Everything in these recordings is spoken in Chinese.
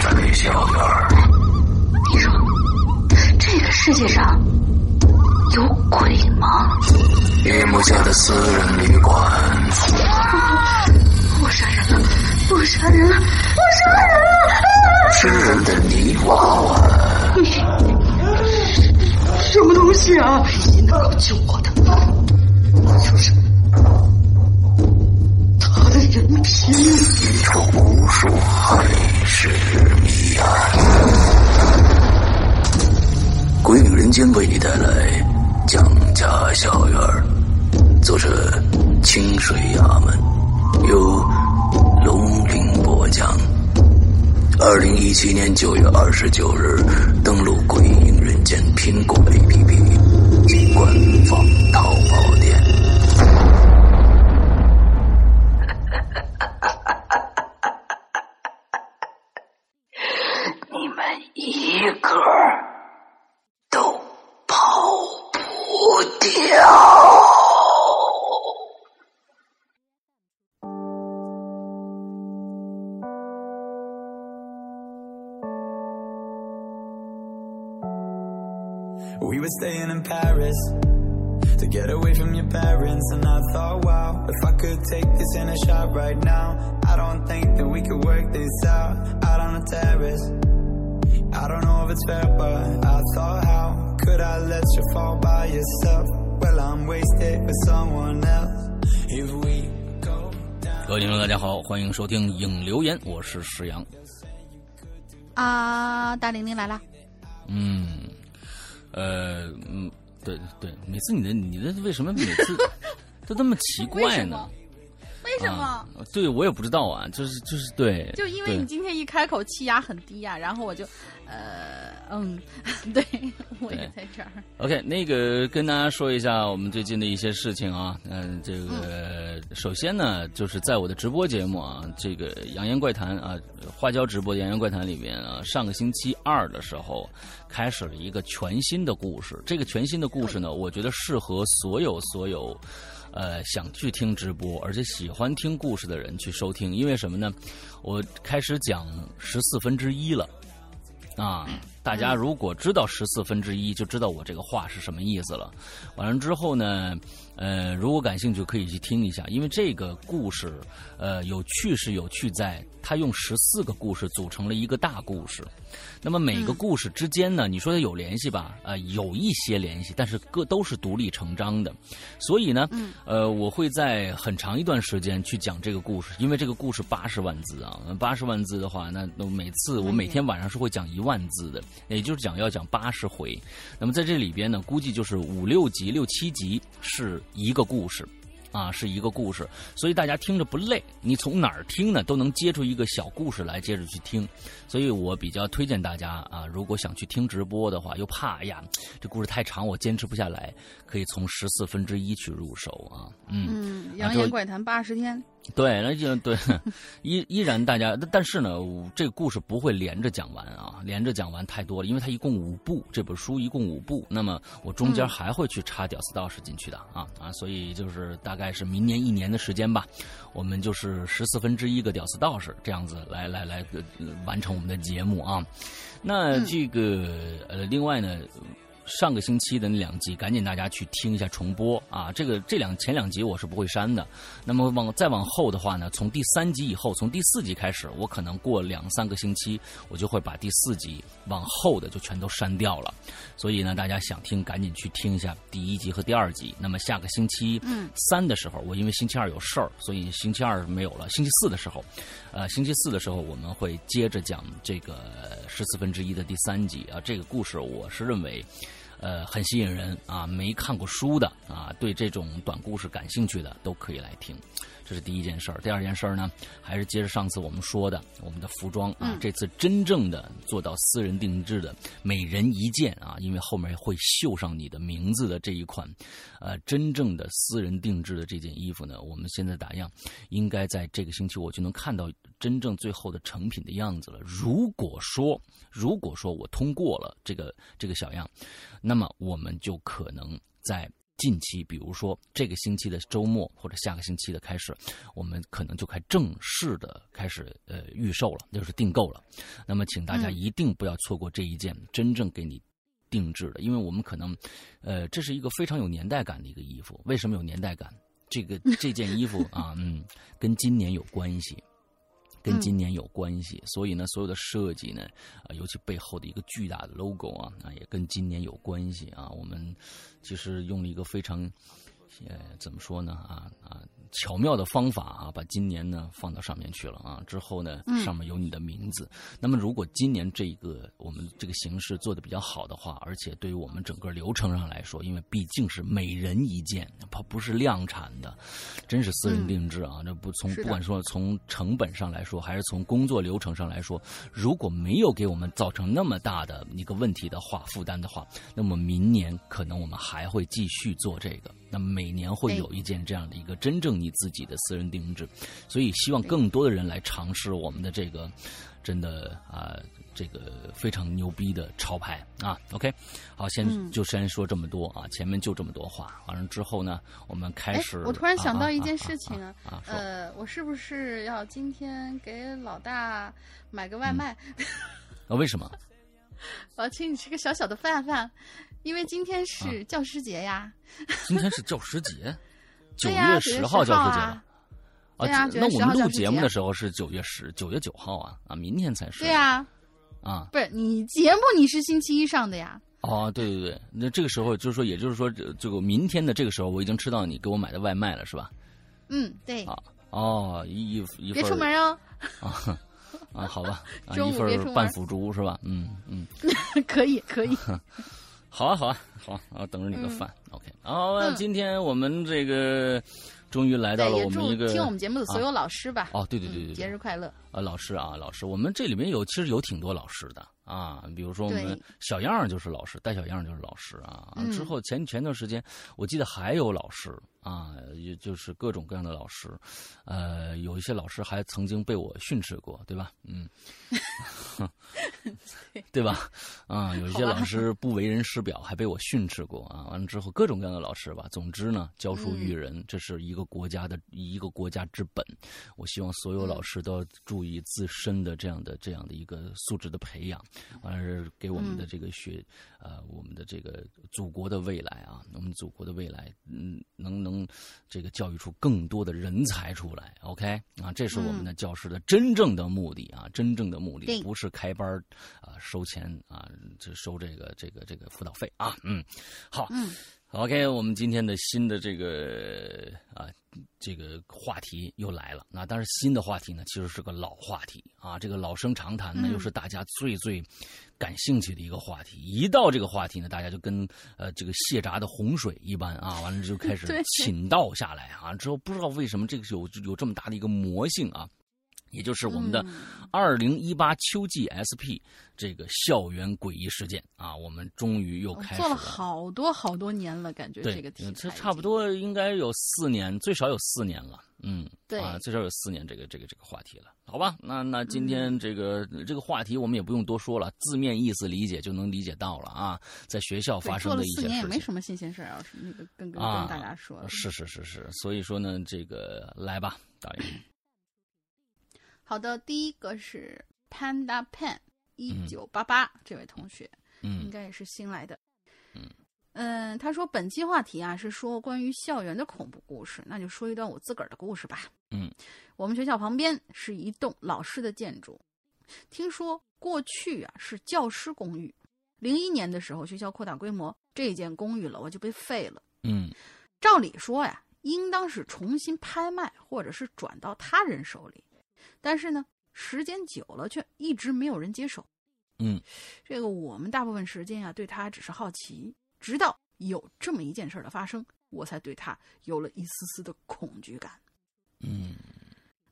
在小院儿。你说，这个世界上有鬼吗？夜幕下的私人旅馆。我杀人了！我杀人了！我杀人了！吃人的泥娃娃。什么东西啊？唯一能够救我的，就是他的人皮。一出无数黑是谜案。鬼影人间为你带来蒋家小院，作者清水衙门，由龙鳞播讲。二零一七年九月二十九日登录鬼影人间苹果 APP 官方淘宝店。We were staying in Paris to get away from your parents, and I thought, wow, if I could take this in a shot right now, I don't think that we could work this out out on the terrace. I don't know if it's fair, but I thought, how could I let you fall by yourself? Well, I'm wasted for someone else. If we go down. 各位听众，大家好，欢迎收听影留言，我是石阳。啊，大玲玲来啦！嗯， 呃，嗯，对对，每次你的你的为什么每次 都那么奇怪呢？为什么？啊、对我也不知道啊，就是就是对，就因为你今天一开口气压很低呀、然后我就，呃，嗯，对我也在这儿。OK，那个跟大家说一下我们最近的一些事情啊，嗯、这个、首先呢，就是在我的直播节目啊，这个《扬言怪谈》啊，花椒直播的《扬言怪谈》里面啊，上个星期二的时候开始了一个全新的故事。这个全新的故事呢，我觉得适合所有所有。呃，想去听直播，而且喜欢听故事的人去收听，因为什么呢？我开始讲十四分之一了，啊，大家如果知道十四分之一，就知道我这个话是什么意思了。完了之后呢，呃，如果感兴趣可以去听一下，因为这个故事，呃，有趣是有趣在，它用十四个故事组成了一个大故事。那么每个故事之间呢，你说它有联系吧？呃，有一些联系，但是各都是独立成章的。所以呢，呃，我会在很长一段时间去讲这个故事，因为这个故事八十万字啊，八十万字的话，那那每次我每天晚上是会讲一万字的，也就是讲要讲八十回。那么在这里边呢，估计就是五六集、六七集是一个故事。啊，是一个故事，所以大家听着不累。你从哪儿听呢，都能接出一个小故事来，接着去听。所以我比较推荐大家啊，如果想去听直播的话，又怕哎呀这故事太长，我坚持不下来，可以从十四分之一去入手啊。嗯，嗯，扬言怪谈八十天。对，那就对，依依然大家，但是呢，这个故事不会连着讲完啊，连着讲完太多了，因为它一共五部，这本书一共五部，那么我中间还会去插屌丝道士进去的啊啊，所以就是大概是明年一年的时间吧，我们就是十四分之一个屌丝道士这样子来来来、呃、完成我们的节目啊。那这个、呃，另外呢。上个星期的那两集，赶紧大家去听一下重播啊！这个这两前两集我是不会删的。那么往再往后的话呢，从第三集以后，从第四集开始，我可能过两三个星期，我就会把第四集往后的就全都删掉了。所以呢，大家想听赶紧去听一下第一集和第二集。那么下个星期三的时候，我因为星期二有事儿，所以星期二没有了。星期四的时候，呃，星期四的时候我们会接着讲这个十四分之一的第三集啊。这个故事我是认为。呃，很吸引人啊！没看过书的啊，对这种短故事感兴趣的都可以来听。这是第一件事儿。第二件事儿呢，还是接着上次我们说的，我们的服装啊，这次真正的做到私人定制的每人一件啊，因为后面会绣上你的名字的这一款，呃，真正的私人定制的这件衣服呢，我们现在打样，应该在这个星期我就能看到真正最后的成品的样子了。如果说，如果说我通过了这个这个小样，那么我们就可能在。近期，比如说这个星期的周末或者下个星期的开始，我们可能就开正式的开始呃预售了，就是订购了。那么，请大家一定不要错过这一件真正给你定制的，因为我们可能呃这是一个非常有年代感的一个衣服。为什么有年代感？这个这件衣服啊，嗯，跟今年有关系。跟今年有关系，所以呢，所有的设计呢，啊，尤其背后的一个巨大的 logo 啊，啊，也跟今年有关系啊。我们其实用了一个非常，呃，怎么说呢？啊啊。巧妙的方法啊，把今年呢放到上面去了啊。之后呢，上面有你的名字。那么，如果今年这个我们这个形式做的比较好的话，而且对于我们整个流程上来说，因为毕竟是每人一件，它不是量产的，真是私人定制啊。那不从不管说从成本上来说，还是从工作流程上来说，如果没有给我们造成那么大的一个问题的话，负担的话，那么明年可能我们还会继续做这个。那每年会有一件这样的一个真正你自己的私人定制，所以希望更多的人来尝试我们的这个，真的啊，这个非常牛逼的潮牌啊。OK，好，先就先说这么多啊，前面就这么多话。完了之后呢，我们开始。我突然想到一件事情啊，呃，我是不是要今天给老大买个外卖？啊，为什么？我要请你吃个小小的饭饭。因为今天是教师节呀！今天是教师节，九月十号教师节了。对呀，那我们录节目的时候是九月十九月九号啊啊，明天才是。对呀，啊，不是你节目你是星期一上的呀？哦，对对对，那这个时候就是说，也就是说，这个明天的这个时候，我已经吃到你给我买的外卖了，是吧？嗯，对。啊哦，一一份。别出门哦。啊啊，好吧，一份半腐竹是吧？嗯嗯，可以可以。好啊，好啊，好啊，等着你的饭。OK，好，那今天我们这个终于来到了我们一个听我们节目的所有老师吧。哦，对对对对，节日快乐。啊，老师啊，老师，我们这里面有其实有挺多老师的啊，比如说我们小样就是老师，带小样就是老师啊。之后前前段时间我记得还有老师。啊，也就是各种各样的老师，呃，有一些老师还曾经被我训斥过，对吧？嗯，对吧？啊，有一些老师不为人师表，还被我训斥过啊。完了之后，各种各样的老师吧。总之呢，教书育人，这是一个国家的一个国家之本。我希望所有老师都要注意自身的这样的这样的一个素质的培养，完了给我们的这个学，呃，我们的这个祖国的未来啊，我们祖国的未来，嗯，能能。这个教育出更多的人才出来，OK？啊，这是我们的教师的真正的目的啊，真正的目的不是开班啊收钱啊，就收这个这个这个辅导费啊，嗯，好，嗯，OK，我们今天的新的这个啊。这个话题又来了，那但是新的话题呢，其实是个老话题啊。这个老生常谈呢，又是大家最最感兴趣的一个话题。一到这个话题呢，大家就跟呃这个泄闸的洪水一般啊，完了就开始 倾倒下来啊。之后不知道为什么这个有有这么大的一个魔性啊。也就是我们的二零一八秋季 SP 这个校园诡异事件啊，我们终于又开始做了好多好多年了，感觉这个题这差不多应该有四年，最少有四年了，嗯，对啊，最少有四年这个这个这个话题了，好吧？那那今天这个这个话题我们也不用多说了，字面意思理解就能理解到了啊，在学校发生的一些事情，四年也没什么新鲜事儿，要是那个跟跟跟大家说，是是是是，所以说呢，这个来吧，导演。好的，第一个是 Panda Pen 一九八八这位同学，嗯，应该也是新来的，嗯。嗯，他说本期话题啊是说关于校园的恐怖故事，那就说一段我自个儿的故事吧，嗯，我们学校旁边是一栋老式的建筑，听说过去啊是教师公寓，零一年的时候学校扩大规模，这间公寓楼就被废了，嗯，照理说呀，应当是重新拍卖或者是转到他人手里。但是呢，时间久了却一直没有人接手。嗯，这个我们大部分时间啊，对他只是好奇，直到有这么一件事的发生，我才对他有了一丝丝的恐惧感。嗯，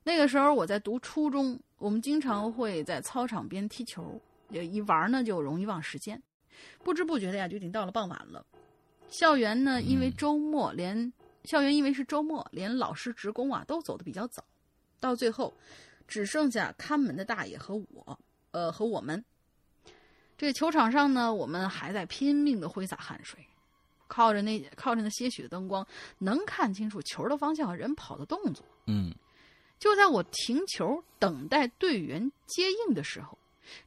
那个时候我在读初中，我们经常会在操场边踢球，也一玩呢就容易忘时间，不知不觉的呀就已经到了傍晚了。校园呢，因为周末连校园因为是周末，连老师职工啊都走的比较早，到最后。只剩下看门的大爷和我，呃，和我们。这个球场上呢，我们还在拼命的挥洒汗水。靠着那靠着那些许的灯光，能看清楚球的方向和人跑的动作。嗯就在我停球等待队员接应的时候，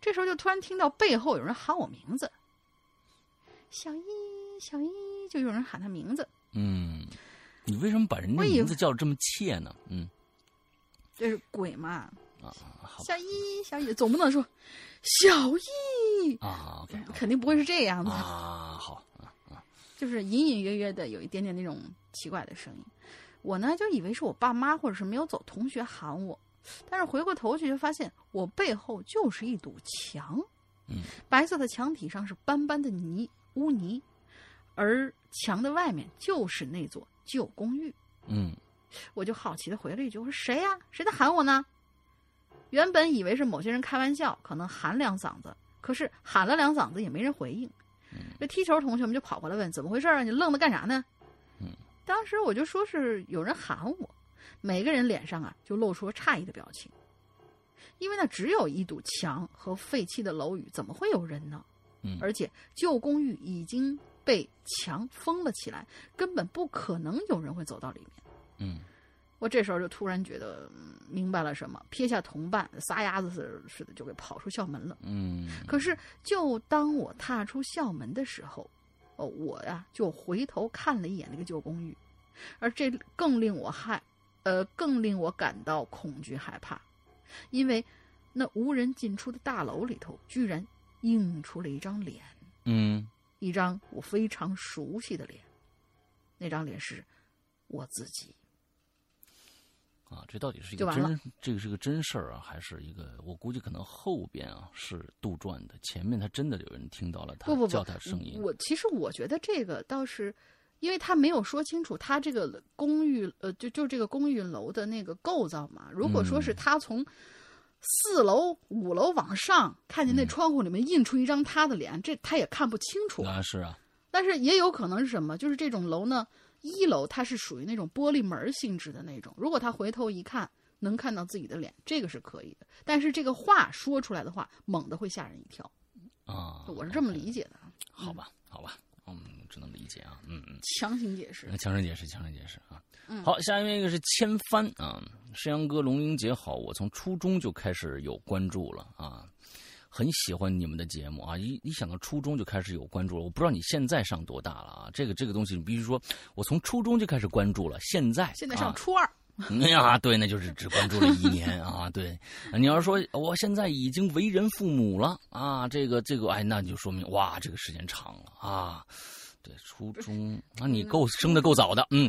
这时候就突然听到背后有人喊我名字，小一，小一，就有人喊他名字。嗯，你为什么把人家名字叫的这么怯呢？嗯这是鬼嘛？啊，好小一，小一，总不能说小一，啊肯定不会是这样的。啊，好啊啊，就是隐隐约约的有一点点那种奇怪的声音。我呢就以为是我爸妈或者是没有走同学喊我，但是回过头去就发现我背后就是一堵墙，嗯，白色的墙体上是斑斑的泥污泥，而墙的外面就是那座旧公寓。嗯我就好奇的回了一句：“我说谁呀、谁在喊我呢？”原本以为是某些人开玩笑，可能喊两嗓子，可是喊了两嗓子也没人回应。这踢球同学们就跑过来问：“怎么回事啊？你愣着干啥呢？”嗯，当时我就说是有人喊我，每个人脸上啊就露出了诧异的表情，因为那只有一堵墙和废弃的楼宇，怎么会有人呢？嗯而且旧公寓已经被墙封了起来，根本不可能有人会走到里面。嗯。我这时候就突然觉得、嗯明白了什么，撇下同伴，撒丫子似似的就给跑出校门了。嗯，可是，就当我踏出校门的时候，哦，我呀就回头看了一眼那个旧公寓，而这更令我害，呃，更令我感到恐惧害怕，因为那无人进出的大楼里头，居然映出了一张脸，嗯。一张我非常熟悉的脸，那张脸是我自己。啊，这到底是一个真，这个是个真事儿啊，还是一个？我估计可能后边啊是杜撰的，前面他真的有人听到了他不不不，叫他声音。我其实我觉得这个倒是，因为他没有说清楚他这个公寓呃，就就这个公寓楼的那个构造嘛。如果说是嗯他从四楼、五楼往上看见那嗯窗户里面印出一张他的脸，这他也看不清楚。啊，是啊，但是也有可能是什么？就是这种楼呢，一楼它是属于那种玻璃门性质的那种，如果他回头一看。能看到自己的脸，这个是可以的。但是这个话说出来的话，猛的会吓人一跳。啊，我是这么理解的，好吧，好吧，嗯，只能理解啊，嗯嗯。强行解释。强行解释，强行解释啊。嗯好，下面一个是千帆啊，山羊哥、龙英姐好，我从初中就开始有关注了啊，很喜欢你们的节目啊。一一想到初中就开始有关注了，我不知道你现在上多大了啊？这个这个东西，你必须说，我从初中就开始关注了，现在现在啊上初二，哎呀，对，那就是只关注了一年啊。对，你要是说我现在已经为人父母了啊，这个这个，哎，那就说明哇，这个时间长了啊。对，初中啊，你够生的够早的，嗯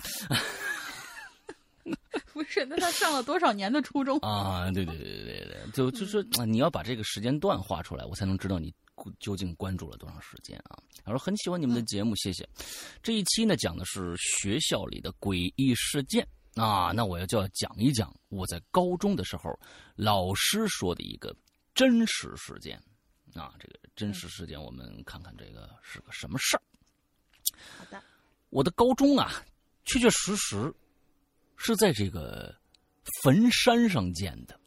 不是？那他上了多少年的初中？啊，对对对对对对，就就是啊，你要把这个时间段画出来，我才能知道你究竟关注了多长时间啊。他说很喜欢你们的节目，谢谢。这一期呢讲的是学校里的诡异事件啊，那我要就要讲一讲我在高中的时候老师说的一个真实事件啊。这个真实事件，我们看看这个是个什么事儿。好的，我的高中啊，确确实实是在这个坟山上建的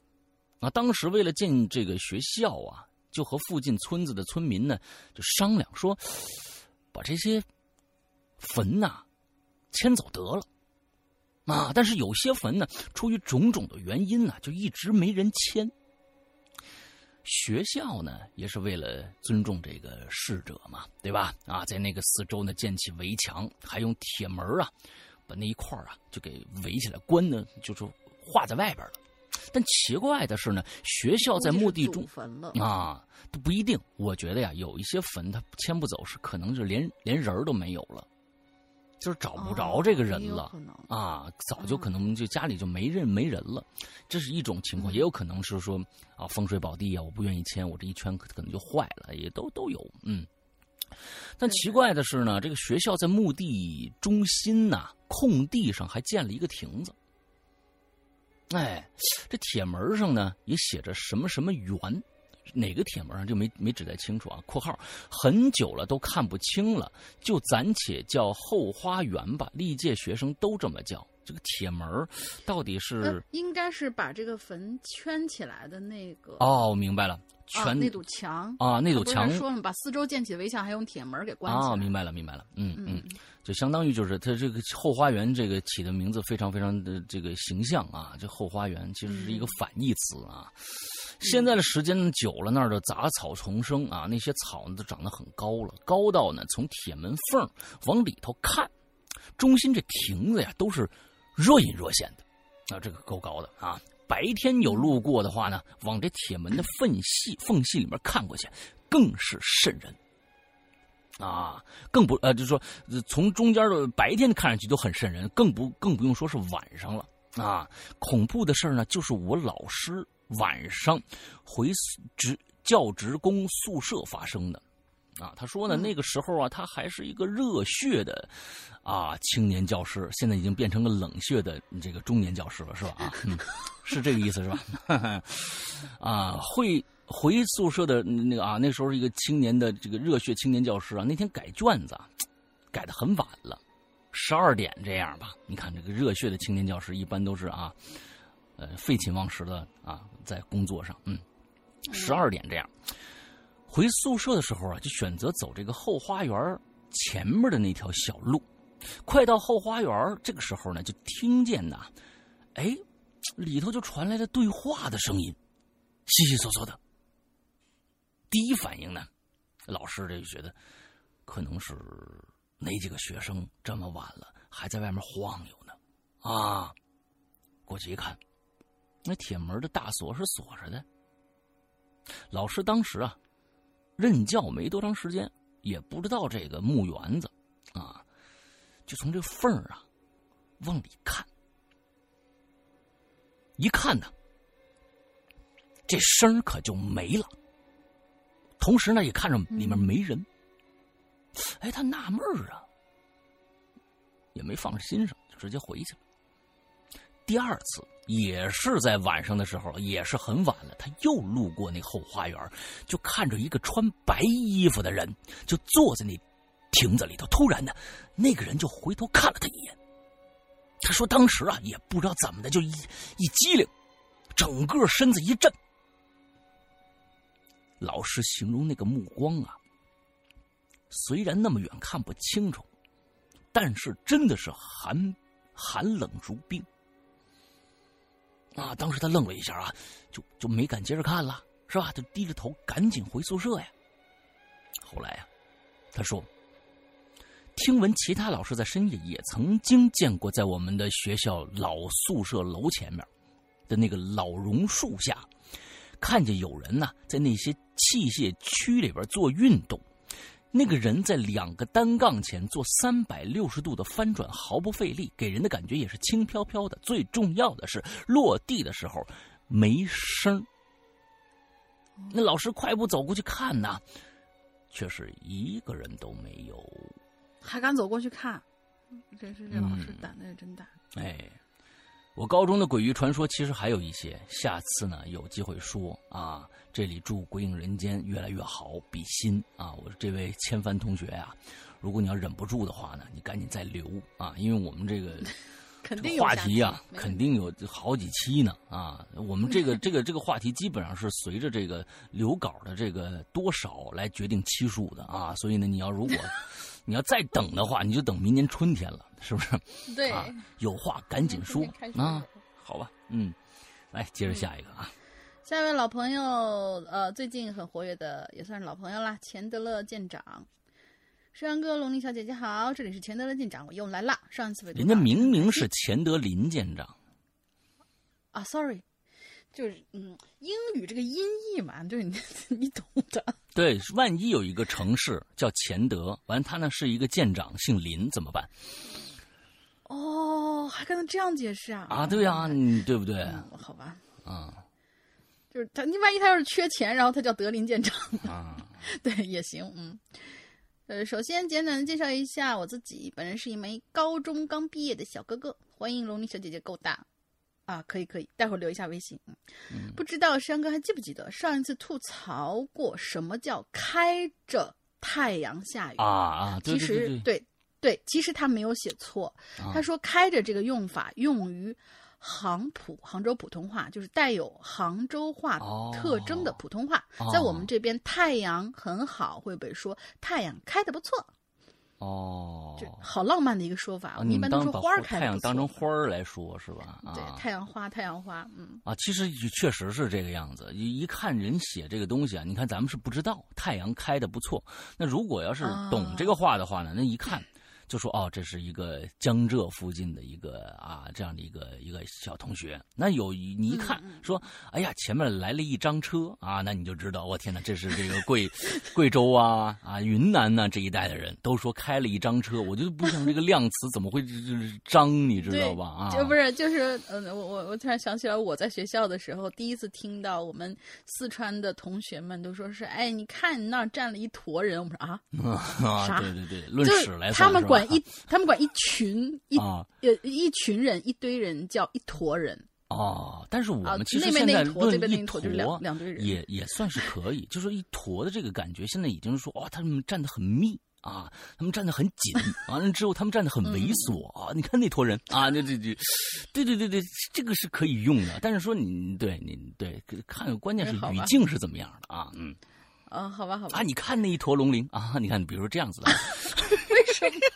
啊。当时为了建这个学校啊，就和附近村子的村民呢就商量说，把这些坟呐、迁走得了啊。但是有些坟呢，出于种种的原因呢，就一直没人迁。学校呢，也是为了尊重这个逝者嘛，对吧？啊，在那个四周呢建起围墙，还用铁门啊，把那一块啊就给围起来，关呢就是画在外边了。但奇怪的是呢，学校在墓地中啊，都不一定。我觉得呀，有一些坟他迁不走，是可能就连连人都没有了，就是找不着这个人了。啊，早就可能就家里就没人没人了，这是一种情况，也有可能是说啊风水宝地啊，我不愿意迁，我这一圈可能就坏了，也都都有，嗯。但奇怪的是呢，这个学校在墓地中心呐、空地上还建了一个亭子，哎，这铁门上呢也写着什么什么园，哪个铁门上就没没指代清楚啊。（括号很久了都看不清了，就暂且叫后花园吧，历届学生都这么叫。这个铁门儿到底呃是？应该是把这个坟圈起来的那个哦，明白了，啊那堵墙啊那堵墙还说把四周建起的围墙还用铁门给关起来。啊，明白了，明白了，嗯嗯嗯，就相当于就是它这个后花园这个起的名字非常非常的这个形象啊，这后花园其实是一个反义词啊。现在的时间久了，那儿的杂草丛生啊，那些草呢都长得很高了，高到呢从铁门缝往里头看，中心这亭子呀都是若隐若现的，啊，这个够高的啊。白天有路过的话呢，往这铁门的缝隙缝隙里面看过去，更是瘆人。啊，更不呃，就是说，从中间的白天看上去都很瘆人，更不更不用说是晚上了啊。恐怖的事儿呢，就是我老师晚上回职教职工宿舍发生的。啊，他说呢，那个时候啊，他还是一个热血的啊青年教师，现在已经变成了冷血的这个中年教师了，是吧？啊，嗯，是这个意思是吧？啊，会回宿舍的那个啊，那时候是一个青年的这个热血青年教师啊，那天改卷子啊，改的很晚了，十二点这样吧。你看这个热血的青年教师一般都是啊，呃，废寝忘食的啊，在工作上，嗯，十二点这样。回宿舍的时候啊，就选择走这个后花园前面的那条小路。快到后花园，这个时候呢，就听见呐，哎，里头就传来了对话的声音，悉悉嗦嗦的。第一反应呢，老师这就觉得可能是哪几个学生这么晚了还在外面晃悠呢？啊，过去一看，那铁门的大锁是锁着的。老师当时啊。任教没多长时间，也不知道这个墓园子，啊，就从这缝儿啊往里看，一看呢，这声可就没了。同时呢，也看着里面没人。哎，他纳闷儿啊，也没放在心上，就直接回去了。第二次也是在晚上的时候，也是很晚了，他又路过那后花园，就看着一个穿白衣服的人，就坐在那亭子里头。突然呢，那个人就回头看了他一眼。他说：“当时啊，也不知道怎么的，就一一激灵，整个身子一震。”老师形容那个目光啊，虽然那么远看不清楚，但是真的是寒寒冷如冰。啊！当时他愣了一下啊，就就没敢接着看了，是吧？就低着头赶紧回宿舍呀。后来呀，他说，听闻其他老师在深夜也曾经见过，在我们的学校老宿舍楼前面的那个老榕树下，看见有人呢在那些器械区里边做运动。那个人在两个单杠前做三百六十度的翻转，毫不费力，给人的感觉也是轻飘飘的。最重要的是，落地的时候没声那老师快步走过去看呐，却是一个人都没有。还敢走过去看，真是这老师嗯胆子也真大。哎，我高中的鬼域传说其实还有一些，下次呢有机会说啊。这里祝《鬼影人间》越来越好，比心啊！我这位千帆同学呀、如果你要忍不住的话呢，你赶紧再留啊，因为我们这个 肯这个话题呀、肯定有好几期呢啊！我们这个 这个这个话题基本上是随着这个留稿的这个多少来决定期数的啊，所以呢，你要如果 你要再等的话，你就等明年春天了，是不是？对，啊，有话赶紧说啊！好吧，嗯，来接着下一个啊，下一位老朋友，呃，最近很活跃的，也算是老朋友啦，钱德勒舰长。山阳哥、龙鳞小姐姐好，这里是钱德勒舰长，我又来啦。上一次人家明明是钱德林舰长，啊，sorry，就是嗯，英语这个音译嘛，就是你 你懂的。对，万一有一个城市叫钱德，完他呢是一个舰长，姓林怎么办哦，还跟他这样解释啊？啊？对呀、你对不对？嗯，好吧，啊就是他，你万一他要是缺钱，然后他叫德林舰长，啊，对，也行，嗯。呃，首先简短的介绍一下我自己，本人是一枚高中刚毕业的小哥哥，欢迎龙鳞小姐姐够大。啊，可以可以，待会儿留一下微信。嗯，嗯不知道山哥还记不记得上一次吐槽过什么叫开着太阳下雨？啊啊！对其实对，对，其实他没有写错，啊他说开着这个用法用于杭普杭州普通话，就是带有杭州话哦特征的普通话，哦在我们这边太阳很好会被说太阳开的不错，哦，就好浪漫的一个说法。啊我们一般都说你们当花儿开太阳当成花儿来说是吧？啊，对太阳花太阳花，嗯，啊，其实确实是这个样子。一一看人写这个东西啊，你看咱们是不知道太阳开的不错。那如果要是懂这个话的话呢，那一看就说哦，这是一个江浙附近的一个啊这样的一个一个小同学。那有一你一看说，哎呀，前面来了一张车啊，那你就知道，我天哪，这是这个贵贵州啊啊云南呐、这一带的人都说开了一张车，我就不想这个量词怎么会就是张，你知道吧？啊，就不是就是嗯、我我我突然想起来，我在学校的时候第一次听到我们四川的同学们都说是，哎，你看你那儿站了一坨人，我们说啊，啊，啥？对对对，论就是史来说他们是吧管 一他们管一群一、啊。呃一群人一堆人叫一坨人哦，但是我啊们，其实现在那一坨，这边一坨就是两两堆人，也也算是可以，就是一坨的这个感觉，现在已经是说哇，他们站得很密啊，他们站得很紧，完了之后他们站得很猥琐啊，你看那坨人啊，那这这，对对对对，这个是可以用的，但是说你对你对看，关键是语境是怎么样的啊，嗯。啊，好吧好吧，啊，你看那一坨龙鳞啊，你看，比如说这样子的。为什么？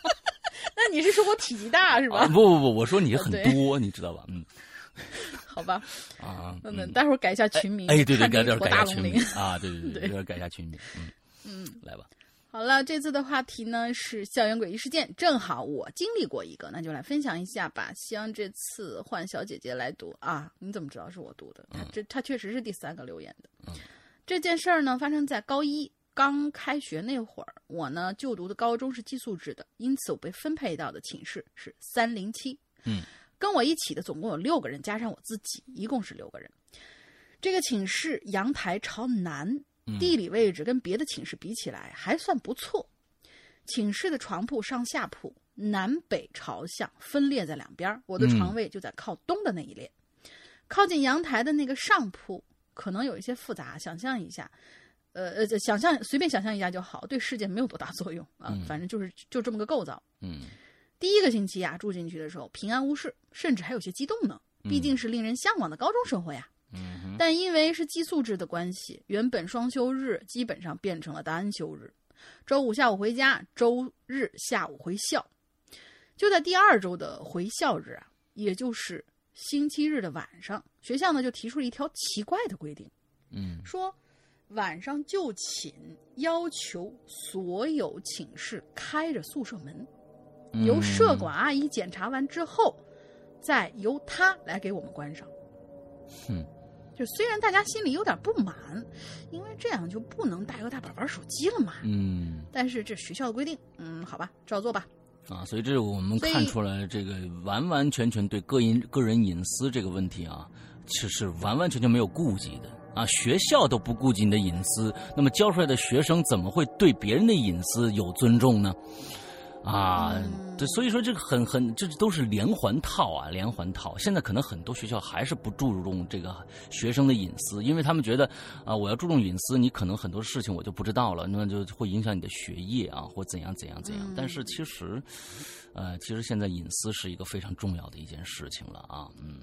那你是说我体积大是吧？啊不不不，我说你很多，你知道吧？嗯 好吧，啊，那那嗯待会儿改一下群名，哎，对对，改点 改一下群名。啊，对对对改下群名，嗯嗯，来吧，好了，这次的话题呢是校园诡异事件，正好我经历过一个，那就来分享一下吧。希望这次换小姐姐来读啊，你怎么知道是我读的？她这她确实是第三个留言的。嗯这件事儿呢发生在高一刚开学那会儿，我呢就读的高中是寄宿制的，因此我被分配到的寝室是三零七。嗯，跟我一起的总共有六个人，加上我自己，一共是六个人。这个寝室阳台朝南，嗯地理位置跟别的寝室比起来还算不错。寝室的床铺上下铺南北朝向，分列在两边。我的床位就在靠东的那一列，靠近阳台的那个上铺可能有一些复杂，想象一下，呃呃，想象随便想象一下就好，对世界没有多大作用啊。嗯反正就是就这么个构造。嗯第一个星期啊，住进去的时候平安无事，甚至还有些激动呢，毕竟是令人向往的高中生活呀。嗯但因为是寄宿制的关系，原本双休日基本上变成了单休日，周五下午回家，周日下午回校。就在第二周的回校日啊，也就是星期日的晚上，学校呢就提出了一条奇怪的规定，嗯说晚上就寝要求所有寝室开着宿舍门，嗯由舍管阿姨检查完之后，再由她来给我们关上。哼就虽然大家心里有点不满，因为这样就不能大摇大摆玩手机了嘛。嗯但是这学校的规定，嗯，好吧，照做吧。啊，所以这我们看出来，这个完完全全对个人个人隐私这个问题啊，其实是完完全全没有顾忌的啊。学校都不顾及你的隐私，那么教出来的学生怎么会对别人的隐私有尊重呢？啊，嗯对，所以说这个很很，这都是连环套啊，连环套。现在可能很多学校还是不注重这个学生的隐私，因为他们觉得啊，我要注重隐私，你可能很多事情我就不知道了，那么就会影响你的学业啊，或怎样怎样怎样。嗯但是其实，呃，其实现在隐私是一个非常重要的一件事情了啊，嗯，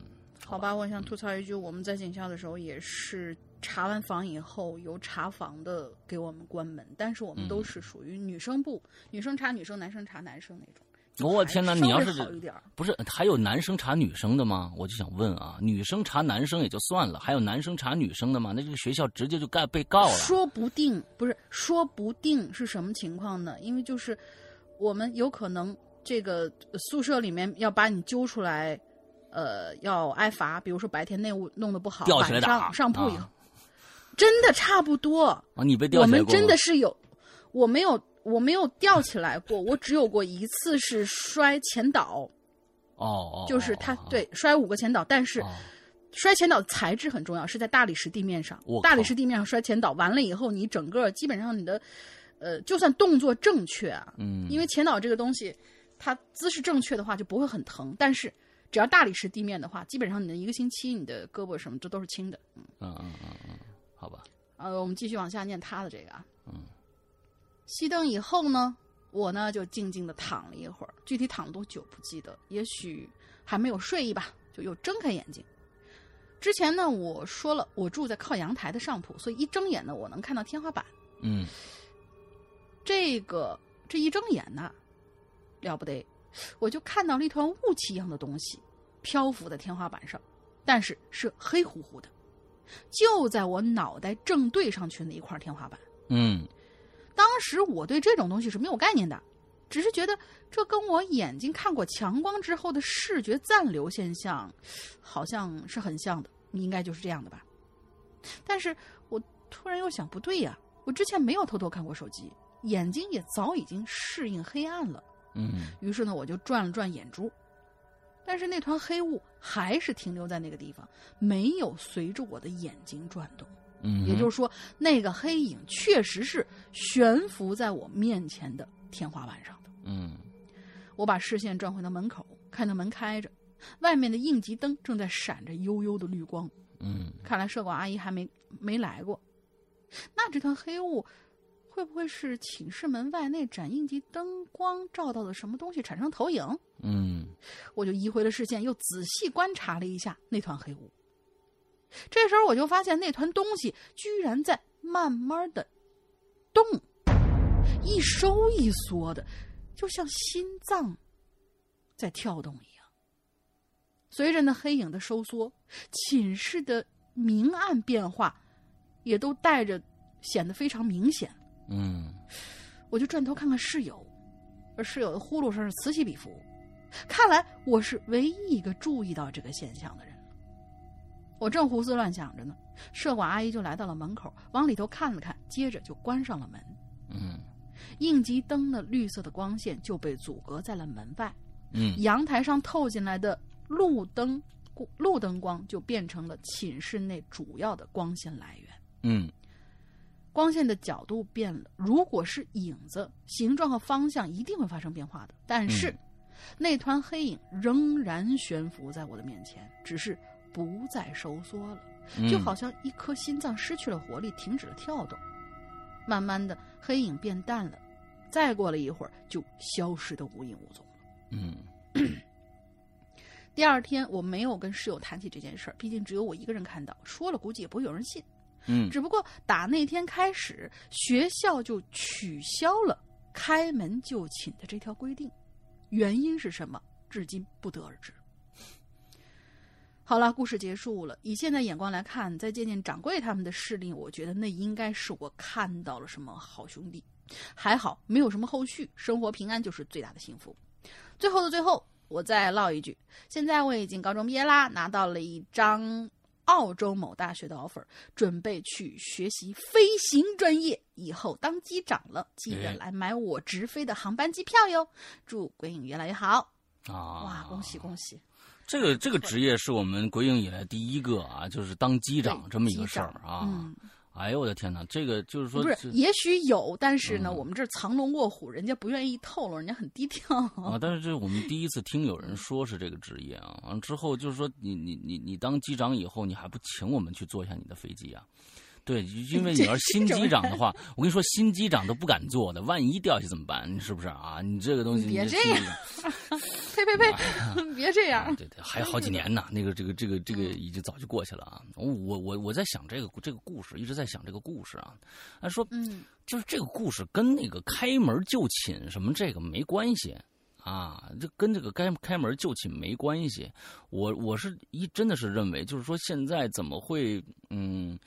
好吧，我想吐槽一句，我们在警校的时候也是查完房以后，由查房的给我们关门，但是我们都是属于女生部，女生查女生，男生查男生那种。我天哪，还稍微你要是好一点儿不是还有男生查女生的吗？我就想问啊，女生查男生也就算了，还有男生查女生的吗？那这个学校直接就该被告了。说不定不是，说不定是什么情况呢？因为就是我们有可能这个宿舍里面要把你揪出来，呃，要挨罚。比如说白天内务弄得不好，吊起来打晚上上铺以后，啊真的差不多。啊，你被吊我们起来过吗真的是有，我没有，我没有吊起来过，我只有过一次是摔前倒，哦哦，就是他哦对摔五个前倒，但是。哦摔前倒的材质很重要，是在大理石地面上我。大理石地面上摔前倒完了以后，你整个基本上你的，呃，就算动作正确啊，嗯，因为前倒这个东西，它姿势正确的话就不会很疼。但是只要大理石地面的话，基本上你的一个星期，你的胳膊什么这都是轻的。嗯，嗯嗯嗯嗯，好吧，呃，我们继续往下念他的这个啊。嗯，熄灯以后呢，我呢就静静的躺了一会儿，具体躺了多久不记得，也许还没有睡意吧，就又睁开眼睛。之前呢，我说了我住在靠阳台的上铺，所以一睁眼呢，我能看到天花板。嗯这个这一睁眼呐，了不得，我就看到了一团雾气一样的东西漂浮在天花板上，但是是黑乎乎的，就在我脑袋正对上去那一块天花板。嗯当时我对这种东西是没有概念的，只是觉得这跟我眼睛看过强光之后的视觉暂留现象，好像是很像的，应该就是这样的吧。但是我突然又想，不对呀，我之前没有偷偷看过手机，眼睛也早已经适应黑暗了。嗯于是呢，我就转了转眼珠，但是那团黑雾还是停留在那个地方，没有随着我的眼睛转动。嗯，也就是说，那个黑影确实是悬浮在我面前的天花板上的。嗯我把视线转回到门口，看到门开着，外面的应急灯正在闪着幽幽的绿光。嗯看来社管阿姨还没没来过。那这团黑雾会不会是寝室门外那盏应急灯光照到的什么东西产生投影？嗯我就移回了视线，又仔细观察了一下那团黑雾。这时候我就发现那团东西居然在慢慢的动，一收一缩的，就像心脏在跳动一样。随着那黑影的收缩，寝室的明暗变化也都带着显得非常明显。嗯我就转头看看室友，而室友的呼噜声是此起彼伏。看来我是唯一一个注意到这个现象的人。我正胡思乱想着呢，社管阿姨就来到了门口，往里头看了看，接着就关上了门。嗯应急灯的绿色的光线就被阻隔在了门外，嗯阳台上透进来的路灯路灯光就变成了寝室内主要的光线来源。嗯光线的角度变了，如果是影子，形状和方向一定会发生变化的。但是，嗯那团黑影仍然悬浮在我的面前，只是不再收缩了，嗯，就好像一颗心脏失去了活力，停止了跳动。慢慢的，黑影变淡了，再过了一会儿，就消失的无影无踪了。嗯 第二天，我没有跟室友谈起这件事儿，毕竟只有我一个人看到，说了估计也不会有人信。只不过打那天开始，学校就取消了开门就寝的这条规定，原因是什么，至今不得而知。好了，故事结束了。以现在眼光来看，再见见掌柜他们的事例，我觉得那应该是我看到了什么好兄弟。还好没有什么后续，生活平安就是最大的幸福。最后的最后，我再唠一句：现在我已经高中毕业啦，拿到了一张澳洲某大学的 offer，准备去学习飞行专业，以后当机长了，记得哎来买我直飞的航班机票哟。祝鬼影越来越好！啊，哇，恭喜恭喜！这个这个职业是我们鬼影以来第一个啊，就是当机长这么一个事儿啊。嗯，哎呦我的天哪，这个就是说不是，也许有，但是呢，嗯我们这藏龙卧虎，人家不愿意透露，人家很低调。啊，但是这是我们第一次听有人说是这个职业啊。完了之后就是说你你你你当机长以后，你还不请我们去坐一下你的飞机啊？对，因为你要是新机长的话，我跟你说，新机长都不敢坐的，万一掉下去怎么办？你是不是啊？你这个东西，别你这样 呸呸呸，别这样啊，。对对，还有好几年呢。那个这个这个这个已经早就过去了啊。我我我在想这个这个故事，一直在想这个故事啊。他说，嗯，就是这个故事跟那个开门就寝什么这个没关系啊，这跟这个开开门就寝没关系。我我是一真的是认为，就是说现在怎么会嗯。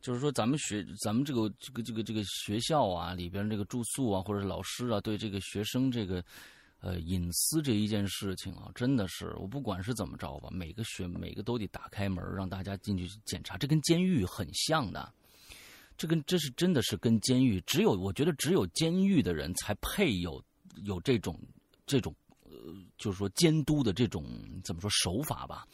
就是说，咱们学咱们这个这个这个这个学校啊，里边这个住宿啊，或者是老师啊，对这个学生这个呃隐私这一件事情啊，真的是我不管是怎么着吧，每个学每个都得打开门让大家进去检查，这跟监狱很像的。这跟这是真的是跟监狱，只有我觉得只有监狱的人才配有有这种这种，就是说监督的这种怎么说手法吧？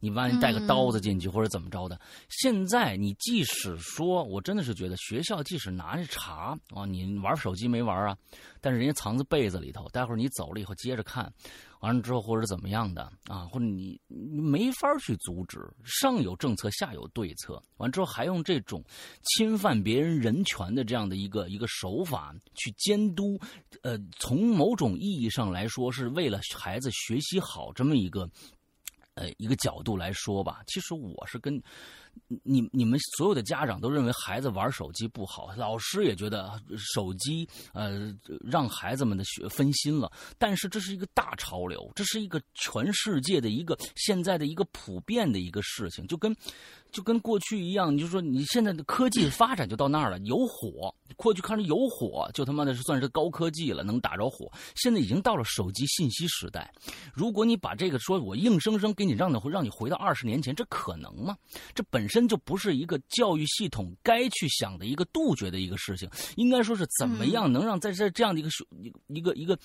你万一带个刀子进去或者怎么着的，现在你即使说，我真的是觉得学校即使拿着查啊，你玩手机没玩啊？但是人家藏在被子里头，待会儿你走了以后接着看，完了之后或者怎么样的啊，或者你你没法去阻止，上有政策，下有对策，完了之后还用这种侵犯别人人权的这样的一个一个手法去监督，呃，从某种意义上来说，是为了孩子学习好这么一个。呃，一个角度来说吧，其实我是跟你你们所有的家长都认为孩子玩手机不好，老师也觉得手机呃让孩子们的学分心了。但是这是一个大潮流，这是一个全世界的一个现在的一个普遍的一个事情，就跟就跟过去一样，你就说你现在的科技发展就到那儿了，有火，过去看着有火就他妈的是算是高科技了，能打着火。现在已经到了手机信息时代，如果你把这个说我硬生生给你让的让你回到二十年前，这可能吗？这本身就不是一个教育系统该去想的一个杜绝的一个事情。应该说是怎么样能让在这这样的一个一个一个一个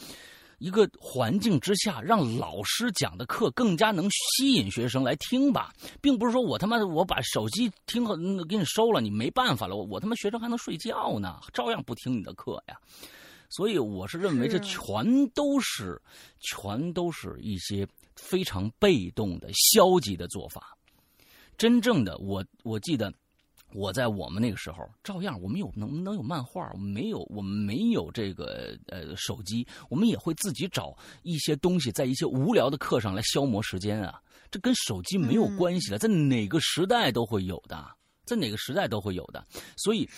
一个环境之下，让老师讲的课更加能吸引学生来听吧，并不是说我他妈的我把手机听和给你收了，你没办法了，我我他妈学生还能睡觉呢，照样不听你的课呀。所以我是认为这全都是全都是一些。非常被动的、消极的做法。真正的我，我记得我在我们那个时候，照样我们有能能有漫画，我们没有，我们没有这个呃手机，我们也会自己找一些东西，在一些无聊的课上来消磨时间啊。这跟手机没有关系了，在哪个时代都会有的，在哪个时代都会有的。所以。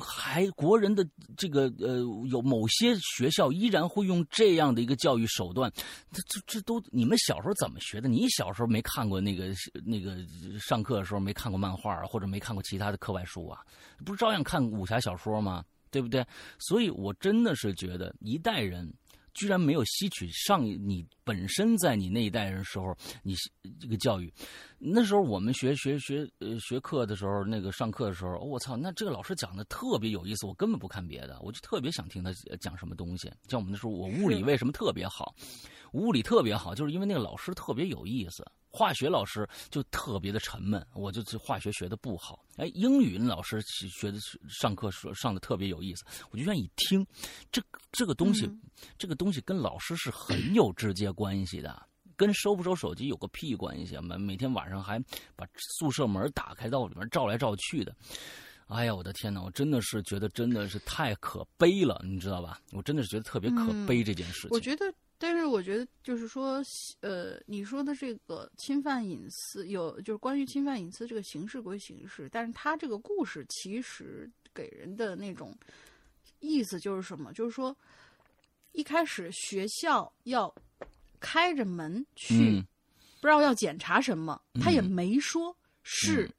还国人的这个呃，有某些学校依然会用这样的一个教育手段，这这这都你们小时候怎么学的？你小时候没看过那个那个上课的时候没看过漫画或者没看过其他的课外书啊？不是照样看武侠小说吗？对不对？所以我真的是觉得一代人。居然没有吸取上你本身在你那一代人时候，你这个教育，那时候我们学学学呃学课的时候，那个上课的时候，我操，那这个老师讲的特别有意思，我根本不看别的，我就特别想听他讲什么东西。像我们那时候，我物理为什么特别好？物理特别好，就是因为那个老师特别有意思。化学老师就特别的沉闷，我就化学学的不好。哎，英语老师学的上课说上的特别有意思，我就愿意听。这这个东西，这个东西跟老师是很有直接关系的，跟收不收手机有个屁关系啊！每每天晚上还把宿舍门打开到里面照来照去的。哎呀，我的天哪！我真的是觉得真的是太可悲了，你知道吧？我真的是觉得特别可悲这件事情。我觉得。但是我觉得，就是说，呃，你说的这个侵犯隐私，有就是关于侵犯隐私这个形式归形式，但是他这个故事其实给人的那种意思就是什么？就是说，一开始学校要开着门去，不知道要检查什么，他也没说是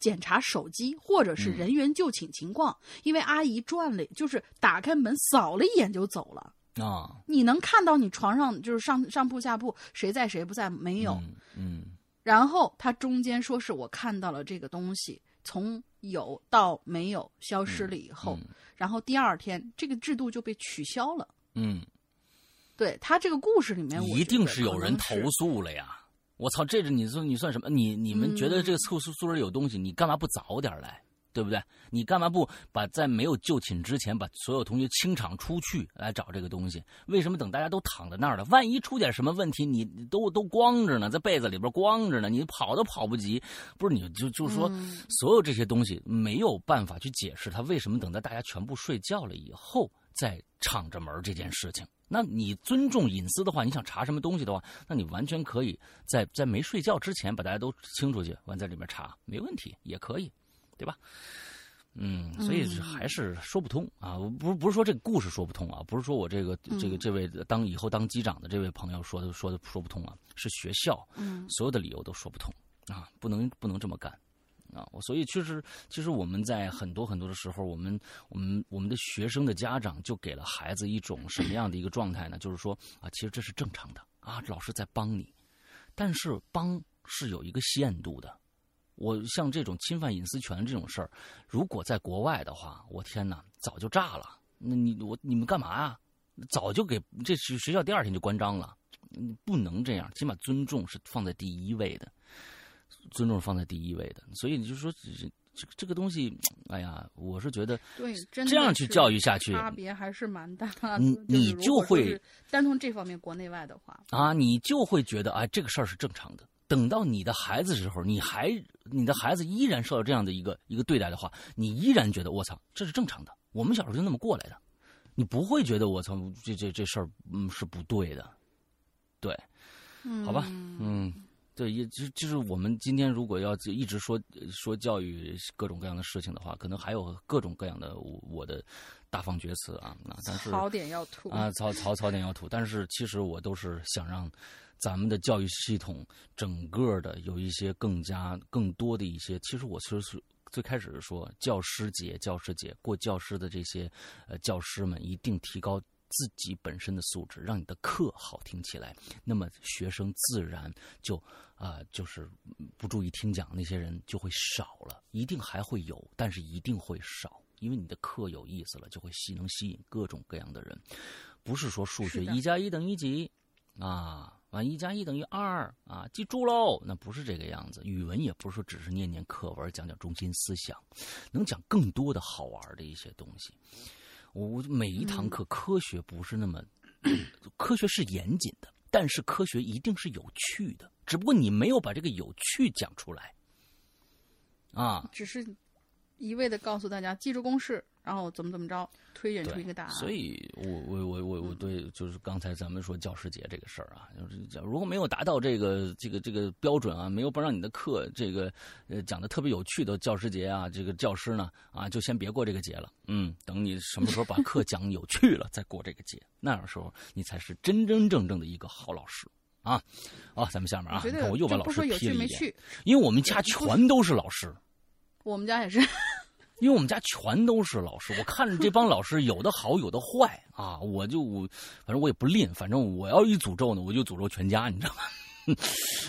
检查手机或者是人员就寝情况，因为阿姨转了，就是打开门扫了一眼就走了。啊，你能看到你床上就是上上铺下铺谁在谁不在没有？嗯，然后他中间说是我看到了这个东西从有到没有消失了以后，然后第二天这个制度就被取消了。嗯，对他这个故事里面，一定是有人投诉了呀！我操，这是你说你算什么？你你们觉得这个宿宿宿舍有东西，你干嘛不早点来？对不对？你干嘛不把在没有就寝之前把所有同学清场出去来找这个东西？为什么等大家都躺在那儿了？万一出点什么问题，你都都光着呢，在被子里边光着呢，你跑都跑不及。不是你就就是说，所有这些东西没有办法去解释他为什么等到大家全部睡觉了以后再敞着门这件事情。那你尊重隐私的话，你想查什么东西的话，那你完全可以在在没睡觉之前把大家都清出去，完在里面查，没问题，也可以。对吧？嗯，所以还是说不通啊！不是不是说这个故事说不通啊，不是说我这个这个这位当以后当机长的这位朋友说的说的说不通啊，是学校嗯所有的理由都说不通啊，不能不能这么干啊！我所以确实，其实我们在很多很多的时候，我们我们我们的学生的家长就给了孩子一种什么样的一个状态呢？就是说啊，其实这是正常的啊，老师在帮你，但是帮是有一个限度的。我像这种侵犯隐私权这种事儿，如果在国外的话，我天哪，早就炸了。那你我你们干嘛呀？早就给这学学校第二天就关张了。你不能这样，起码尊重是放在第一位的，尊重是放在第一位的。所以你就说，这个这个东西，哎呀，我是觉得对，这样去教育下去差别还是蛮大的。你 就是你就会单从这方面国内外的话，啊，你就会觉得啊，这个事儿是正常的。等到你的孩子时候，你还你的孩子依然受到这样的一个一个对待的话，你依然觉得我操，这是正常的。我们小时候就那么过来的，你不会觉得我操，这这这事儿嗯是不对的，对，嗯，好吧，嗯，对，也就就是我们今天如果要一直说说教育各种各样的事情的话，可能还有各种各样的我我的大放厥词啊，那但是槽点要吐。啊，槽槽槽点要吐，但是其实我都是想让咱们的教育系统整个的有一些更加更多的一些，其实我其实是最开始是说教师节，教师节过教师的这些呃教师们一定提高。自己本身的素质，让你的课好听起来，那么学生自然就啊、就是不注意听讲，那些人就会少了。一定还会有，但是一定会少，因为你的课有意思了，就会吸能吸引各种各样的人。不是说数学一加一等于几啊，完一加一等于二啊，记住喽，那不是这个样子。语文也不是说只是念念课文，讲讲中心思想，能讲更多的好玩的一些东西。我每一堂课，科学不是那么，科学是严谨的，但是科学一定是有趣的，只不过你没有把这个有趣讲出来，啊，只是一味的告诉大家记住公式，然后怎么怎么着，推演出一个答案。所以我我我我我对就是刚才咱们说教师节这个事儿啊，就是讲如果没有达到这个这个这个标准啊，没有不让你的课这个呃讲的特别有趣的教师节啊，这个教师呢啊就先别过这个节了，嗯，等你什么时候把课 讲有趣了再过这个节，那样时候你才是真真正正的一个好老师。啊，好，咱们下面啊，我又把老师批了一遍，因为我们家全都是老师，我们家也是。因为我们家全都是老师，我看着这帮老师有的好有的坏啊，我就我反正我也不吝，反正我要一诅咒呢，我就诅咒全家，你知道吗？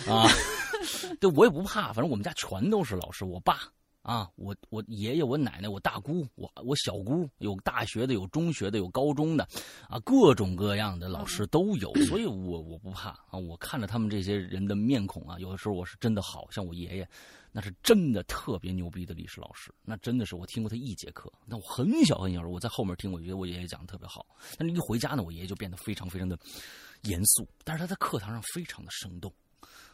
啊，对我也不怕，反正我们家全都是老师，我爸啊，我我爷爷、我奶奶、我大姑、我我小姑，有大学的，有中学的，有高中的，啊，各种各样的老师都有，所以我我不怕啊。我看着他们这些人的面孔啊，有的时候我是真的好像我爷爷，那是真的特别牛逼的历史老师，那真的是我听过他一节课。那我很小很小时候，我在后面听，我觉得我爷爷讲的特别好。但是一回家呢，我爷爷就变得非常非常的严肃，但是他在课堂上非常的生动。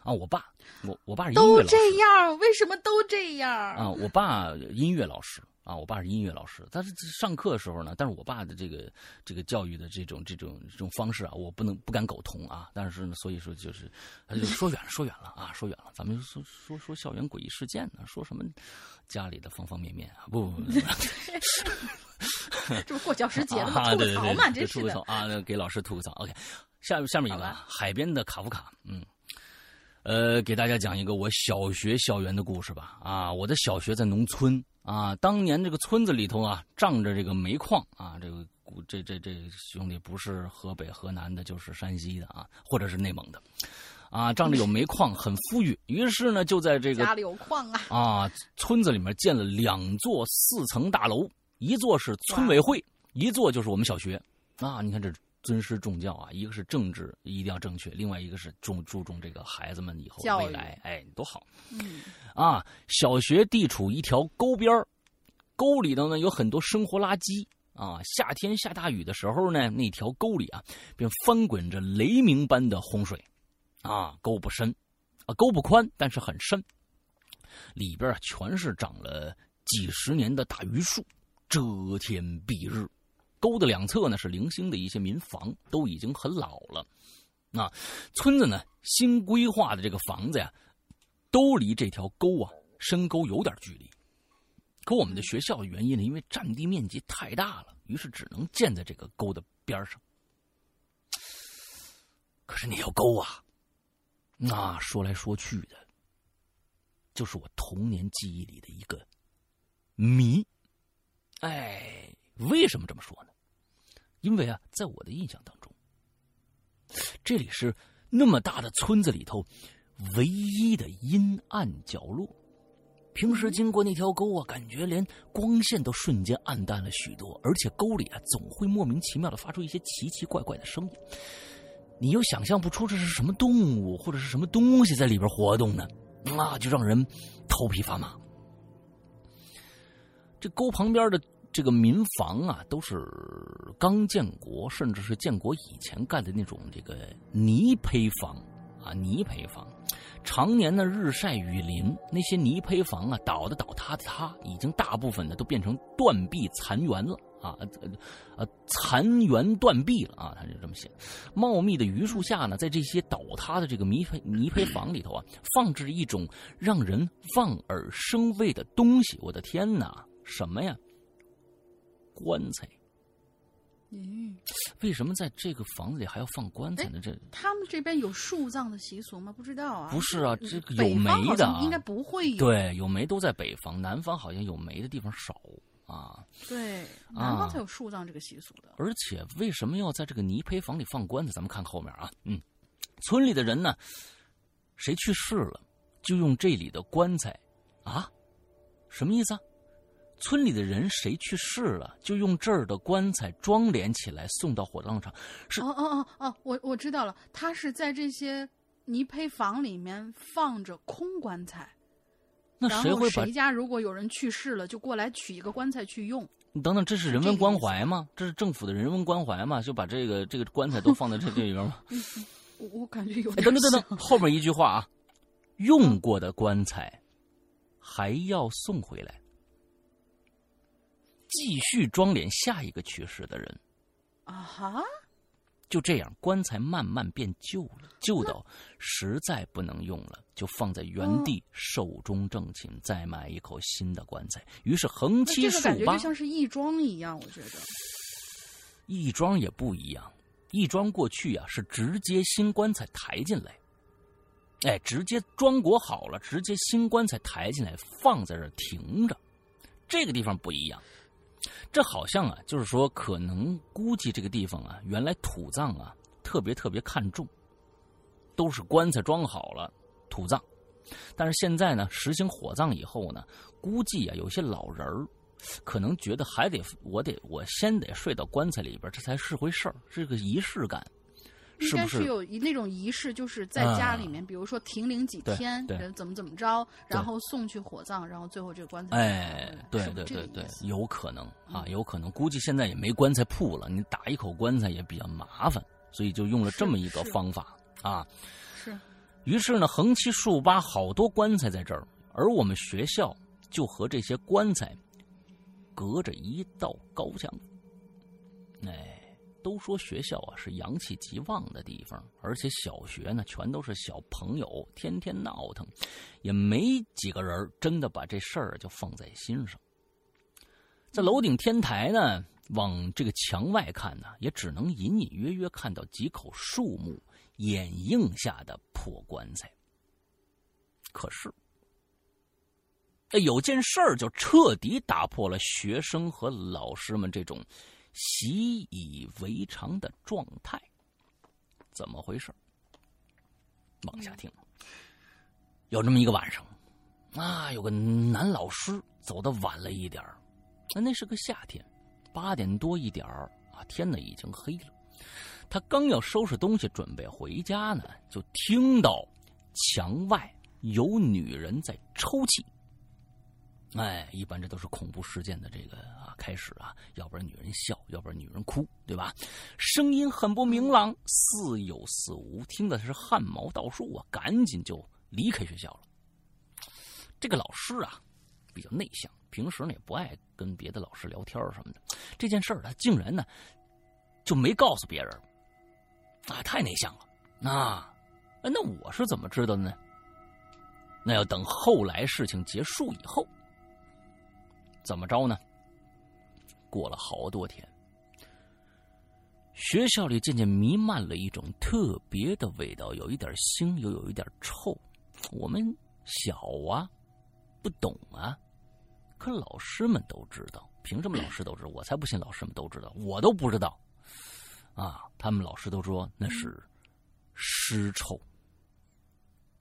啊，我爸，我我爸是音乐都老师。这样，为什么都这样？啊，我爸音乐老师啊，我爸是音乐老师。但是上课的时候呢，但是我爸的这个这个教育的这种这种这种方式啊，我不能不敢苟同啊。但是呢，所以说就是，他就说远了，说远了啊，说远了。咱们就说说说校园诡异事件呢，说什么家里的方方面面啊，不不不不。这不过教师节了吐个槽嘛，对真是的。吐个槽啊，给老师吐个槽。OK，下下面一个啊海边的卡夫卡，嗯，呃，给大家讲一个我小学校园的故事吧。啊，我的小学在农村啊，当年这个村子里头啊，仗着这个煤矿啊，这个这这这兄弟不是河北河南的，就是山西的啊，或者是内蒙的。啊，仗着有煤矿，很富裕，于是呢，就在这个家里有矿啊，啊，村子里面建了两座四层大楼，一座是村委会，一座就是我们小学。啊，你看这尊师重教啊，一个是政治一定要正确，另外一个是重注重这个孩子们以后未来，哎，多好。嗯，啊，小学地处一条沟边儿沟里头呢有很多生活垃圾啊。夏天下大雨的时候呢，那条沟里啊便翻滚着雷鸣般的洪水，啊，沟不深，啊，沟不宽，但是很深，里边啊全是长了几十年的大榆树，遮天蔽日。沟的两侧呢是零星的一些民房，都已经很老了。那，村子呢新规划的这个房子呀，都离这条沟啊深沟有点距离。可我们的学校的原因呢，因为占地面积太大了，于是只能建在这个沟的边上。可是那条沟啊，那说来说去的，就是我童年记忆里的一个谜。哎，为什么这么说呢？因为啊，在我的印象当中，这里是那么大的村子里头唯一的阴暗角落。平时经过那条沟啊，感觉连光线都瞬间暗淡了许多，而且沟里啊总会莫名其妙的发出一些奇奇怪怪的声音，你又想象不出这是什么动物或者是什么东西在里边活动呢，那，就让人头皮发麻。这沟旁边的这个民房啊，都是刚建国，甚至是建国以前盖的那种这个泥坯房啊，泥坯房，常年呢日晒雨淋，那些泥坯房啊，倒的倒，塌的塌，已经大部分呢都变成断壁残垣了啊，呃，残垣断壁了啊，他就这么写。茂密的榆树下呢，在这些倒塌的这个泥坯泥坯房里头啊，放置着一种让人望而生畏的东西。我的天哪，什么呀？棺材。嗯，为什么在这个房子里还要放棺材呢？这他们这边有树葬的习俗吗？不知道啊。不是啊，这个有煤的应该不会有。对，有煤都在北方，南方好像有煤的地方少啊。对，南方才有树葬这个习俗的。而且为什么要在这个泥坯房里放棺材？咱们看后面啊，嗯，村里的人呢，谁去世了，就用这里的棺材，啊，什么意思啊？村里的人谁去世了，就用这儿的棺材装殓起来送到火葬场。是哦哦哦哦，我我知道了，他是在这些泥坯房里面放着空棺材，那谁会把谁家如果有人去世了，就过来取一个棺材去用。你等等，这是人文关怀吗？这是政府的人文关怀吗？就把这个这个棺材都放在这这里边吗？我我感觉有等等等等，后面一句话啊，用过的棺材还要送回来，继续装殓下一个去世的人。啊哈，就这样，棺材慢慢变旧了，旧到实在不能用了，就放在原地寿终正寝，再买一口新的棺材。于是横七竖八这个感觉八就，像是义庄一样，我觉得。义庄也不一样，义庄过去啊是直接新棺材抬进来，哎，直接装裹好了，直接新棺材抬进来放在这儿停着。这个地方不一样，这好像啊，就是说可能估计这个地方啊，原来土葬啊特别特别看重，都是棺材装好了土葬，但是现在呢实行火葬以后呢，估计啊有些老人儿。可能觉得还得我得我先得睡到棺材里边，这才是回事儿，是个仪式感，应该是？有一那种仪式，就是在家里面，比如说停灵几天，怎么怎么着，然后送去火葬，然后最后这个棺材哎，对对对对有可能啊，有可能，估计现在也没棺材铺了，你打一口棺材也比较麻烦，所以就用了这么一个方法啊。是。于是呢，横七竖八好多棺材在这儿，而我们学校就和这些棺材隔着一道高墙。哎，都说学校啊是阳气极旺的地方，而且小学呢全都是小朋友，天天闹腾，也没几个人真的把这事儿就放在心上。在楼顶天台呢，往这个墙外看呢，也只能隐隐约约看到几口树木掩映下的破棺材。可是，哎，有件事儿就彻底打破了学生和老师们这种习以为常的状态。怎么回事？往下听。有这么一个晚上，啊，有个男老师走的晚了一点儿，那那是个夏天，八点多一点儿啊，天呢已经黑了。他刚要收拾东西准备回家呢，就听到墙外有女人在抽泣。哎，一般这都是恐怖事件的这个啊开始啊，要不然女人笑，要不然女人哭，对吧？声音很不明朗，似有似无，听的是汗毛倒竖啊，赶紧就离开学校了。这个老师啊，比较内向，平时呢也不爱跟别的老师聊天什么的。这件事儿他竟然呢就没告诉别人，啊，太内向了。那、那我是怎么知道的呢？那要等后来事情结束以后。怎么着呢？过了好多天，学校里渐渐弥漫了一种特别的味道，有一点腥，又有一点臭。我们小啊，不懂啊，可老师们都知道。凭什么老师都知道？我才不信老师们都知道，我都不知道。啊，他们老师都说那是尸臭。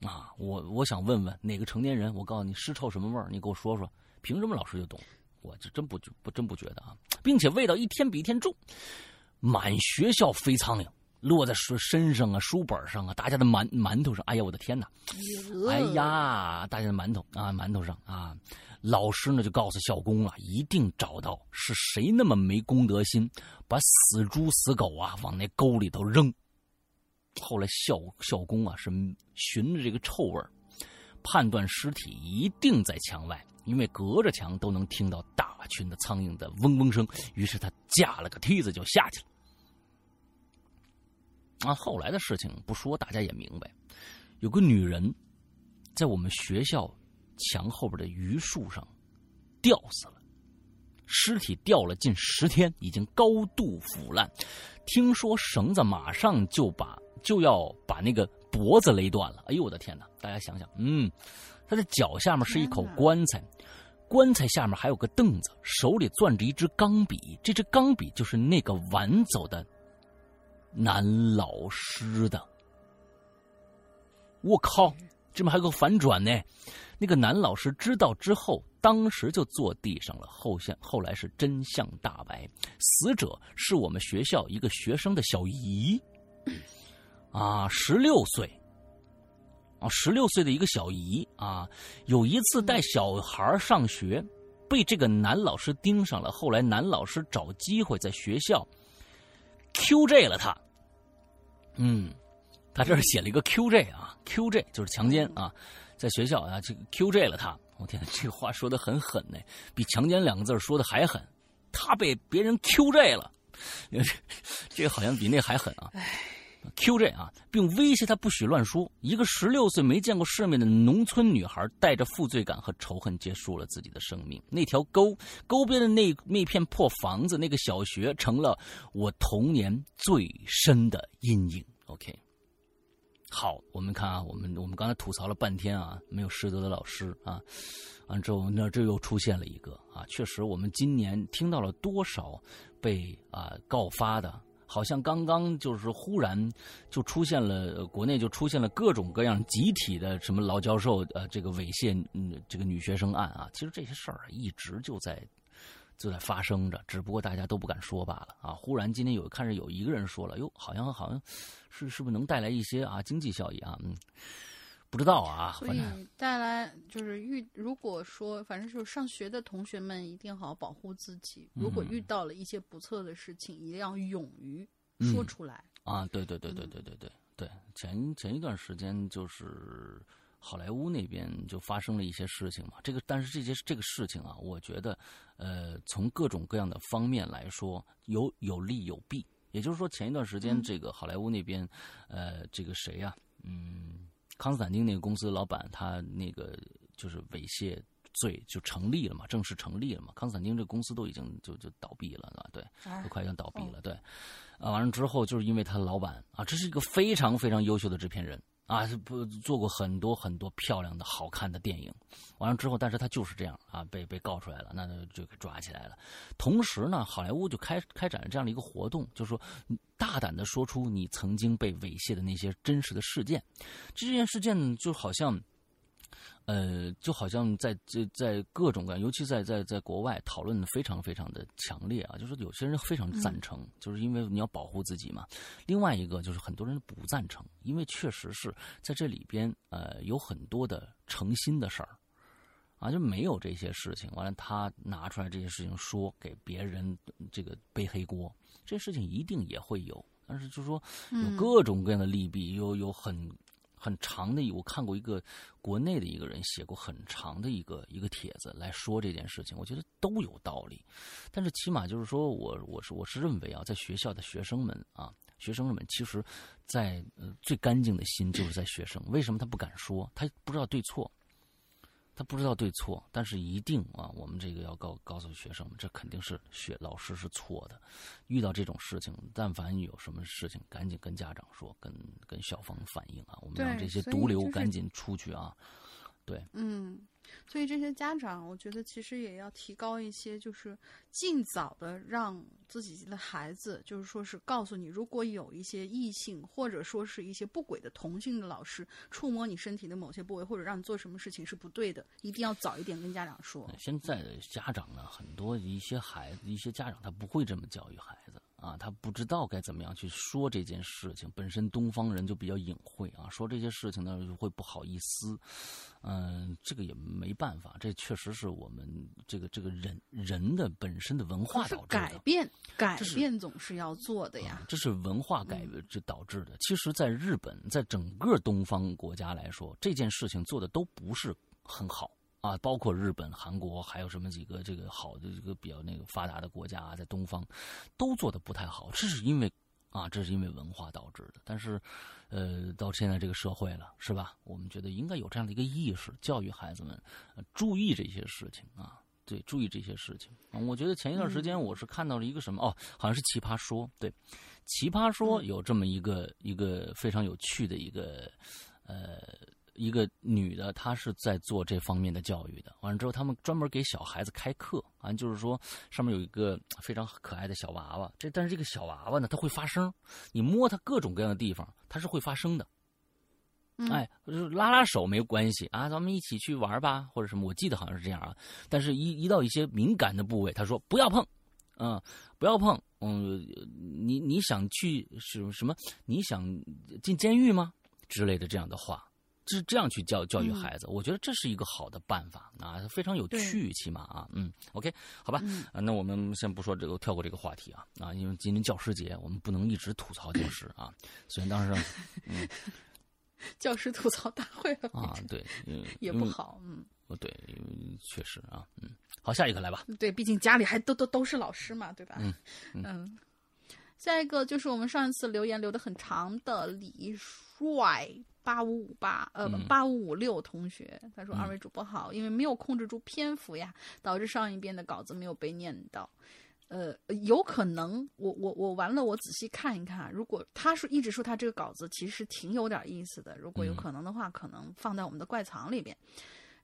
啊，我我想问问哪个成年人？我告诉你，尸臭什么味儿？你给我说说。凭什么老师就懂？我这真不不真不觉得啊，并且味道一天比一天重，满学校飞苍蝇落在书身上啊、书本上啊、大家的馒馒头上。哎呀，我的天哪！哎呀，大家的馒头啊，馒头上啊，老师呢就告诉校工啊，一定找到是谁那么没公德心，把死猪死狗啊往那沟里头扔。后来校校工啊是循着这个臭味判断尸体一定在墙外，因为隔着墙都能听到大群的苍蝇的嗡嗡声。于是他架了个梯子就下去了。啊，后来的事情不说，大家也明白。有个女人在我们学校墙后边的榆树上吊死了，尸体吊了近十天，已经高度腐烂。听说绳子马上就把就要把那个脖子勒断了。哎呦，我的天哪！大家想想，嗯，他的脚下面是一口棺材，棺材下面还有个凳子，手里攥着一支钢笔，这支钢笔就是那个晚走的。男老师的，我靠，这边还有个反转呢。那个男老师知道之后，当时就坐地上了。后现后来是真相大白，死者是我们学校一个学生的小姨，啊，十六岁，啊，十六岁的一个小姨啊，有一次带小孩上学，被这个男老师盯上了。后来男老师找机会在学校。QJ 了他，嗯，他这儿写了一个 QJ 啊，QJ 就是强奸啊，在学校啊，这个 QJ 了他，我天，这个话说的很狠呢，比强奸两个字说的还狠，他被别人 QJ 了，这个好像比那还狠啊。QJ 啊，并威胁他不许乱说。一个十六岁没见过世面的农村女孩，带着负罪感和仇恨结束了自己的生命。那条沟沟边的那那片破房子，那个小学，成了我童年最深的阴影。OK，好，我们看啊，我们我们刚才吐槽了半天啊，没有师德的老师啊，完之后那这又出现了一个啊，确实，我们今年听到了多少被啊告发的。好像刚刚就是忽然就出现了，国内就出现了各种各样集体的什么老教授呃这个猥亵嗯这个女学生案啊，其实这些事儿一直就在就在发生着，只不过大家都不敢说罢了啊。忽然今天有看着有一个人说了，哟，好像好像是是不是能带来一些啊经济效益啊？嗯。不知道啊，所以带来就是遇，如果说反正就是上学的同学们一定好好保护自己。如果遇到了一些不测的事情，一定要勇于说出来啊！对对对对对对对对。前前一段时间就是好莱坞那边就发生了一些事情嘛。这个但是这些这个事情啊，我觉得呃从各种各样的方面来说，有有利有弊。也就是说，前一段时间这个好莱坞那边呃这个谁呀，嗯。康斯坦丁那个公司老板，他那个就是猥亵罪就成立了嘛，正式成立了嘛。康斯坦丁这公司都已经就就倒闭了，对吧？对，都快要倒闭了，对。啊，完了之后，就是因为他老板啊，这是一个非常非常优秀的制片人。啊，不做过很多很多漂亮的好看的电影，完了之后，但是他就是这样啊，被被告出来了，那就给抓起来了。同时呢，好莱坞就开开展了这样的一个活动，就是说，大胆的说出你曾经被猥亵的那些真实的事件。这件事件就好像。呃，就好像在在在各种各样，尤其在在在国外讨论的非常非常的强烈啊，就是有些人非常赞成，就是因为你要保护自己嘛。另外一个就是很多人不赞成，因为确实是在这里边呃有很多的诚心的事儿啊，就没有这些事情。完了，他拿出来这些事情说给别人这个背黑锅，这事情一定也会有，但是就是说有各种各样的利弊，有有很。很长的，我看过一个国内的一个人写过很长的一个一个帖子来说这件事情，我觉得都有道理。但是起码就是说我我是我是认为啊，在学校的学生们啊，学生们其实，在呃最干净的心就是在学生。为什么他不敢说？他不知道对错。他不知道对错，但是一定啊，我们这个要告告诉学生们，这肯定是学老师是错的。遇到这种事情，但凡有什么事情，赶紧跟家长说，跟跟校方反映啊，我们让这些毒瘤赶紧出去啊。对，嗯。所以这些家长，我觉得其实也要提高一些，就是尽早的让自己的孩子，就是说是告诉你，如果有一些异性或者说是一些不轨的同性的老师触摸你身体的某些部位，或者让你做什么事情是不对的，一定要早一点跟家长说。现在的家长呢，很多一些孩子，一些家长他不会这么教育孩子啊，他不知道该怎么样去说这件事情。本身东方人就比较隐晦啊，说这些事情呢会不好意思。嗯，这个也没办法，这确实是我们这个这个人人的本身的文化导致的。改变，改变总是要做的呀。这是文化改这导致的。其实，在日本，在整个东方国家来说，这件事情做的都不是很好。啊，包括日本、韩国，还有什么几个这个好的这个比较那个发达的国家啊，在东方都做的不太好。这是因为啊，这是因为文化导致的。但是，呃，到现在这个社会了，是吧？我们觉得应该有这样的一个意识，教育孩子们注意这些事情啊，对，注意这些事情。我觉得前一段时间我是看到了一个什么哦，好像是《奇葩说》对，《奇葩说》有这么一个一个非常有趣的一个呃。一个女的，她是在做这方面的教育的。完了之后，他们专门给小孩子开课啊，就是说上面有一个非常可爱的小娃娃。这但是这个小娃娃呢，它会发声，你摸它各种各样的地方，它是会发声的。哎，拉拉手没有关系啊，咱们一起去玩吧，或者什么。我记得好像是这样啊。但是，一一到一些敏感的部位，他说不要碰，嗯，不要碰，嗯，你你想去什什么？你想进监狱吗？之类的这样的话。是这样去教教育孩子，我觉得这是一个好的办法啊，非常有趣，起码啊，嗯，OK，好吧，啊，那我们先不说这个，跳过这个话题啊，啊，因为今天教师节，我们不能一直吐槽教师啊，虽然当时，嗯，教师吐槽大会啊，对，也不好，嗯，对，确实啊，嗯，好，下一个来吧，对，毕竟家里还都都都是老师嘛，对吧？嗯？嗯，下一个就是我们上一次留言留的很长的李帅。八五五八，呃，八五五六同学，他说：“二位主播好，因为没有控制住篇幅呀，导致上一遍的稿子没有被念到。呃，有可能，我我我完了，我仔细看一看。如果他说一直说他这个稿子其实挺有点意思的，如果有可能的话，可能放在我们的怪藏里边。”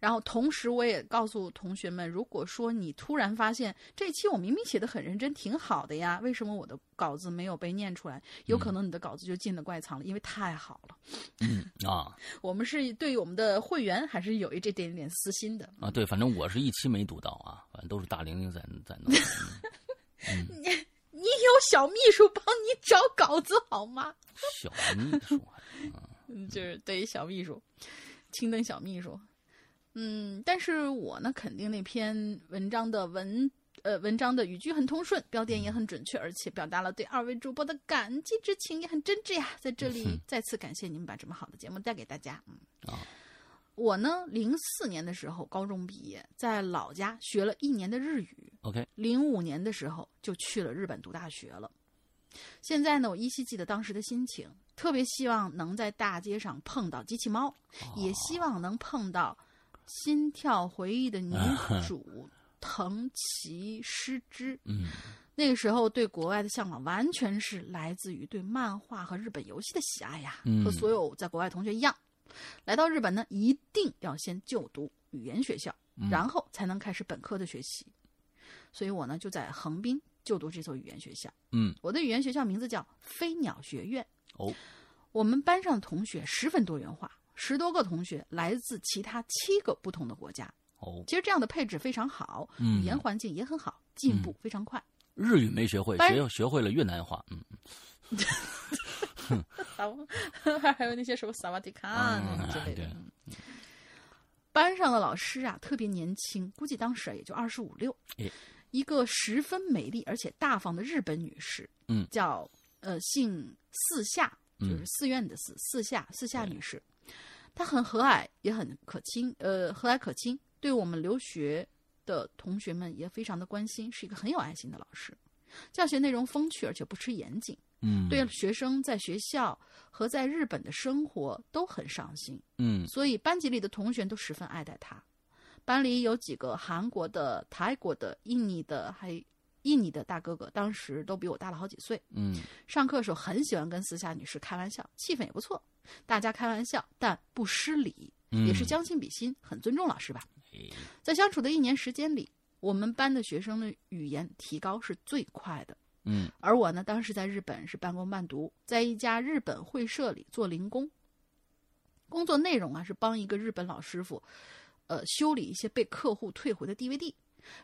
然后同时，我也告诉同学们，如果说你突然发现这期我明明写的很认真，挺好的呀，为什么我的稿子没有被念出来？有可能你的稿子就进了怪藏了，因为太好了。嗯啊，我们是对于我们的会员还是有一这点点私心的啊。对，反正我是一期没读到啊，反正都是大玲玲在在弄。你你有小秘书帮你找稿子好吗？小秘书，嗯，就是对于小秘书，青灯小秘书。嗯，但是我呢，肯定那篇文章的文，呃，文章的语句很通顺，标点也很准确，而且表达了对二位主播的感激之情，也很真挚呀。在这里再次感谢你们把这么好的节目带给大家。嗯啊，我呢，零四年的时候高中毕业，在老家学了一年的日语。OK，零五年的时候就去了日本读大学了。现在呢，我依稀记得当时的心情，特别希望能在大街上碰到机器猫，也希望能碰到。心跳回忆的女主藤崎诗织，嗯，那个时候对国外的向往完全是来自于对漫画和日本游戏的喜爱呀。和所有在国外同学一样，来到日本呢，一定要先就读语言学校，然后才能开始本科的学习。所以我呢就在横滨就读这所语言学校。嗯，我的语言学校名字叫飞鸟学院。哦，我们班上的同学十分多元化。十多个同学来自其他七个不同的国家。哦，其实这样的配置非常好，语言环境也很好，进步非常快。日语没学会，学学会了越南话。嗯 嗯。还有那些什么萨瓦迪卡之类的。班上的老师啊，特别年轻，估计当时也就二十五六。一个十分美丽而且大方的日本女士，嗯，叫呃姓四夏，就是寺院的寺，四下四下女士。她很和蔼，也很可亲，呃，和蔼可亲，对我们留学的同学们也非常的关心，是一个很有爱心的老师。教学内容风趣，而且不失严谨，嗯，对学生在学校和在日本的生活都很上心，嗯，所以班级里的同学都十分爱戴他。班里有几个韩国的、泰国的、印尼的，还印尼的大哥哥，当时都比我大了好几岁，嗯，上课的时候很喜欢跟私下女士开玩笑，气氛也不错。大家开玩笑，但不失礼，也是将心比心，很尊重老师吧。在相处的一年时间里，我们班的学生的语言提高是最快的。嗯，而我呢，当时在日本是半工半读，在一家日本会社里做零工，工作内容啊是帮一个日本老师傅，呃，修理一些被客户退回的 DVD，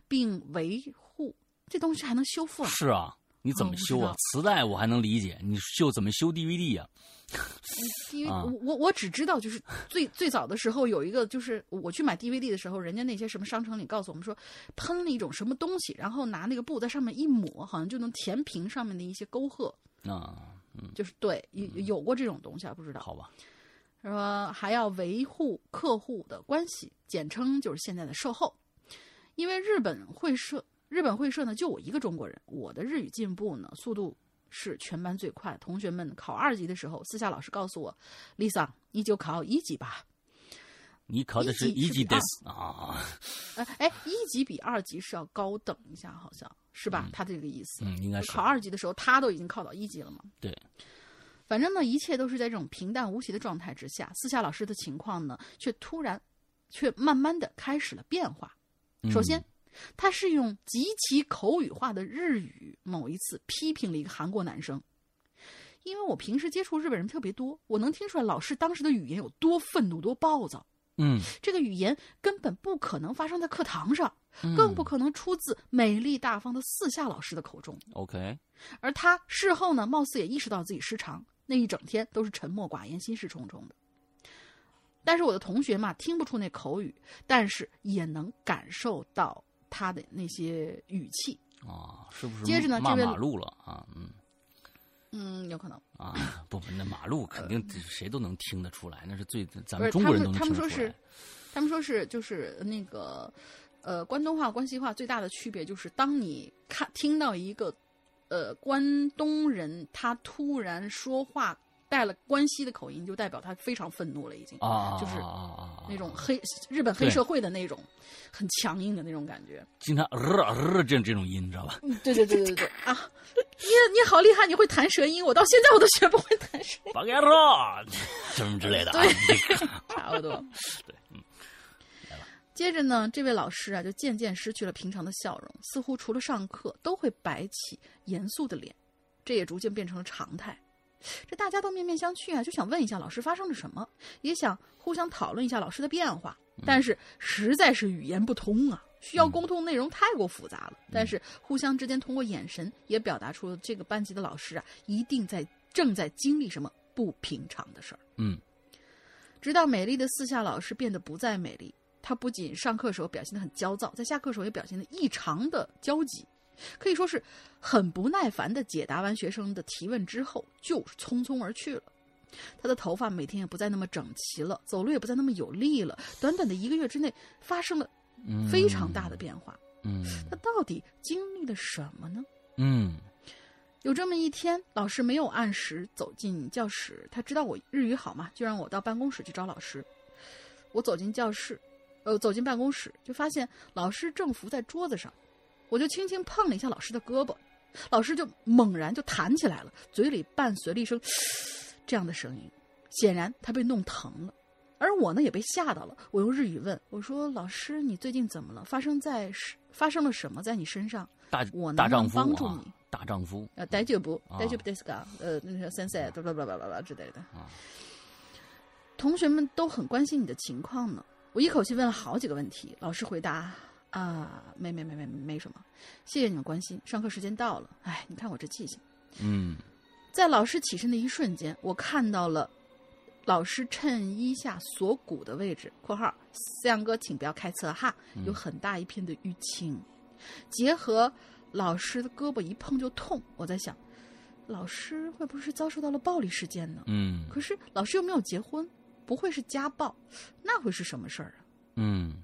并维护这东西还能修复啊？是啊，你怎么修啊？磁带我还能理解，你就怎么修 DVD 呀、因为啊我我我只知道，就是最最早的时候有一个，就是我去买 DVD 的时候，人家那些什么商城里告诉我们说，喷了一种什么东西，然后拿那个布在上面一抹，好像就能填平上面的一些沟壑。啊？就是对，有有过这种东西啊，不知道。好吧，说还要维护客户的关系，简称就是现在的售后。因为日本会社，日本会社呢就我一个中国人，我的日语进步呢速度是全班最快。同学们考二级的时候，私下老师告诉我，Lisa，你就考一级吧。你考的是一级的啊？呃，哎，一级比二级是要高等一下，好像是吧？他这个意思。嗯，应该是考二级的时候，他都已经考到一级了嘛。对。反正呢，一切都是在这种平淡无奇的状态之下，私下老师的情况呢，却突然，却慢慢的开始了变化。嗯首先，他是用极其口语化的日语，某一次批评了一个韩国男生。因为我平时接触日本人特别多，我能听出来老师当时的语言有多愤怒、多暴躁。嗯，这个语言根本不可能发生在课堂上，嗯更不可能出自美丽大方的四下老师的口中。OK，而他事后呢，貌似也意识到自己失常，那一整天都是沉默寡言、心事重重的。但是我的同学嘛，听不出那口语，但是也能感受到他的那些语气。啊，是不是接着呢骂马路了啊？嗯嗯，有可能啊，不不，那马路肯定谁都能听得出来，那是最咱们中国人都他们他们说是他们说是就是那个呃，关东话、关西话最大的区别就是，当你看听到一个呃关东人他突然说话带了关西的口音，就代表他非常愤怒了，已经啊，就是那种黑日本黑社会的那种很强硬的那种感觉。经常呃呃这这种音，你知道吧？嗯，对对对对对啊！你你好厉害，你会弹舌音，我到现在我都学不会弹舌音，巴盖罗什么之类的 差不多。对，嗯，接着呢，这位老师啊，就渐渐失去了平常的笑容，似乎除了上课都会摆起严肃的脸，这也逐渐变成了常态。这大家都面面相觑啊，就想问一下老师发生了什么，也想互相讨论一下老师的变化，但是实在是语言不通啊，需要沟通内容太过复杂了。但是互相之间通过眼神也表达出了这个班级的老师啊，一定在正在经历什么不平常的事儿。嗯直到美丽的四下老师变得不再美丽，她不仅上课时候表现得很焦躁，在下课时候也表现得异常的焦急，可以说是很不耐烦的解答完学生的提问之后，就是匆匆而去了。他的头发每天也不再那么整齐了，走路也不再那么有力了。短短的一个月之内，发生了嗯，非常大的变化。嗯他到底经历了什么呢？嗯有这么一天，老师没有按时走进教室，他知道我日语好嘛，就让我到办公室去找老师。我走进教室，呃，走进办公室，就发现老师正伏在桌子上，我就轻轻碰了一下老师的胳膊，老师就猛然就弹起来了，嘴里伴随了一声这样的声音，显然他被弄疼了。而我呢也被吓到了，我用日语问我说：“老师，你最近怎么了？发生在发生了什么在你身上？大我能不能大丈夫啊帮助你？大丈夫呃，大丈夫，啊大丈夫ですか？呃，那个先生，巴拉巴拉巴拉之类的。啊同学们都很关心你的情况呢。我一口气问了好几个问题，老师回答 啊，没没没没没什么，谢谢你们关心。上课时间到了，哎，你看我这记性。嗯在老师起身的一瞬间，我看到了老师衬衣下锁骨的位置（括号思阳哥，请不要开车哈）有很大一片的淤青，结合老师的胳膊一碰就痛。我在想，老师会不会是遭受到了暴力事件呢？嗯可是老师又没有结婚，不会是家暴，那会是什么事儿啊？嗯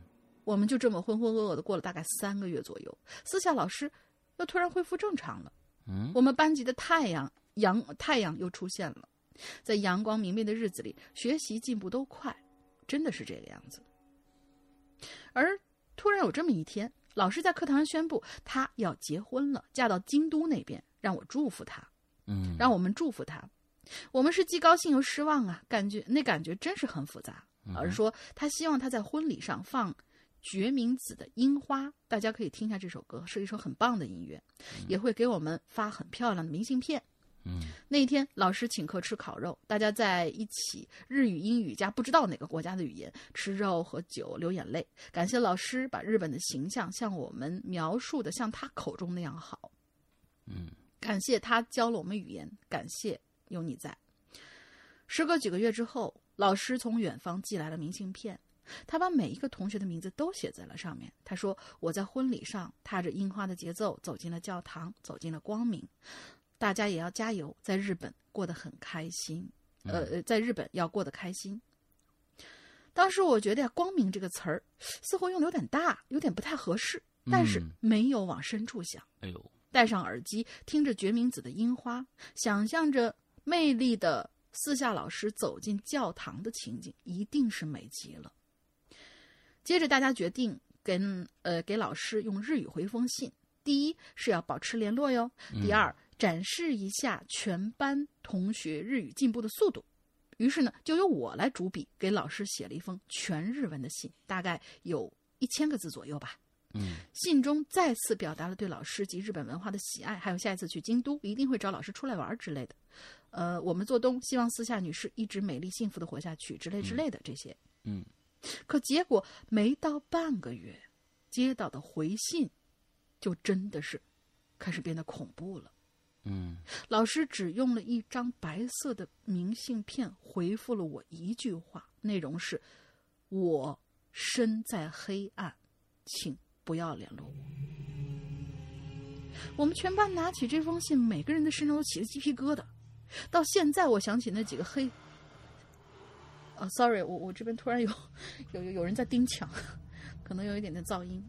我们就这么浑浑噩噩的过了大概三个月左右，私下老师又突然恢复正常了。嗯我们班级的太阳阳太阳又出现了，在阳光明媚的日子里，学习进步都快，真的是这个样子。而突然有这么一天，老师在课堂上宣布她要结婚了，嫁到京都那边，让我祝福她。嗯，让我们祝福他。我们是既高兴又失望啊，感觉那感觉真是很复杂。老师说他希望他在婚礼上放决明子的《樱花》，大家可以听一下这首歌，是一首很棒的音乐，也会给我们发很漂亮的明信片。嗯那一天，老师请客吃烤肉，大家在一起日语、英语加不知道哪个国家的语言，吃肉喝酒流眼泪。感谢老师把日本的形象像我们描述的像他口中那样好。嗯感谢他教了我们语言，感谢有你在。时隔几个月之后，老师从远方寄来了明信片，他把每一个同学的名字都写在了上面。他说：“我在婚礼上踏着樱花的节奏走进了教堂，走进了光明。大家也要加油，在日本过得很开心。呃，呃在日本要过得开心。”当时我觉得呀，“光明”这个词儿似乎用的有点大，有点不太合适，但是嗯没有往深处想。哎呦，戴上耳机，听着决明子的樱花，想象着魅力的四下老师走进教堂的情景，一定是美极了。接着，大家决定跟呃给老师用日语回封信。第一是要保持联络哟，第二展示一下全班同学日语进步的速度。于是呢，就由我来主笔给老师写了一封全日文的信，大概有一千个字左右吧。嗯信中再次表达了对老师及日本文化的喜爱，还有下一次去京都一定会找老师出来玩之类的。呃，我们做东希望私下女士一直美丽幸福的活下去之类之类的这些。嗯，可结果没到半个月，接到的回信就真的是开始变得恐怖了。嗯老师只用了一张白色的明信片回复了我一句话，内容是：“我身在黑暗，请不要联络我。”我们全班拿起这封信，每个人的身上都起了鸡皮疙瘩。到现在，我想起那几个黑……啊，sorry，我我这边突然有有有有人在盯墙，可能有一点点噪音。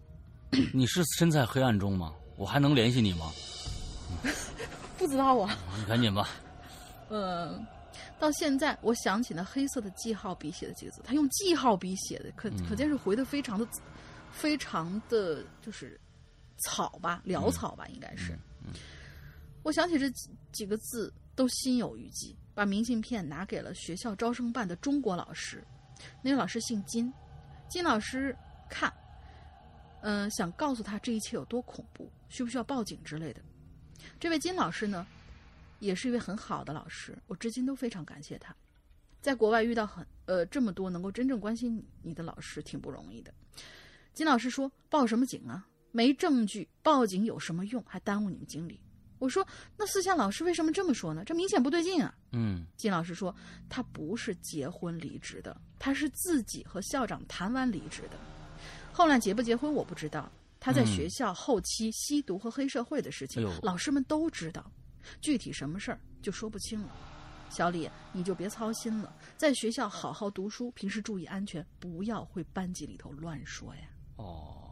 你是身在黑暗中吗？我还能联系你吗？不知道啊。你赶紧吧。呃，到现在我想起那黑色的记号笔写的几个字，他用记号笔写的，可可见是回的非常的、非常的就是草吧，潦草吧，应该是。我想起这几几个字，都心有余悸，把明信片拿给了学校招生办的中国老师，那个老师姓金，金老师看，嗯、想告诉他这一切有多恐怖，需不需要报警之类的。这位金老师呢，也是一位很好的老师，我至今都非常感谢他。在国外遇到很呃这么多能够真正关心你的老师，挺不容易的。金老师说：“报什么警啊？没证据，报警有什么用？还耽误你们经理。”我说：“那思夏老师为什么这么说呢？这明显不对劲啊！”嗯金老师说：“他不是结婚离职的，他是自己和校长谈完离职的。后来结不结婚我不知道。他在嗯学校后期吸毒和黑社会的事情，老师们都知道，具体什么事儿就说不清了。小李，你就别操心了，在学校好好读书，平时注意安全，不要回班级里头乱说呀。”哦，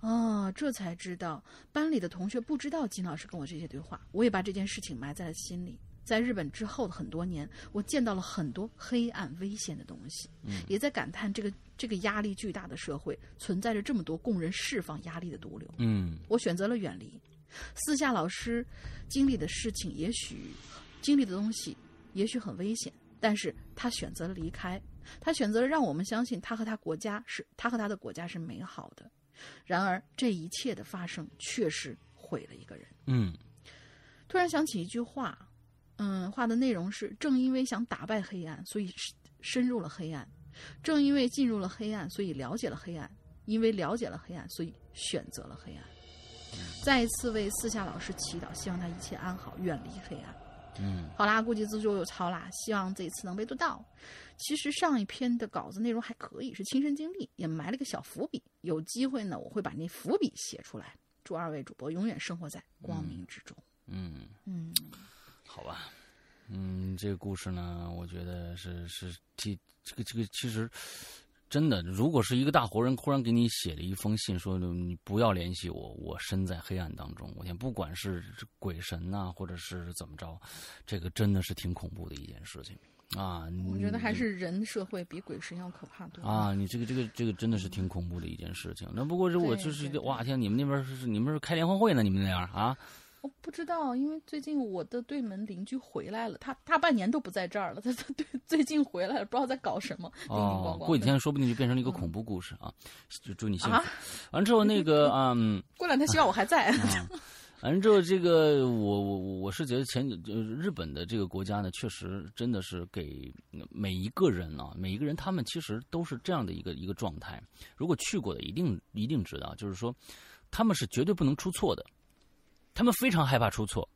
啊，这才知道班里的同学不知道金老师跟我这些对话，我也把这件事情埋在了心里。在日本之后的很多年，我见到了很多黑暗危险的东西，嗯也在感叹这个这个压力巨大的社会存在着这么多供人释放压力的毒瘤。嗯我选择了远离。私下老师经历的事情，也许经历的东西，也许很危险，但是他选择了离开，他选择了让我们相信他和他国家是他和他的国家是美好的。然而，这一切的发生确实毁了一个人。嗯突然想起一句话，嗯，话的内容是：正因为想打败黑暗，所以深深入了黑暗；正因为进入了黑暗，所以了解了黑暗；因为了解了黑暗，所以选择了黑暗。再一次为四夏老师祈祷，希望他一切安好，远离黑暗。嗯好啦，估计自助又超啦，希望这一次能被读到。其实上一篇的稿子内容还可以，是亲身经历，也埋了个小伏笔。有机会呢，我会把那伏笔写出来。祝二位主播永远生活在光明之中。嗯，嗯好吧。嗯，这个故事呢，我觉得是是这这个这个其实真的，如果是一个大活人忽然给你写了一封信，说你不要联系我，我身在黑暗当中。我天，不管是鬼神呐、或者是怎么着，这个真的是挺恐怖的一件事情啊。我觉得还是人社会比鬼神要可怕多。啊，你这个这个这个真的是挺恐怖的一件事情。那不过如果就是哇天，你们那边是你们是开联欢会呢？你们那样啊？我不知道，因为最近我的对门邻居回来了，他大半年都不在这儿了，他他对最近回来了，不知道在搞什么。哦过几天说不定就变成了一个恐怖故事啊！就祝你幸福。啊完之后那个啊 嗯。过两天希望我还在。啊，完了之后，这个我我我是觉得前呃日本的这个国家呢，确实真的是给每一个人啊，每一个人他们其实都是这样的一个一个状态。如果去过的，一定一定知道，就是说他们是绝对不能出错的。他们非常害怕出错。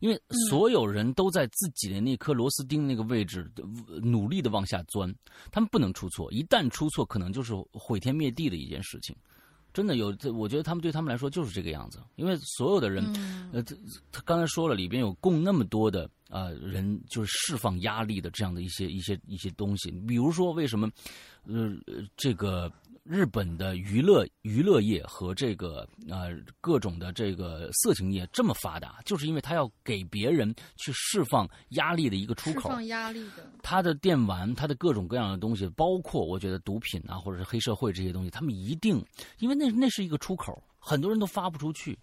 因为所有人都在自己的那颗螺丝钉那个位置努力的往下钻，他们不能出错，一旦出错，可能就是毁天灭地的一件事情。真的有，我觉得他们对他们来说就是这个样子。因为所有的人，呃，他他刚才说了，里边有供那么多的啊人，就是释放压力的这样的一些一些一些东西。比如说，为什么呃这个？日本的娱乐娱乐业和这个呃各种的这个色情业这么发达，就是因为他要给别人去释放压力的一个出口。释放压力的。他的电玩，他的各种各样的东西，包括我觉得毒品啊，或者是黑社会这些东西，他们一定，因为那那是一个出口，很多人都发不出去。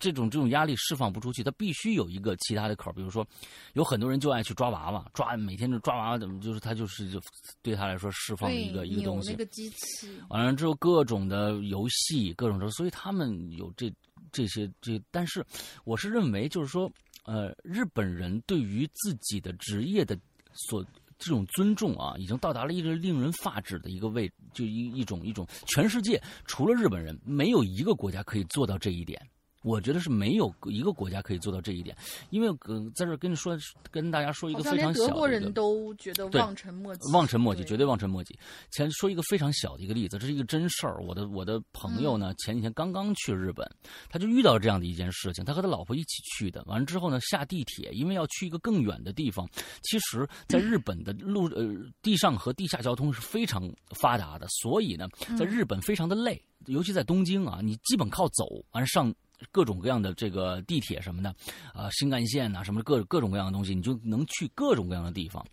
这种这种压力释放不出去，他必须有一个其他的口比如说，有很多人就爱去抓娃娃，抓每天就抓娃娃，怎么就是他就是就对他来说释放一个一个东西。那个机器。完了之后，各种的游戏，各种的，所以他们有这这些这，但是我是认为，就是说，呃，日本人对于自己的职业的所这种尊重啊，已经到达了一个令人发指的一个位，就一一种一种，全世界除了日本人，没有一个国家可以做到这一点。我觉得是没有一个国家可以做到这一点，因为呃，在这跟你说，跟大家说一个非常小的，德国人都觉得望尘莫及，望尘莫及，绝对望尘莫及。前说一个非常小的一个例子，这是一个真事儿。我的我的朋友呢，前几天刚刚去日本，他就遇到这样的一件事情。他和他老婆一起去的，完了之后呢，下地铁，因为要去一个更远的地方。其实，在日本的路呃地上和地下交通是非常发达的，所以呢，在日本非常的累，尤其在东京啊，你基本靠走完上。各种各样的这个地铁什么的，啊，新干线呐，什么各各种各样的东西，你就能去各种各样的地方，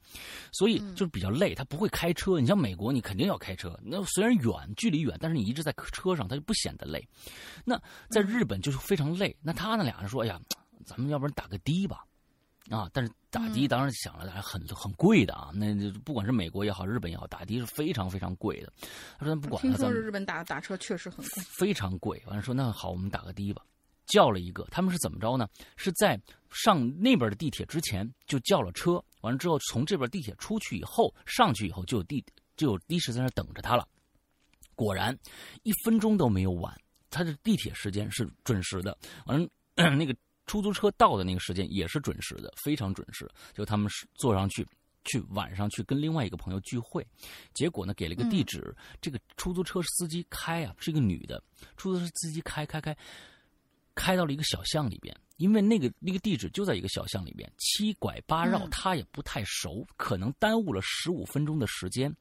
所以就是比较累。他不会开车，你像美国，你肯定要开车。那虽然远，距离远，但是你一直在车上，他就不显得累。那在日本就是非常累。那他那俩人说：“哎呀，咱们要不然打个的吧？”啊，但是打的当然想了，很很贵的啊。那不管是美国也好，日本也好，打的是非常非常贵的。他说：“咱不管了。”听说是日本打打车确实很贵，非常贵。完了说：“那好，我们打个的吧。”叫了一个，他们是怎么着呢？是在上那边的地铁之前就叫了车，完了之后从这边地铁出去以后，上去以后就有地就有的士在那等着他了。果然，一分钟都没有晚，他的地铁时间是准时的。完了，那个出租车到的那个时间也是准时的，非常准时。就他们是坐上去，去晚上去跟另外一个朋友聚会，结果呢给了个地址，这个出租车司机开啊是一个女的，出租车司机开开开。开到了一个小巷里边，因为那个那个地址就在一个小巷里边，七拐八绕，他也不太熟，可能耽误了十五分钟的时间。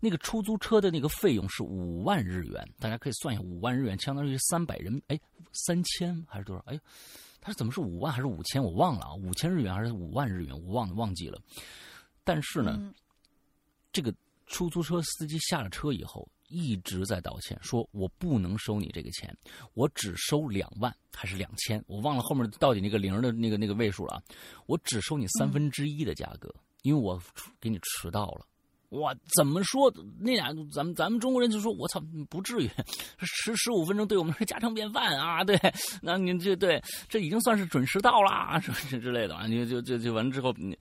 那个出租车的那个费用是五万日元，大家可以算一下，五万日元相当于三百人，哎，三千还是多少？哎，他是怎么是五万还是五千？我忘了啊，五千日元还是五万日元？我忘忘记了。但是呢，这个出租车司机下了车以后。一直在道歉，说我不能收你这个钱，我只收两万还是两千，我忘了后面到底那个零的那个那个位数了。我只收你三分之一的价格，因为我给你迟到了。哇，怎么说？那俩咱们咱们中国人就说，我操，不至于，迟十五分钟对我们是家常便饭啊。对，那你这对这已经算是准时到啦，什么之类的啊。你就就就完了之后你。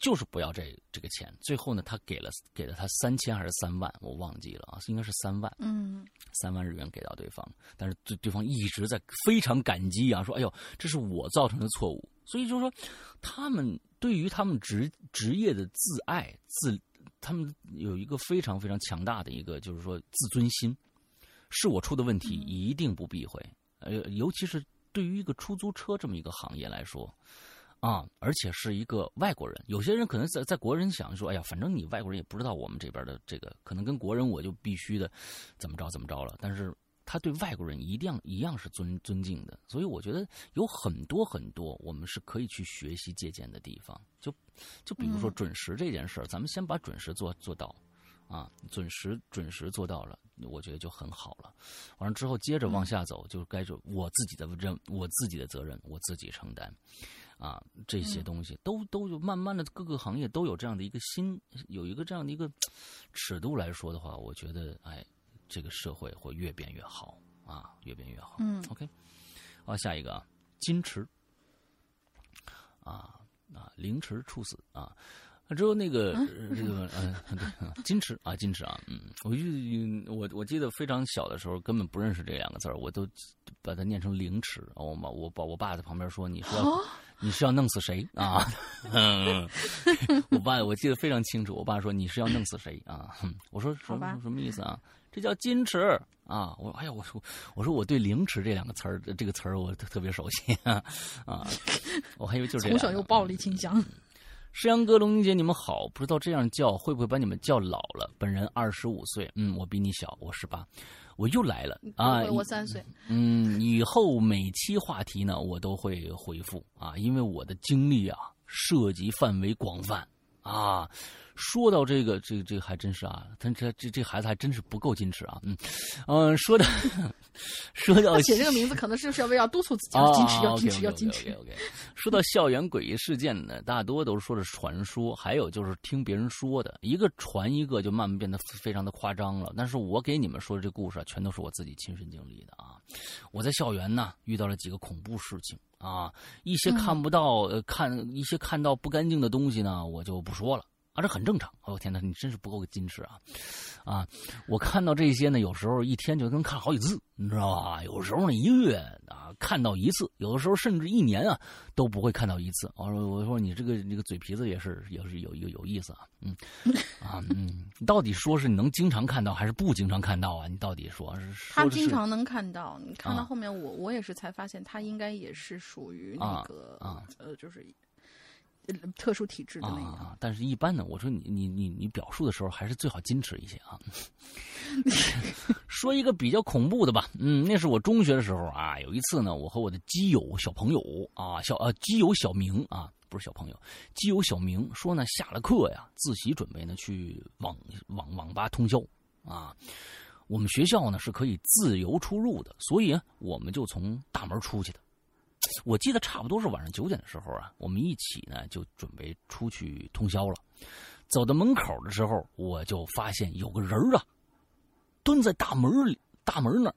就是不要这这个钱，最后呢，他给了给了他三千还是三万，我忘记了啊，应该是三万，嗯，三万日元给到对方，但是对对方一直在非常感激啊，说哎呦，这是我造成的错误，所以就是说，他们对于他们职职业的自爱自，他们有一个非常非常强大的一个就是说自尊心，是我出的问题一定不避讳，呃，尤其是对于一个出租车这么一个行业来说。啊，而且是一个外国人。有些人可能在在国人想说，哎呀，反正你外国人也不知道我们这边的这个，可能跟国人我就必须的怎么着怎么着了。但是他对外国人一定一样是尊尊敬的，所以我觉得有很多很多我们是可以去学习借鉴的地方。就就比如说准时这件事儿，咱们先把准时做做到，啊，准时准时做到了，我觉得就很好了。完了之后接着往下走，就该就我自己的任，我自己的责任，我自己承担。啊，这些东西都都有，慢慢的各个行业都有这样的一个新，有一个这样的一个尺度来说的话，我觉得，哎，这个社会会越变越好啊，越变越好。嗯，OK，好，下一个啊，矜持，啊啊，凌迟处死啊，之后那个、呃这个嗯、对嗯矜持啊矜持啊嗯，我就我我记得非常小的时候根本不认识这两个字儿，我都把它念成凌迟。我妈我爸我爸在旁边说你说你是要弄死谁啊？嗯，我爸我记得非常清楚，我爸说你是要弄死谁啊？我说什么什么意思啊？这叫矜持啊！我哎呀，我说我说我对凌迟这两个词儿这个词儿我特特别熟悉啊啊！我还以为就是从小有暴力倾向。石阳哥、龙英姐，你们好！不知道这样叫会不会把你们叫老了？本人二十五岁，嗯，我比你小，我十八，我又来了啊！我我三岁，嗯，以后每期话题呢，我都会回复啊，因为我的经历啊，涉及范围广泛啊。说到这个，这个这个还真是啊，他这这这孩子还真是不够矜持啊，嗯嗯，说的 说到他写这个名字可能是是要为了督促自己啊，要矜持，要矜持，要矜持。OK。说到校园诡异事件呢，大多都是说是传说，还有就是听别人说的，一个传一个，就慢慢变得非常的夸张了。但是我给你们说的这故事啊，全都是我自己亲身经历的啊。我在校园呢遇到了几个恐怖事情啊，一些看不到、呃看一些看到不干净的东西呢，我就不说了。啊，这很正常。哦天哪，你真是不够矜持啊！啊，我看到这些呢，有时候一天就能看好几次，你知道吧？有时候呢，一个月啊看到一次，有的时候甚至一年啊都不会看到一次。我说，我说你这个这个嘴皮子也是也是有有有意思啊，嗯 啊嗯，你到底说是你能经常看到还是不经常看到啊？你到底说是他经常能看到，你看到啊后面我，我也是才发现，他应该也是属于那啊个啊呃，就是呃特殊体质的啊那个。啊！但是，一般呢，我说你你你你表述的时候，还是最好矜持一些啊。说一个比较恐怖的吧，嗯，那是我中学的时候啊，有一次呢，我和我的基友小朋友啊，小呃基友小明啊，不是小朋友，基友小明说呢，下了课呀，自习准备呢去网网网吧通宵啊。我们学校呢是可以自由出入的，所以啊我们就从大门出去的。我记得差不多是晚上九点的时候啊，我们一起呢就准备出去通宵了。走到门口的时候，我就发现有个人儿啊，蹲在大门里大门那儿。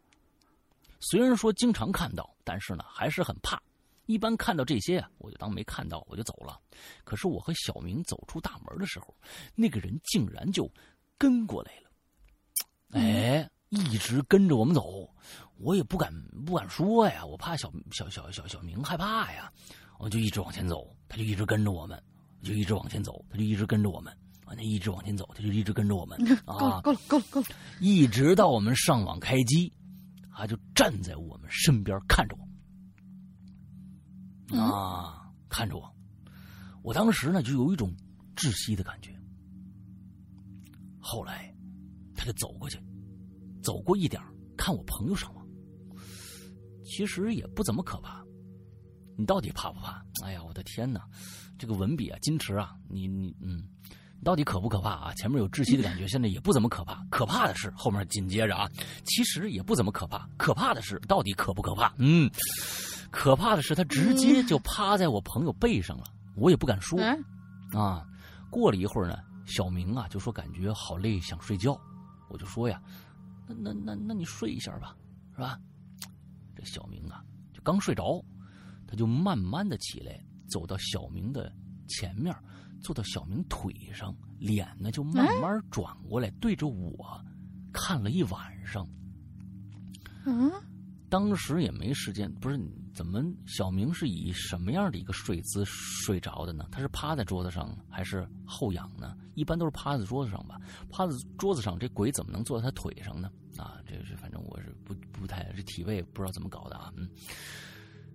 虽然说经常看到，但是呢还是很怕。一般看到这些啊，我就当没看到，我就走了。可是我和小明走出大门的时候，那个人竟然就跟过来了。哎，一直跟着我们走，我也不敢不敢说呀，我怕小小小小小明害怕呀，我就一直往前走，他就一直跟着我们，就一直往前走，他就一直跟着我们，啊，那一直往前走，他就一直跟着我们 啊，够了，够了，够了，够了！一直到我们上网开机，他就站在我们身边看着我，啊，看着我，我当时呢就有一种窒息的感觉。后来，他就走过去，走过一点儿看我朋友上网，其实也不怎么可怕。你到底怕不怕？哎呀，我的天哪，这个文笔啊，矜持啊，你你嗯。你到底可不可怕啊？前面有窒息的感觉，现在也不怎么可怕。可怕的是后面紧接着啊，其实也不怎么可怕。可怕的是到底可不可怕？嗯，可怕的是他直接就趴在我朋友背上了，我也不敢说哎，啊。过了一会儿呢，小明啊就说感觉好累，想睡觉。我就说呀，那那那那你睡一下吧，是吧？这小明啊就刚睡着，他就慢慢的起来，走到小明的前面。坐到小明腿上，脸呢就慢慢转过来，对着我看了一晚上。嗯，当时也没时间，不是怎么？小明是以什么样的一个睡姿睡着的呢？他是趴在桌子上还是后仰呢？一般都是趴在桌子上吧。趴在桌子上，这鬼怎么能坐在他腿上呢？啊，这是反正我是不不太这体位不知道怎么搞的啊，嗯，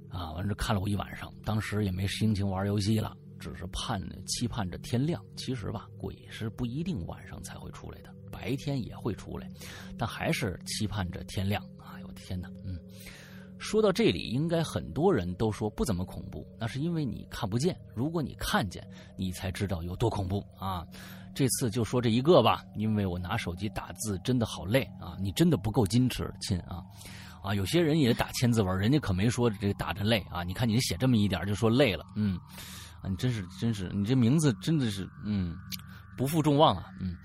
啊，完了看了我一晚上，当时也没心情玩游戏了。只是盼期盼着天亮。其实吧，鬼是不一定晚上才会出来的，白天也会出来，但还是期盼着天亮。哎呦我的天哪！嗯，说到这里，应该很多人都说不怎么恐怖，那是因为你看不见。如果你看见，你才知道有多恐怖啊！这次就说这一个吧，因为我拿手机打字真的好累啊！你真的不够矜持，亲啊！啊，有些人也打千字文，人家可没说这打着累啊！你看你写这么一点就说累了，嗯。啊，你真是真是，你这名字真的是，嗯，不负众望啊，嗯，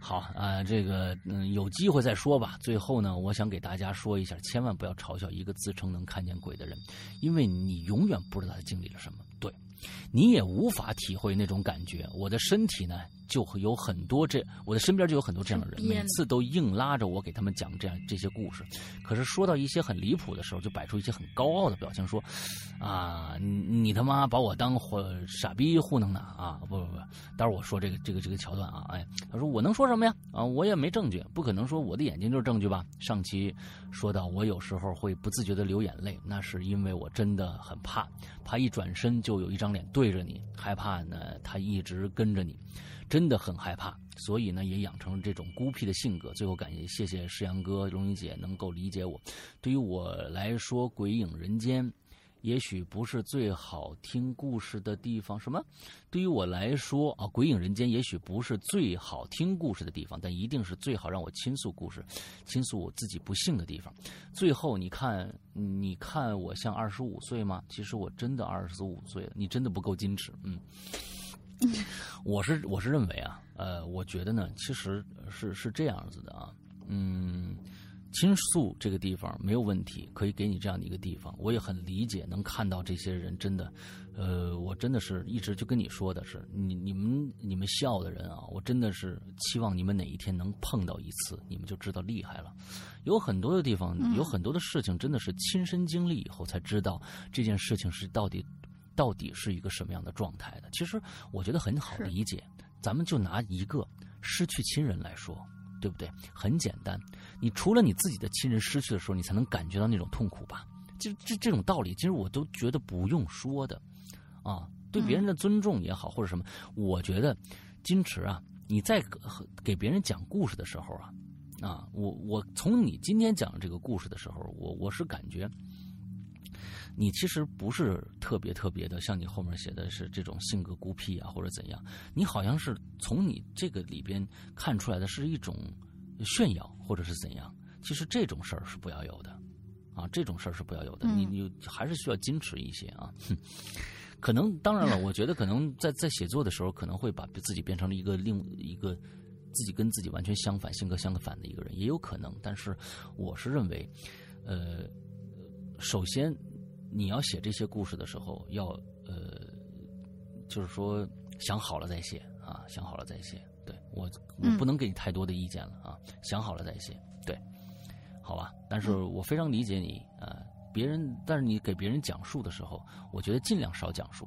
好啊，这个嗯，有机会再说吧。最后呢，我想给大家说一下，千万不要嘲笑一个自称能看见鬼的人，因为你永远不知道他经历了什么。对，你也无法体会那种感觉。我的身体呢，就会有很多这，我的身边就有很多这样的人，每次都硬拉着我给他们讲这样这些故事。可是说到一些很离谱的时候，就摆出一些很高傲的表情，说：“啊，你你他妈把我当傻逼糊弄呢啊！不不不，待会儿我说这个这个这个桥段啊，哎，他说我能说什么呀？啊，我也没证据，不可能说我的眼睛就是证据吧？上期说到我有时候会不自觉的流眼泪，那是因为我真的很怕，怕一转身就有一张脸对着你，害怕呢他一直跟着你，真的很害怕，所以呢也养成了这种孤僻的性格。最后感谢谢谢世阳哥、荣怡姐能够理解我。对于我来说，《鬼影人间》也许不是最好听故事的地方。什么？对于我来说啊，《鬼影人间》也许不是最好听故事的地方，但一定是最好让我倾诉故事、倾诉我自己不幸的地方。最后，你看，你看我像二十五岁吗？其实我真的二十五岁了。你真的不够矜持，嗯。我是我是认为啊，呃，我觉得呢，其实是是这样子的啊，嗯，倾诉这个地方没有问题，可以给你这样的一个地方，我也很理解，能看到这些人真的，呃，我真的是一直就跟你说的是，你你们你们笑的人啊，我真的是期望你们哪一天能碰到一次，你们就知道厉害了。有很多的地方，有很多的事情，真的是亲身经历以后才知道这件事情是到底。到底是一个什么样的状态的？其实我觉得很好理解。咱们就拿一个失去亲人来说，对不对？很简单，你除了你自己的亲人失去的时候，你才能感觉到那种痛苦吧？就这这种道理，其实我都觉得不用说的啊。对别人的尊重也好，或者什么，我觉得矜持啊，你在给别人讲故事的时候啊，啊，我我从你今天讲这个故事的时候，我我是感觉。你其实不是特别特别的，像你后面写的是这种性格孤僻啊，或者怎样？你好像是从你这个里边看出来的是一种炫耀，或者是怎样？其实这种事儿是不要有的，啊，这种事儿是不要有的。你你还是需要矜持一些啊。可能当然了，我觉得可能在在写作的时候，可能会把自己变成了一个另一个自己跟自己完全相反、性格相反的一个人，也有可能。但是我是认为，呃，首先。你要写这些故事的时候，要呃，就是说想好了再写啊，想好了再写。对我，我不能给你太多的意见了啊，想好了再写。对，好吧。但是我非常理解你啊，别人，但是你给别人讲述的时候，我觉得尽量少讲述，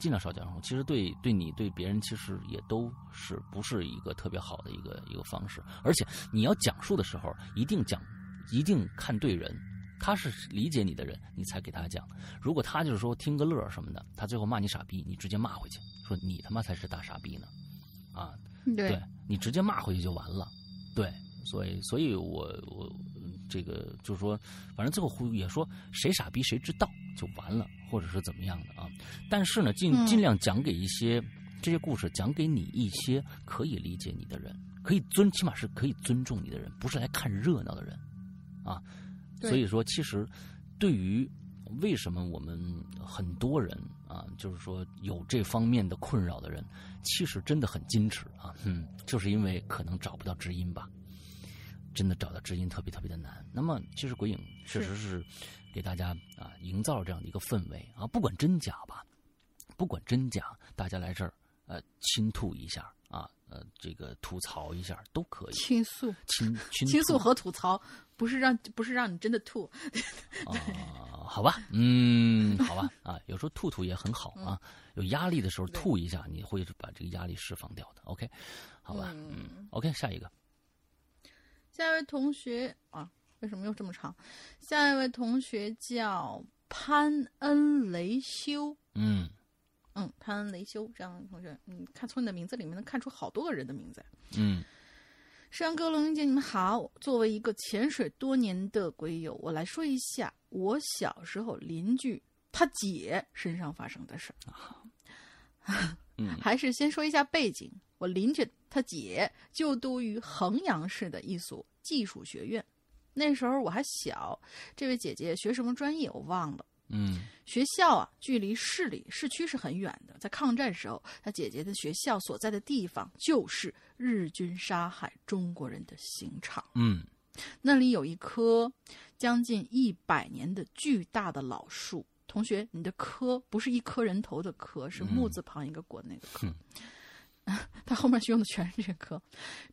尽量少讲述。其实对对你对别人，其实也都是不是一个特别好的一个一个方式。而且你要讲述的时候，一定讲，一定看对人。他是理解你的人，你才给他讲。如果他就是说听个乐什么的，他最后骂你傻逼，你直接骂回去，说你他妈才是大傻逼呢，啊，对你直接骂回去就完了。对，所以，所以我我这个就是说，反正最后也说谁傻逼谁知道就完了，或者是怎么样的啊。但是呢，尽尽量讲给一些这些故事，讲给你一些可以理解你的人，可以尊，起码是可以尊重你的人，不是来看热闹的人，啊。所以说，其实对于为什么我们很多人啊，就是说有这方面的困扰的人，其实真的很矜持啊，嗯，就是因为可能找不到知音吧，真的找到知音特别特别的难。那么，其实鬼影确实是给大家啊营造了这样的一个氛围啊，不管真假吧，不管真假，大家来这儿呃倾吐一下啊。呃，这个吐槽一下都可以，倾诉、倾倾诉和吐槽，不是让不是让你真的吐啊？好吧，嗯，好吧，啊，有时候吐吐也很好啊。有压力的时候吐一下，你会把这个压力释放掉的。OK，好吧，嗯，OK，下一个，下一位同学啊，为什么又这么长？下一位同学叫潘恩雷修，嗯。嗯，潘恩雷修这样的同学，嗯，看从你的名字里面能看出好多个人的名字。嗯，山哥、龙云姐，你们好。作为一个潜水多年的鬼友，我来说一下我小时候邻居他姐身上发生的事儿。嗯，还是先说一下背景。我邻居他姐就读于衡阳市的一所技术学院，那时候我还小。这位姐姐学什么专业我忘了。嗯，学校啊，距离市里市区是很远的。在抗战时候，他姐姐的学校所在的地方就是日军杀害中国人的刑场。嗯，那里有一棵将近一百年的巨大的老树，同学，你的棵不是一颗人头的棵，是木字旁一个国那个科。他后面用的全是这棵，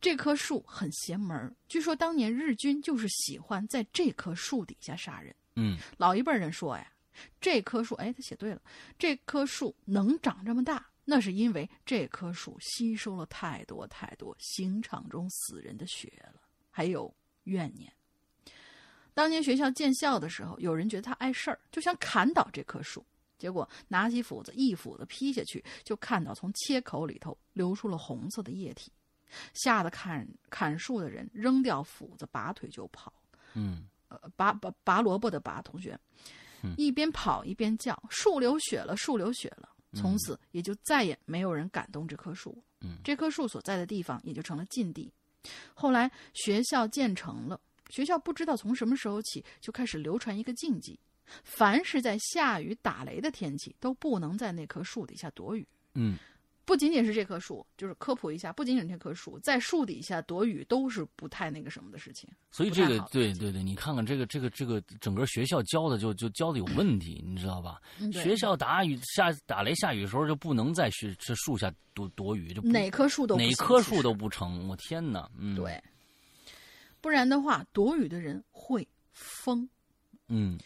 这棵树很邪门儿。据说当年日军就是喜欢在这棵树底下杀人。嗯老一辈人说呀，这棵树，哎，他写对了，这棵树能长这么大，那是因为这棵树吸收了太多太多刑场中死人的血了，还有怨念。当年学校建校的时候，有人觉得他碍事儿，就想砍倒这棵树。结果拿起斧子一斧子劈下去，就看到从切口里头流出了红色的液体，吓得砍砍树的人扔掉斧子，拔腿就跑。嗯呃，拔拔拔萝卜的拔同学，一边跑一边叫：“树流血了，树流血了！”从此也就再也没有人敢动这棵树。嗯这棵树所在的地方也就成了禁地。后来学校建成了，学校不知道从什么时候起就开始流传一个禁忌：凡是在下雨打雷的天气，都不能在那棵树底下躲雨。嗯不仅仅是这棵树，就是科普一下，不仅仅是这棵树，在树底下躲雨都是不太那个什么的事情。所以这个对对对，你看看这个这个这个整个学校教的就就教的有问题，你知道吧？学校打雨下打雷下雨的时候就不能在学这树下躲躲雨，就哪棵树都哪棵树都不成，我天哪！嗯，，对，不然的话，躲雨的人会疯。嗯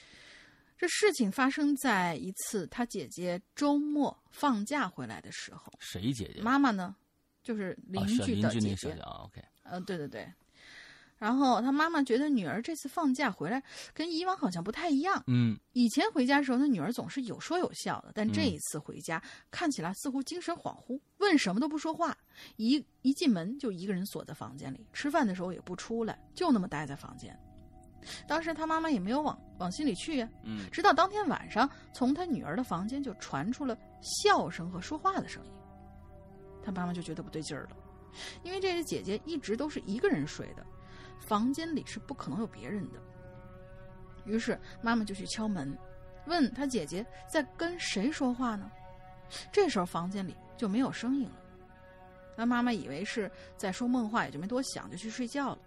这事情发生在一次他姐姐周末放假回来的时候，谁姐姐？妈妈呢，就是邻居的姐姐啊，OK，呃，对对对。然后他妈妈觉得女儿这次放假回来跟以往好像不太一样。嗯以前回家的时候，他女儿总是有说有笑的，但这嗯一次回家、看起来似乎精神恍惚，问什么都不说话，一一进门就一个人锁在房间里，吃饭的时候也不出来，就那么待在房间。当时他妈妈也没有往往心里去呀、嗯直到当天晚上，从他女儿的房间就传出了笑声和说话的声音，他妈妈就觉得不对劲儿了，因为这个姐姐一直都是一个人睡的，房间里是不可能有别人的。于是妈妈就去敲门，问他姐姐在跟谁说话呢？这时候房间里就没有声音了。那妈妈以为是在说梦话，也就没多想，就去睡觉了。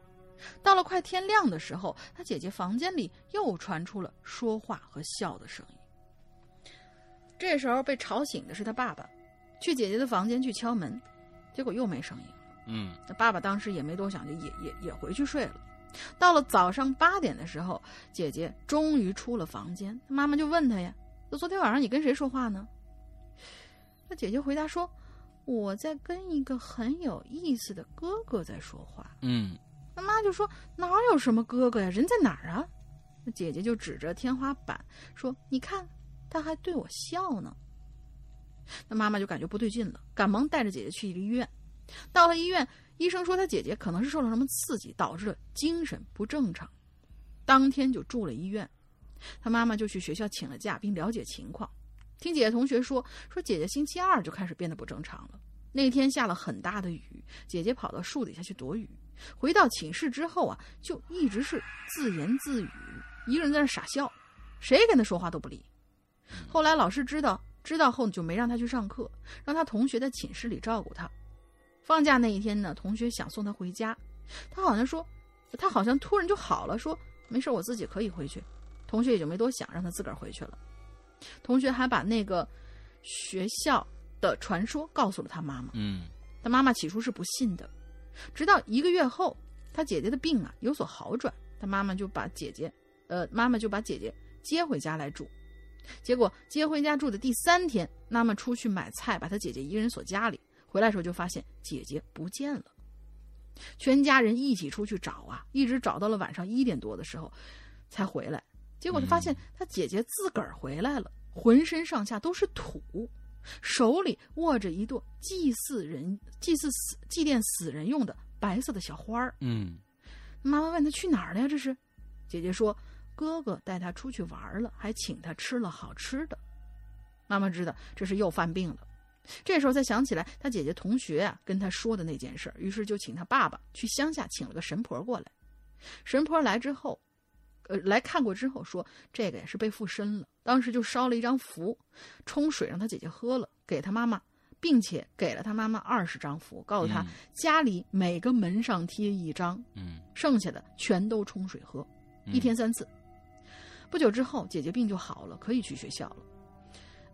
到了快天亮的时候，他姐姐房间里又传出了说话和笑的声音。这时候被吵醒的是他爸爸，去姐姐的房间去敲门，结果又没声音。嗯那爸爸当时也没多想，就也也也回去睡了。到了早上八点的时候，姐姐终于出了房间，他妈妈就问他呀：“那昨天晚上你跟谁说话呢？”那姐姐回答说：“我在跟一个很有意思的哥哥在说话。”嗯那妈就说：“哪有什么哥哥呀？人在哪儿啊？”那姐姐就指着天花板说：“你看，他还对我笑呢。”那妈妈就感觉不对劲了，赶忙带着姐姐去了医院。到了医院，医生说她姐姐可能是受了什么刺激，导致了精神不正常，当天就住了医院。她妈妈就去学校请了假，并了解情况。听姐姐同学说，说姐姐星期二就开始变得不正常了。那天下了很大的雨，姐姐跑到树底下去躲雨。回到寝室之后啊，就一直是自言自语，一个人在那傻笑，谁跟他说话都不理。后来老师知道，知道后就没让他去上课，让他同学在寝室里照顾他。放假那一天呢，同学想送他回家，他好像说，他好像突然就好了，说没事，我自己可以回去。同学也就没多想，让他自个儿回去了。同学还把那个学校的传说告诉了他妈妈。嗯他妈妈起初是不信的，直到一个月后，他姐姐的病啊有所好转，他妈妈就把姐姐，呃，妈妈就把姐姐接回家来住。结果接回家住的第三天，妈妈出去买菜，把他姐姐一个人锁家里。回来的时候就发现姐姐不见了，全家人一起出去找啊，一直找到了晚上一点多的时候才回来。结果他发现他姐姐自个儿回来了，浑身上下都是土，手里握着一朵祭祀人、祭祀死、祭奠死人用的白色的小花儿。嗯妈妈问他去哪儿了呀？这是，姐姐说哥哥带他出去玩了，还请他吃了好吃的。妈妈知道这是又犯病了，这时候才想起来他姐姐同学啊跟他说的那件事，于是就请他爸爸去乡下请了个神婆过来。神婆来之后，呃，来看过之后说这个也是被附身了，当时就烧了一张符，冲水让他姐姐喝了，给他妈妈，并且给了他妈妈二十张符，告诉他嗯家里每个门上贴一张，嗯剩下的全都冲水喝，嗯一天三次。不久之后，姐姐病就好了，可以去学校了。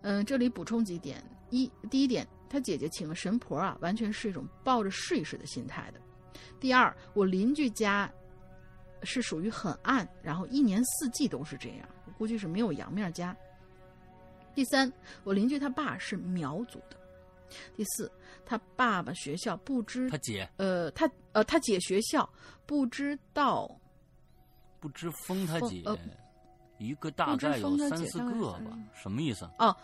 嗯，这里补充几点：一，第一点，他姐姐请了神婆啊，完全是一种抱着试一试的心态的。第二，我邻居家是属于很暗，然后一年四季都是这样，我估计是没有阳面家。第三，我邻居他爸是苗族的。第四，他爸爸学校不知他姐呃，他呃，他姐学校不知道不知封他姐呃一个大概有三四个吧，什么意思？哦，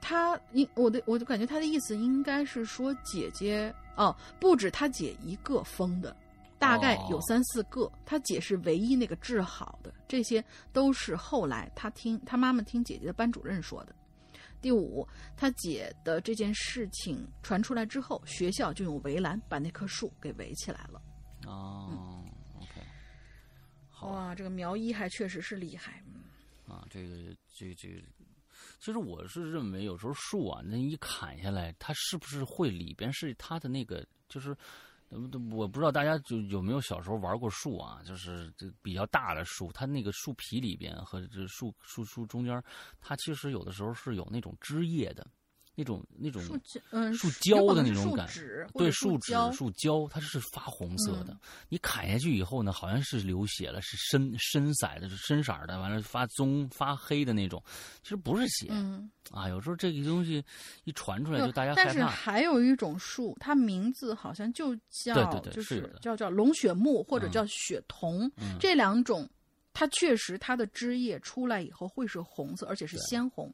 他应我的我就感觉他的意思应该是说姐姐哦，不止他姐一个封的，大概有哦三四个。他姐是唯一那个治好的，这些都是后来他听他妈妈听姐姐的班主任说的。第五，他姐的这件事情传出来之后，学校就用围栏把那棵树给围起来了。哦，OK，好哇，这个苗医还确实是厉害。嗯啊，这个这这个，其实我是认为有时候树啊，那一砍下来，它是不是会里边是它的那个，就是。我不知道大家就有没有小时候玩过树啊，就是这比较大的树，它那个树皮里边和这树树树中间，它其实有的时候是有那种枝叶的，那种那种树胶嗯，树胶的那种感脂对，树脂、胶树胶，它是发红色的。嗯你砍下去以后呢，好像是流血了，是深深色的，是深色的，完了发棕发黑的那种，其实不是血、嗯。啊。有时候这个东西一传出来，就大家但是。还有一种树，它名字好像就叫对对对就是的叫叫龙血木或者嗯叫血桐、嗯这两种，它确实它的枝叶出来以后会是红色，而且是鲜红。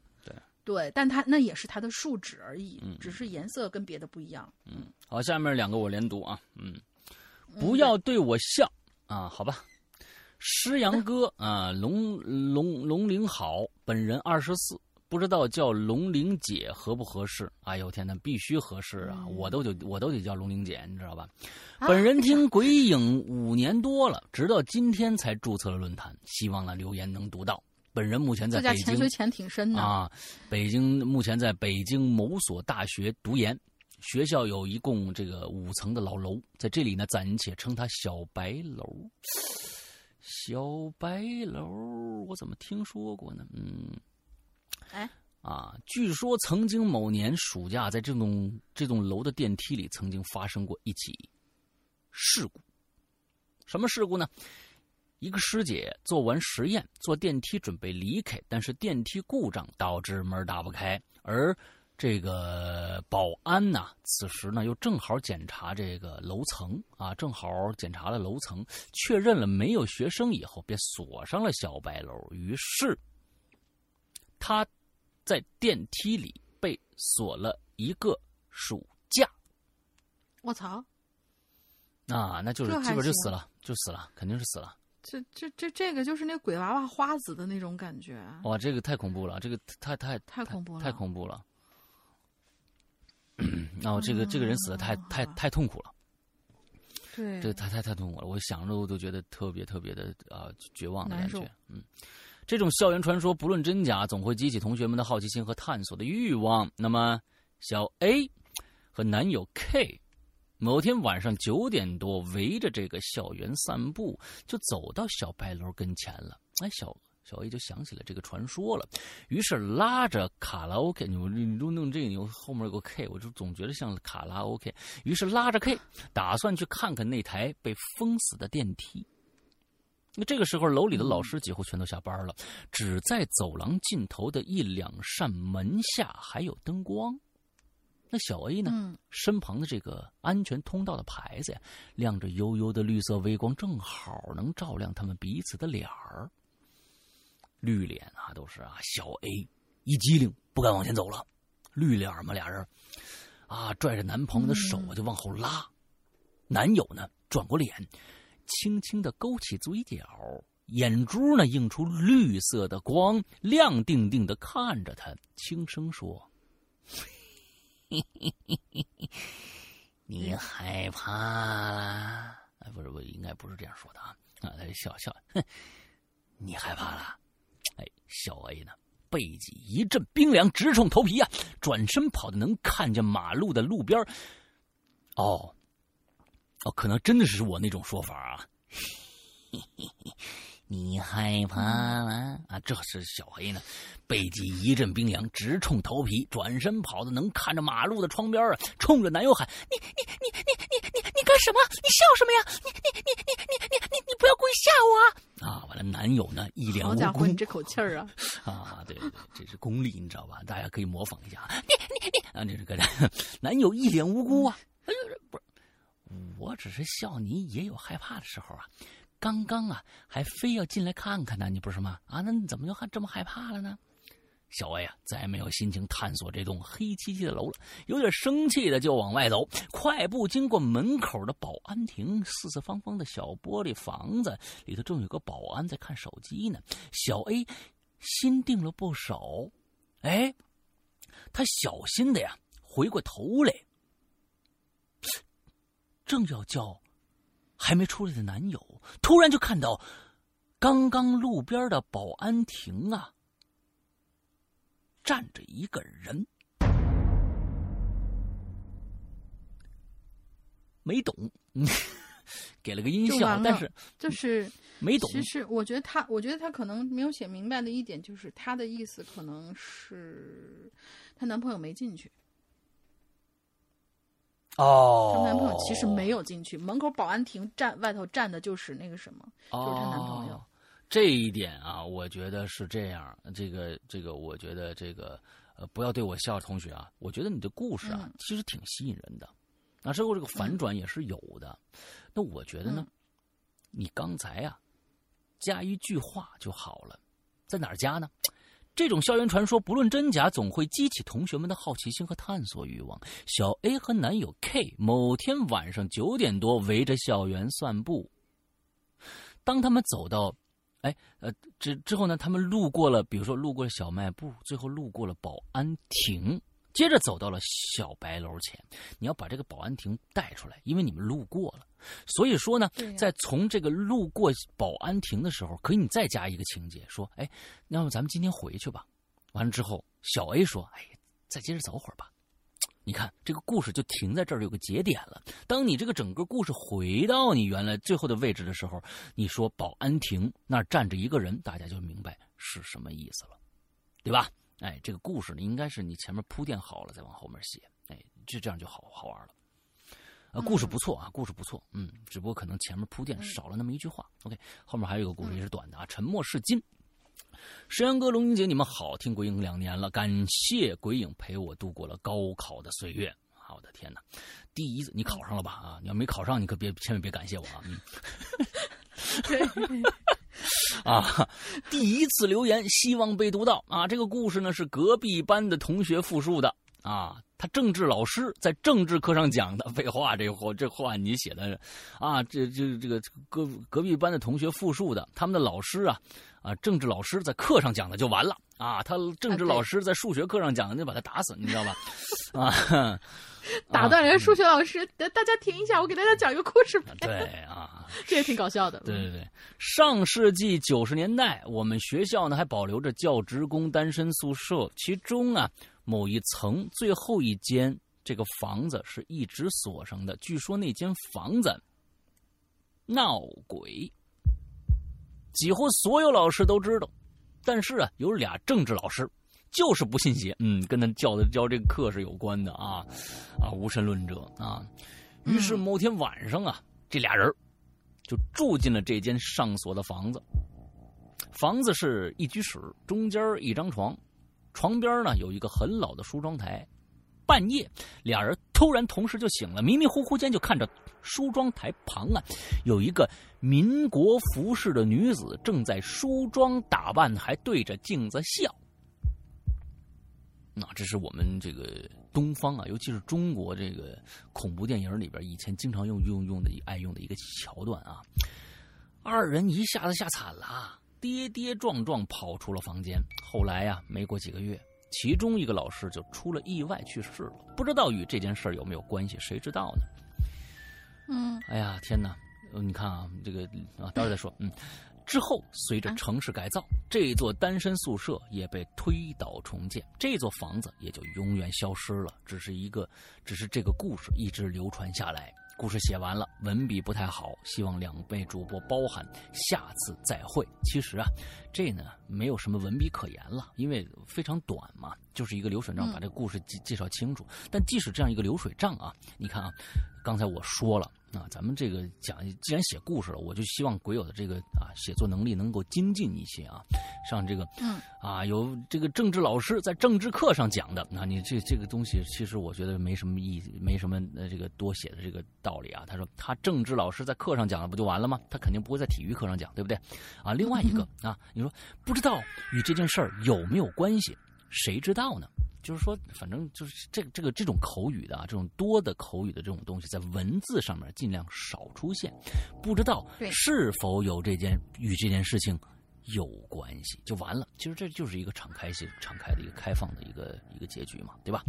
对对，但它那也是它的树脂而已，嗯只是颜色跟别的不一样。嗯，好，下面两个我连读啊，嗯，嗯不要对我笑、啊，好吧。诗阳哥啊，龙龙龙玲好，本人二十四，不知道叫龙玲姐合不合适？哎呦天哪，必须合适啊！我都得我都得叫龙玲姐，你知道吧？本人听鬼影五年多了，直到今天才注册了论坛，希望呢留言能读到。本人目前在北京潜水潜挺深的。啊，北京目前在北京某所大学读研，学校有一共这个五层的老楼，在这里呢暂且称它小白楼。小白楼，我怎么听说过呢？嗯，哎，啊，据说曾经某年暑假，在这栋这栋楼的电梯里曾经发生过一起事故。什么事故呢？一个师姐做完实验，坐电梯准备离开，但是电梯故障导致门打不开，而这个保安呢，此时呢又正好检查这个楼层啊，正好检查了楼层，确认了没有学生以后，便锁上了小白楼。于是，他在电梯里被锁了一个暑假我操，啊，那就是基本就死了，就死了，肯定是死了。这这这这个就是那鬼娃娃花子的那种感觉。啊哇，这个太恐怖了，这个太太太恐怖了太恐怖了。哦，这个这个人死的太太太痛苦了，对，这个太太太痛苦了，我想着我都觉得特别特别的啊、绝望的感觉。嗯，这种校园传说不论真假，总会激起同学们的好奇心和探索的欲望。那么，小 A 和男友 K 某天晚上九点多，围着这个校园散步，就走到小白楼跟前了。哎，小小 A 就想起了这个传说了，于是拉着卡拉 OK，你你都弄这个，你后面有个 K，我就总觉得像卡拉 OK。于是拉着 K，打算去看看那台被封死的电梯。那这个时候，楼里的老师几乎全都下班了，只在走廊尽头的一两扇门下还有灯光。那小 A 呢？嗯身旁的这个安全通道的牌子呀，亮着幽幽的绿色微光，正好能照亮他们彼此的脸儿。绿脸啊，都是啊。小 A 一激灵，不敢往前走了。绿脸嘛，俩人啊，拽着男朋友的手啊，就往后拉。男友呢，转过脸，轻轻的勾起嘴角，眼珠呢映出绿色的光，亮定定的看着他，轻声说。你害怕啦？哎，不是，我应该不是这样说的啊！啊，他笑笑，哼，你害怕了？哎，小 A 呢，背脊一阵冰凉，直冲头皮呀、转身跑的能看见马路的路边哦，哦，可能真的是我那种说法啊。你害怕吗？啊，这是小黑呢，背脊一阵冰凉，直冲头皮，转身跑到能看着马路的窗边啊，冲着男友喊：“你你你你你你你干什么？你笑什么呀？你你你你你你你你不要故意吓我啊！”啊，完了，男友呢一脸无辜。好家伙，你这口气儿啊！啊，对对，这是功力，你知道吧？大家可以模仿一下。你你你啊，这是个男友一脸无辜啊！哎呦，不是，我只是笑你也有害怕的时候啊。刚刚啊，还非要进来看看呢，你不是吗？啊，那你怎么就还这么害怕了呢？小 A 啊，再没有心情探索这栋黑漆漆的楼了，有点生气的就往外走，快步经过门口的保安亭，四四方方的小玻璃房子里头正有个保安在看手机呢。小 A 心定了不少，哎，他小心的呀，回过头来，正要叫。还没出来的男友突然就看到，刚刚路边的保安亭啊，站着一个人，没懂，给了个音效，但是就是没懂。其实我觉得他，我觉得他可能没有写明白的一点就是，他的意思可能是她男朋友没进去。哦，她男朋友其实没有进去，门口保安亭站外头站的就是那个什么，就是她男朋友。这一点啊，我觉得是这样。这个这个，我觉得这个呃，不要对我笑，同学啊。我觉得你的故事啊，其实挺吸引人的。那最后这个反转也是有的。那我觉得呢，你刚才啊，加一句话就好了，在哪儿加呢？这种校园传说不论真假，总会激起同学们的好奇心和探索欲望。小 A 和男友 K 某天晚上九点多围着校园散步。当他们走到，哎，呃，之之后呢，他们路过了，比如说路过了小卖部，最后路过了保安亭。接着走到了小白楼前，你要把这个保安亭带出来，因为你们路过了。所以说呢，在从这个路过保安亭的时候，可以你再加一个情节，说：“哎，要么咱们今天回去吧。”完了之后，小 A 说：“哎，再接着走会儿吧。”你看这个故事就停在这儿，有个节点了。当你这个整个故事回到你原来最后的位置的时候，你说保安亭那儿站着一个人，大家就明白是什么意思了，对吧？哎，这个故事呢，应该是你前面铺垫好了，再往后面写，哎，就这样就好好玩了。呃，故事不错啊，故事不错，嗯，只不过可能前面铺垫少了那么一句话。OK，后面还有一个故事也是短的啊，沉默是金。石阳哥、龙英姐，你们好，听鬼影两年了，感谢鬼影陪我度过了高考的岁月。我的天哪，第一次你考上了吧？啊，你要没考上，你可别千万别感谢我啊。嗯。啊，第一次留言，希望被读到啊！这个故事呢是隔壁班的同学复述的啊，他政治老师在政治课上讲的。废话，这话这话你写的啊，这这这个隔隔壁班的同学复述的，他们的老师啊啊，政治老师在课上讲的就完了啊，他政治老师在数学课上讲的就把他打死，你知道吧？啊。打断人数学老师，大家停一下，我给大家讲一个故事。对啊，这也挺搞笑的。对对对，上世纪九十年代，我们学校呢还保留着教职工单身宿舍，其中啊某一层最后一间这个房子是一直锁上的。据说那间房子闹鬼，几乎所有老师都知道，但是啊有俩政治老师。就是不信邪，嗯，跟他教的教这个课是有关的啊，啊，无神论者啊。于是某天晚上啊，这俩人就住进了这间上锁的房子。房子是一居室，中间一张床，床边呢有一个很老的梳妆台。半夜，俩人突然同时就醒了，迷迷糊糊间就看着梳妆台旁啊，有一个民国服饰的女子正在梳妆打扮，还对着镜子笑。那这是我们这个东方啊，尤其是中国这个恐怖电影里边以前经常用用用的爱用的一个桥段啊。二人一下子吓惨了，跌跌撞撞跑出了房间。后来呀，没过几个月，其中一个老师就出了意外去世了，不知道与这件事有没有关系，谁知道呢？嗯，哎呀，天哪！你看啊，这个啊，待会儿再说。嗯。之后，随着城市改造，这座单身宿舍也被推倒重建，这座房子也就永远消失了。只是一个，只是这个故事一直流传下来。故事写完了，文笔不太好，希望两位主播包涵，下次再会。其实啊，这呢没有什么文笔可言了，因为非常短嘛，就是一个流水账，把这个故事介介绍清楚。但即使这样一个流水账啊，你看啊，刚才我说了。啊，咱们这个讲，既然写故事了，我就希望鬼友的这个啊写作能力能够精进一些啊。像这个，嗯，啊，有这个政治老师在政治课上讲的，那你这这个东西，其实我觉得没什么意义，没什么呃这个多写的这个道理啊。他说他政治老师在课上讲了，不就完了吗？他肯定不会在体育课上讲，对不对？啊，另外一个啊，你说不知道与这件事儿有没有关系？谁知道呢？就是说，反正就是这这个这种口语的啊，这种多的口语的这种东西，在文字上面尽量少出现。不知道是否有这件与这件事情有关系，就完了。其实这就是一个敞开性、敞开的一个开放的一个一个结局嘛，对吧？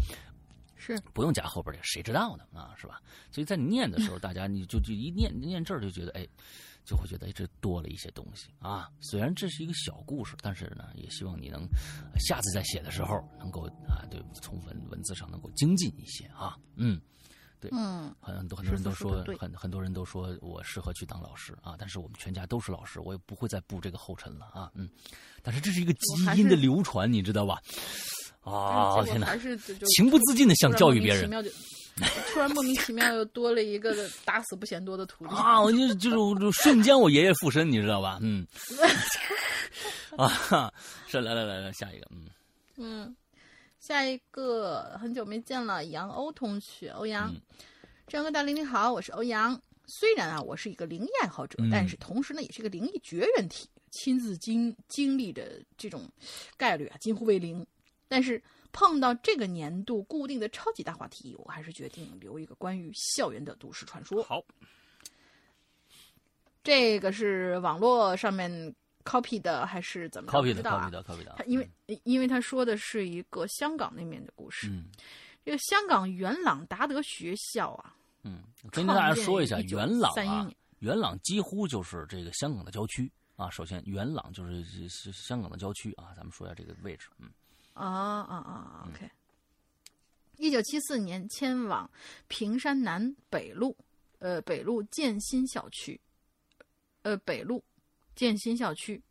是不用加后边的，谁知道呢？啊，是吧？所以在你念的时候，大家你就就一念念这儿就觉得哎。就会觉得这多了一些东西啊。虽然这是一个小故事，但是呢，也希望你能下次再写的时候能够啊，对，从文文字上能够精进一些啊。嗯，对，嗯，很多很多人都说，很很多人都说我适合去当老师啊。但是我们全家都是老师，我也不会再步这个后尘了啊。嗯，但是这是一个基因的流传，你知道吧？啊，天哪，情不自禁的想教育别人。突然莫名其妙又多了一个打死不嫌多的徒弟啊！我就就是瞬间我爷爷附身，你知道吧？嗯，啊，是来来来来下一个，嗯嗯，下一个很久没见了，杨欧同学，欧阳，张哥大林你好，我是欧阳。虽然啊，我是一个灵异爱好者，但是同时呢，也是一个灵异绝缘体，亲自经经历的这种概率啊，近乎为零。但是。碰到这个年度固定的超级大话题，我还是决定留一个关于校园的都市传说。好，这个是网络上面 copy 的还是怎么？copy 的，copy 的，copy 的。他因为因为他说的是一个香港那面的故事。嗯，这个香港元朗达德学校啊，嗯，跟大家说一下，元朗啊，元朗几乎就是这个香港的郊区啊。首先，元朗就是是香港的郊区啊。咱们说一下这个位置，嗯。啊啊啊！OK，一九七四年迁往平山南北路，呃，北路建新校区，呃，北路建新校区。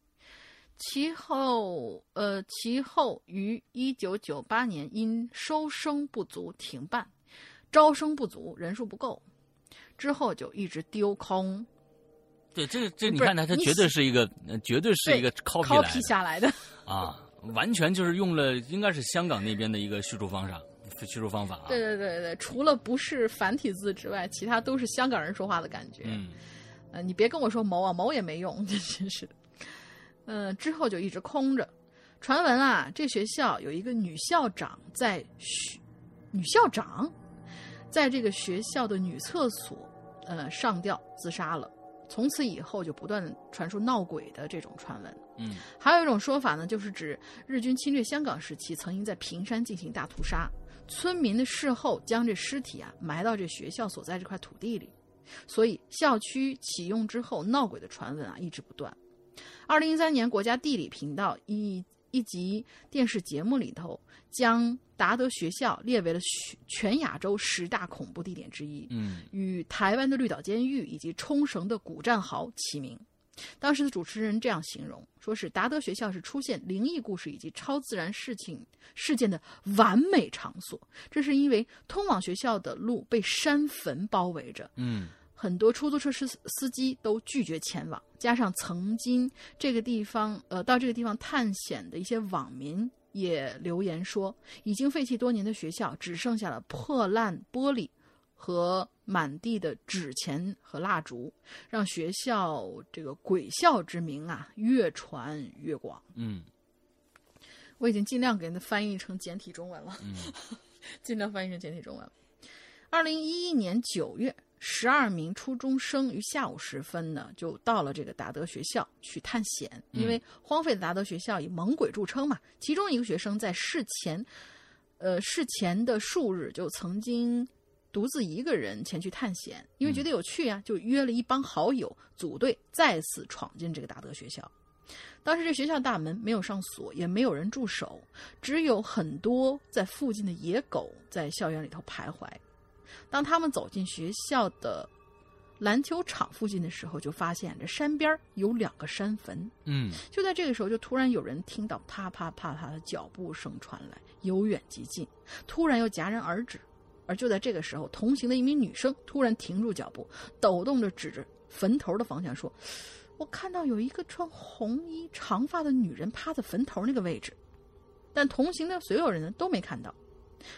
其后，呃，其后于一九九八年因收生不足停办，招生不足，人数不够，之后就一直丢空。对，这这你看他，他绝对是一个，绝对是一个 copy 下来的啊。完全就是用了，应该是香港那边的一个叙述方法，叙述方法啊。对对对对，除了不是繁体字之外，其他都是香港人说话的感觉。嗯，呃，你别跟我说谋啊，谋也没用，真是。嗯，之后就一直空着。传闻啊，这学校有一个女校长在学，女校长在这个学校的女厕所，呃，上吊自杀了。从此以后就不断传出闹鬼的这种传闻。嗯，还有一种说法呢，就是指日军侵略香港时期，曾经在平山进行大屠杀，村民的事后将这尸体啊埋到这学校所在这块土地里，所以校区启用之后闹鬼的传闻啊一直不断。二零一三年，国家地理频道一一集电视节目里头，将达德学校列为了全亚洲十大恐怖地点之一，嗯，与台湾的绿岛监狱以及冲绳的古战壕齐名。当时的主持人这样形容：“说是达德学校是出现灵异故事以及超自然事情事件的完美场所。这是因为通往学校的路被山坟包围着，嗯，很多出租车司司机都拒绝前往。加上曾经这个地方，呃，到这个地方探险的一些网民也留言说，已经废弃多年的学校只剩下了破烂玻璃。”和满地的纸钱和蜡烛，让学校这个鬼校之名啊越传越广。嗯，我已经尽量给它翻译成简体中文了。嗯，尽量翻译成简体中文。二零一一年九月，十二名初中生于下午时分呢，就到了这个达德学校去探险。因为荒废的达德学校以猛鬼著称嘛，其中一个学生在事前，呃，事前的数日就曾经。独自一个人前去探险，因为觉得有趣啊，就约了一帮好友组队再次闯进这个达德学校。当时这学校大门没有上锁，也没有人驻守，只有很多在附近的野狗在校园里头徘徊。当他们走进学校的篮球场附近的时候，就发现这山边有两个山坟。嗯就在这个时候，就突然有人听到啪啪啪啪的脚步声传来，由远及近，突然又戛然而止。而就在这个时候，同行的一名女生突然停住脚步，抖动着指着坟头的方向说：“我看到有一个穿红衣、长发的女人趴在坟头那个位置。”但同行的所有人呢都没看到。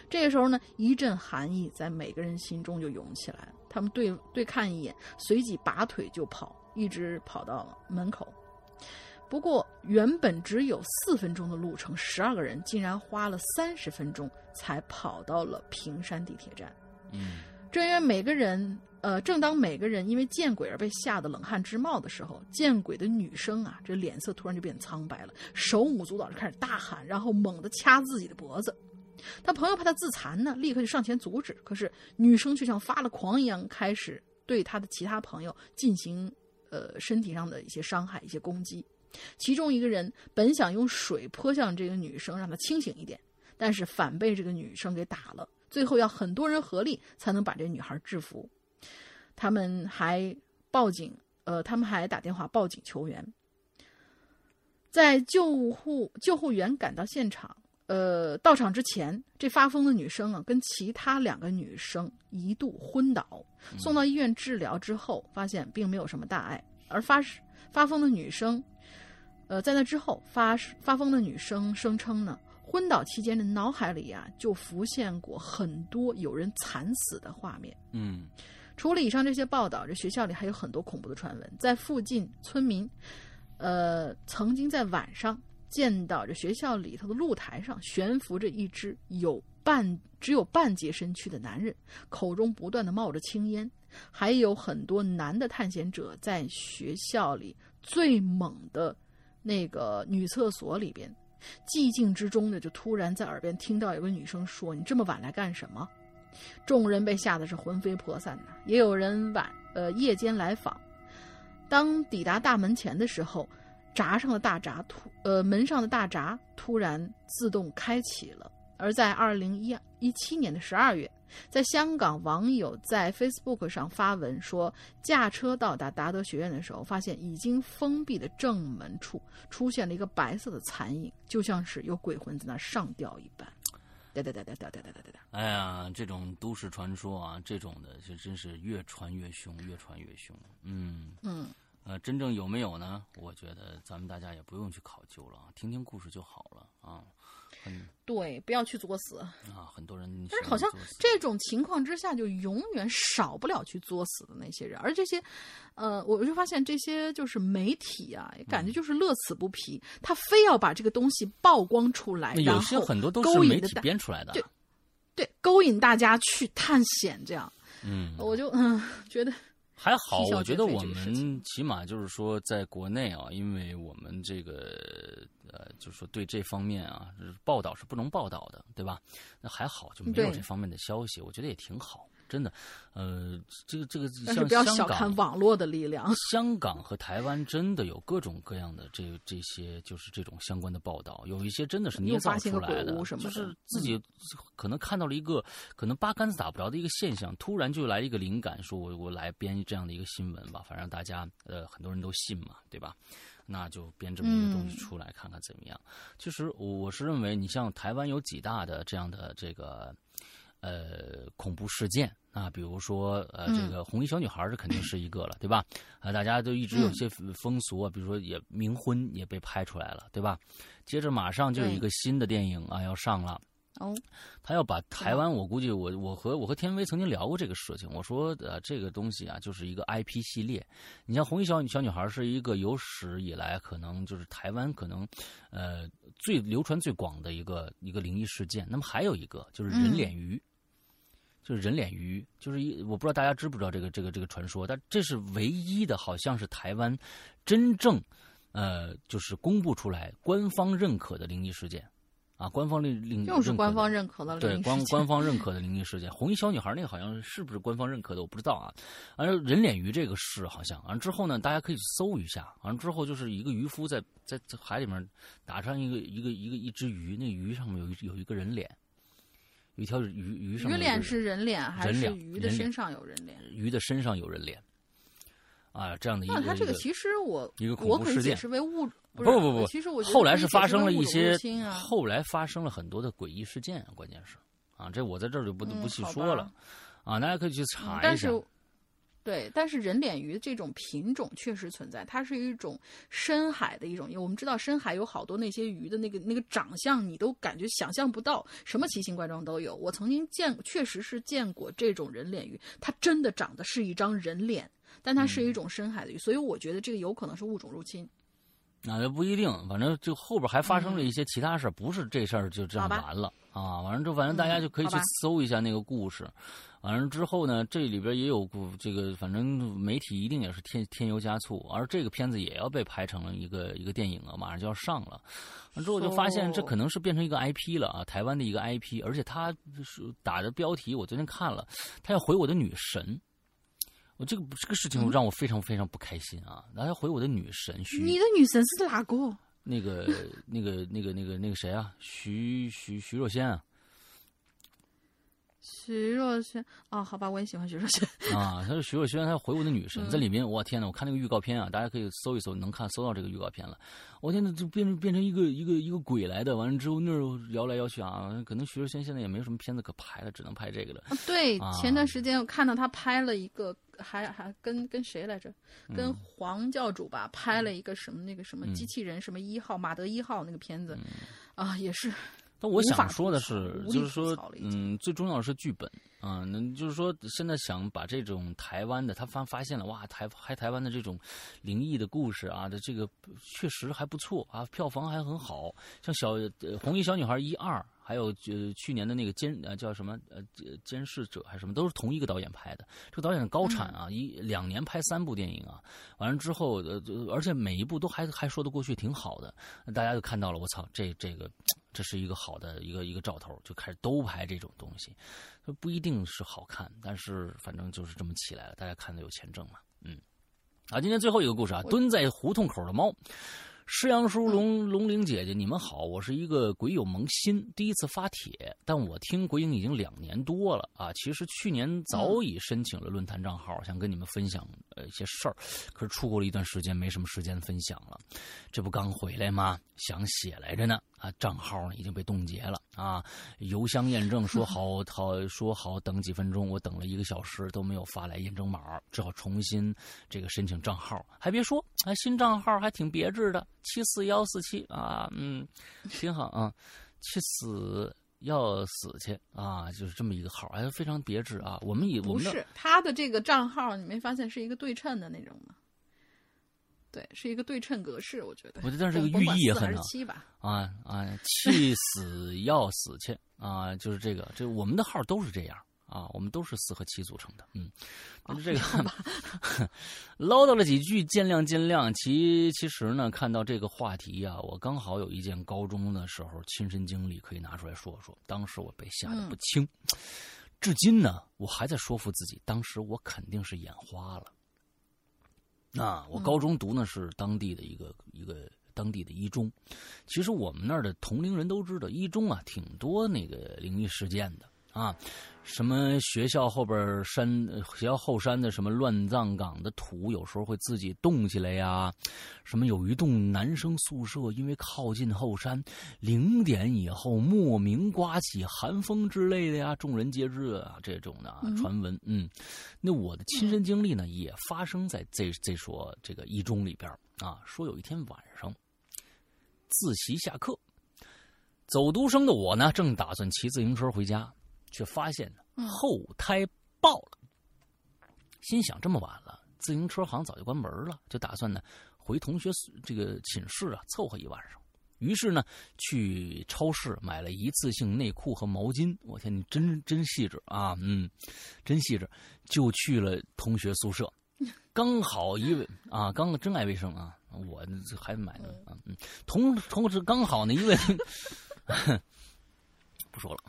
这个时候呢，一阵寒意在每个人心中就涌起来。他们对对看一眼，随即拔腿就跑，一直跑到了门口。不过，原本只有四分钟的路程，十二个人竟然花了三十分钟才跑到了平山地铁站。嗯正因为每个人，呃，正当每个人因为见鬼而被吓得冷汗直冒的时候，见鬼的女生啊，这脸色突然就变苍白了，手舞足蹈就开始大喊，然后猛地掐自己的脖子。他朋友怕他自残呢，立刻就上前阻止，可是女生却像发了狂一样，开始对他的其他朋友进行呃身体上的一些伤害、一些攻击。其中一个人本想用水泼向这个女生，让她清醒一点，但是反被这个女生给打了。最后要很多人合力才能把这女孩制服。他们还报警，呃，他们还打电话报警求援。在救护救护员赶到现场，呃，到场之前，这发疯的女生啊，跟其他两个女生一度昏倒，送到医院治疗之后，发现并没有什么大碍。而发发疯的女生，呃，在那之后发发疯的女生声称呢，昏倒期间的脑海里啊，就浮现过很多有人惨死的画面。嗯除了以上这些报道，这学校里还有很多恐怖的传闻。在附近村民，呃，曾经在晚上见到这学校里头的露台上悬浮着一只有半只有半截身躯的男人，口中不断的冒着青烟。还有很多男的探险者在学校里最猛的那个女厕所里边，寂静之中呢，就突然在耳边听到有个女生说：“你这么晚来干什么？”众人被吓得是魂飞魄散呐，也有人晚呃夜间来访。当抵达大门前的时候，闸上的大闸突呃门上的大闸突然自动开启了。而在二零一一七年的十二月，在香港网友在 Facebook 上发文说，驾车到达达德学院的时候，发现已经封闭的正门处出现了一个白色的残影，就像是有鬼魂在那上吊一般。哒哒哒哒哒哒哒哒哒哒。哎呀，这种都市传说啊，这种的这真是越传越凶，越传越凶。嗯嗯，呃，真正有没有呢？我觉得咱们大家也不用去考究了，听听故事就好了啊。很对，不要去作死。啊，很多人但是好像这种情况之下，就永远少不了去作死的那些人，而这些，呃，我就发现这些就是媒体啊，感嗯觉就是乐此不疲，他非要把这个东西曝光出来，然后有些很多都是媒体编出来的。对对勾引大家去探险，这样，嗯，我就嗯觉得还好，我觉得我们起码就是说，在国内啊，因为我们这个呃，就是说对这方面啊，报道是不能报道的，对吧？那还好，就没有这方面的消息，我觉得也挺好，真的。呃，这个这个像香小看港。网络的力量。香港和台湾真的有各种各样的这这些，就是这种相关的报道，有一些真的是捏造出来的就是自己可能看到了一个可能八竿子打不着的一个现象，突然就来一个灵感，说我我来编这样的一个新闻吧，反正大家呃很多人都信嘛，对吧？那就编这么一个东西嗯出来，看看怎么样。其实我我是认为，你像台湾有几大的这样的这个呃恐怖事件啊，比如说呃嗯这个红衣小女孩儿，这肯定是一个了，对吧？啊，大家都一直有嗯些风俗啊，比如说也冥婚也被拍出来了，对吧？接着马上就有一个新的电影啊要上了。哦，他要把台湾，我估计我我和我和天威曾经聊过这个事情。我说呃，这个东西啊，就是一个 IP 系列。你像红衣小女小女孩是一个有史以来可能就是台湾可能呃最流传最广的一个一个灵异事件。那么还有一个就是人脸鱼。就是人脸鱼，就是一我不知道大家知不知道这个这个这个传说，但这是唯一的，好像是台湾真正呃就是公布出来官方认可的灵异事件啊，官方令令又是官方认认可的对官官方认可的灵异事件。红衣小女孩那个好像是不是官方认可的，我不知道啊。完了人脸鱼这个是好像，完了之后呢，大家可以搜一下。完了之后就是一个渔夫在在在海里面打上一个一个一个一只鱼，那鱼上面有一有一个人脸。有一条鱼鱼上面鱼脸是人脸还是鱼的身上有人脸？鱼的身上有人脸，啊，这样的一个那它这个一个其实我一个恐我可以解怖事件释为物不不是不不，其实我后来是发生了一些啊，后来发生了很多的诡异事件，关键是啊，这我在这儿就不嗯不细说了啊，大家可以去嗯查一下。但是，对，但是人脸鱼这种品种确实存在，它是一种深海的一种。我们知道深海有好多那些鱼的那个那个长相，你都感觉想象不到，什么奇形怪状都有。我曾经见，确实是见过这种人脸鱼，它真的长得是一张人脸，但它嗯是一种深海的鱼，所以我觉得这个有可能是物种入侵。那也不一定，反正就后边还发生了一些其他事儿，不是这事儿就这样完了啊。完了之后，反正大家就可以去搜一下那个故事。完了之后呢，这里边也有故这个，反正媒体一定也是添添油加醋，而这个片子也要被拍成了一个一个电影啊，马上就要上了。完之后就发现这可能是变成一个 IP 了啊，台湾的一个 IP，而且他是打的标题，我昨天看了，他要回我的女神。我这个这个事情让我非常非常不开心啊！他要回我的女神徐你的女神是哪个？那个、那个、那个、那个、那个谁啊？徐徐徐若瑄啊徐若瑄哦，好吧，我也喜欢徐若瑄。啊！她是徐若瑄，她回我的女神，嗯在里面，我天呐，我看那个预告片啊，大家可以搜一搜，能看搜到这个预告片了。我天呐，就变成变成一个一个一个鬼来的，完了之后那儿摇来摇去啊，可能徐若瑄现在也没什么片子可拍了，只能拍这个了。啊对啊，前段时间我看到他拍了一个，还还跟跟谁来着？嗯跟黄教主吧，拍了一个什么那个什么机器人什么一号马德一号那个片子，啊，也是但我想说的是，就是说嗯，最重要的是剧本啊。那、就是说，现在想把这种台湾的，他发发现了哇，台还台湾的这种灵异的故事啊的这个确实还不错啊，票房还很好。像小呃红衣小女孩一二，还有呃去年的那个监呃叫什么呃监监视者还是什么，都是同一个导演拍的。这个导演高产啊，一两年拍三部电影啊，完了之后呃，而且每一部都还还说得过去，挺好的。大家就看到了，我操，这这个这是一个好的一个一个兆头，就开始都拍这种东西，不一定是好看，但是反正就是这么起来了，大家看的有钱挣嘛，嗯。啊，今天最后一个故事啊，蹲在胡同口的猫。师阳叔、龙龙玲姐姐，你们好，我是一个鬼友萌新，第一次发帖，但我听鬼影已经两年多了啊。其实去年早已申请了论坛账号，想跟你们分享呃一些事儿，可是出国了一段时间，没什么时间分享了。这不刚回来吗？想写来着呢啊，账号呢已经被冻结了啊。邮箱验证说好 好说好等几分钟，我等了一个小时都没有发来验证码，只好重新这个申请账号。还别说，啊，新账号还挺别致的，七四幺四七啊，嗯，挺好啊，去死。要死去啊！就是这么一个号，还非常别致啊。我们以我不是他的这个账号，你没发现是一个对称的那种吗？对，是一个对称格式，我觉得。我觉得这个寓意也很好。啊啊，气死要死去啊！就是这个，这我们的号都是这样啊，我们都是四和七组成的。嗯，这个唠叨 了几句，见谅见谅。其其实呢，看到这个话题啊，我刚好有一件高中的时候亲身经历可以拿出来说说。当时我被吓得不轻，至今呢，我还在说服自己，当时我肯定是眼花了。啊，我高中读呢是当地的一个一个当地的一中，其实我们那儿的同龄人都知道，一中啊挺多那个灵异事件的啊，什么学校后边山呃学校后山的什么乱葬岗的土，有时候会自己动起来呀，什么有一栋男生宿舍因为靠近后山，零点以后莫名刮起寒风之类的呀，众人皆知啊这种的啊传闻，嗯，那我的亲身经历呢，也发生在这这所这个一中里边啊。说有一天晚上，自习下课，走读生的我呢，正打算骑自行车回家，却发现后胎爆了。心想这么晚了，自行车行早就关门了，就打算呢回同学这个寝室啊凑合一晚上。于是呢，去超市买了一次性内裤和毛巾。我天，你真真细致啊，嗯，真细致。就去了同学宿舍，刚好一位啊，刚真爱卫生啊，我这还买呢啊，嗯，同同时刚好呢一位，不说了，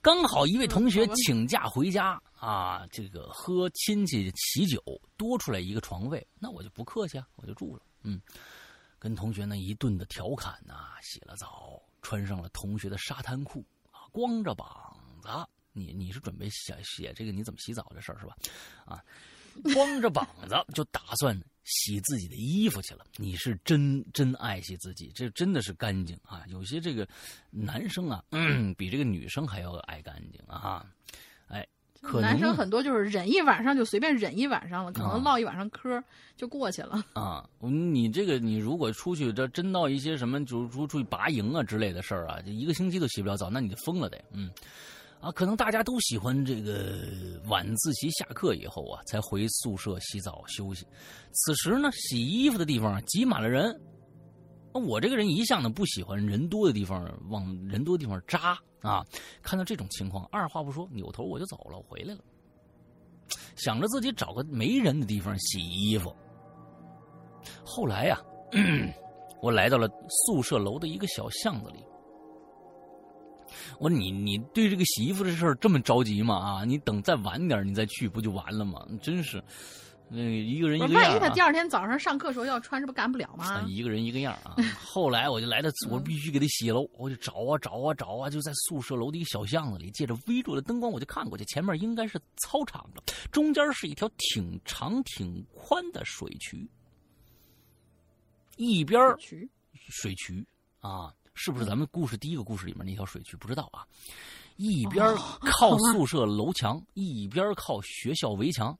刚好一位同学请假回家啊，这个喝亲戚喜酒，多出来一个床位，那我就不客气啊，我就住了，嗯。跟同学呢一顿的调侃呐、洗了澡，穿上了同学的沙滩裤啊，光着膀子子，你你是准备写写这个你怎么洗澡这事儿是吧？啊，光着膀子就打算洗自己的衣服去了。你是真真爱惜自己，这真的是干净啊！有些这个男生啊，嗯、比这个女生还要爱干净啊！哎，可能男生很多就是忍一晚上就随便忍一晚上了，可啊能唠一晚上嗑就过去了。啊，你这个你如果出去这真到一些什么，就出出去拔营啊之类的事儿啊，就一个星期都洗不了澡，那你就疯了得，嗯，啊，可能大家都喜欢这个晚自习下课以后啊，才回宿舍洗澡休息。此时呢，洗衣服的地方挤满了人。我这个人一向呢不喜欢人多的地方往人多的地方扎啊。看到这种情况，二话不说，扭头我就走了，我回来了，想着自己找个没人的地方洗衣服。后来呀、我来到了宿舍楼的一个小巷子里。我说你你对这个洗衣服这事儿这么着急吗？啊，你等再晚点你再去不就完了吗？真是，那个一个人一，个样、啊。万一他第二天早上上课时候要穿，这不干不了吗？啊，一个人一个样啊。后来我就来到，我必须给他洗喽，我就找啊找啊找啊，就在宿舍楼的一个小巷子里，借着微弱的灯光，我就看过去，前面应该是操场的，中间是一条挺长挺宽的水渠，一边儿渠水渠啊，是不是咱们故事第一个故事里面那条水渠？不知道啊。一边 靠宿舍楼墙，一边靠学校围墙。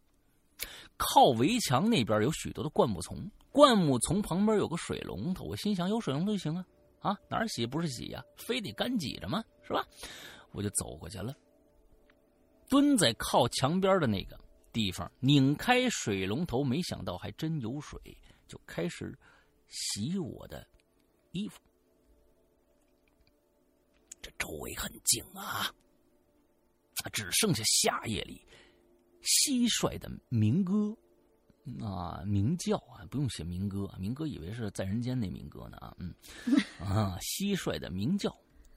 靠围墙那边有许多的灌木丛，灌木丛旁边有个水龙头。我心想，有水龙头就行啊，啊，哪儿洗不是洗呀、非得干挤着吗？是吧？我就走过去了，蹲在靠墙边的那个地方，拧开水龙头，没想到还真有水，就开始洗我的衣服。这周围很静啊，只剩下夏夜里蟋蟀的鸣歌啊，鸣叫啊，不用写鸣歌，鸣歌以为是在人间那鸣歌呢啊，嗯啊，蟋蟀的鸣叫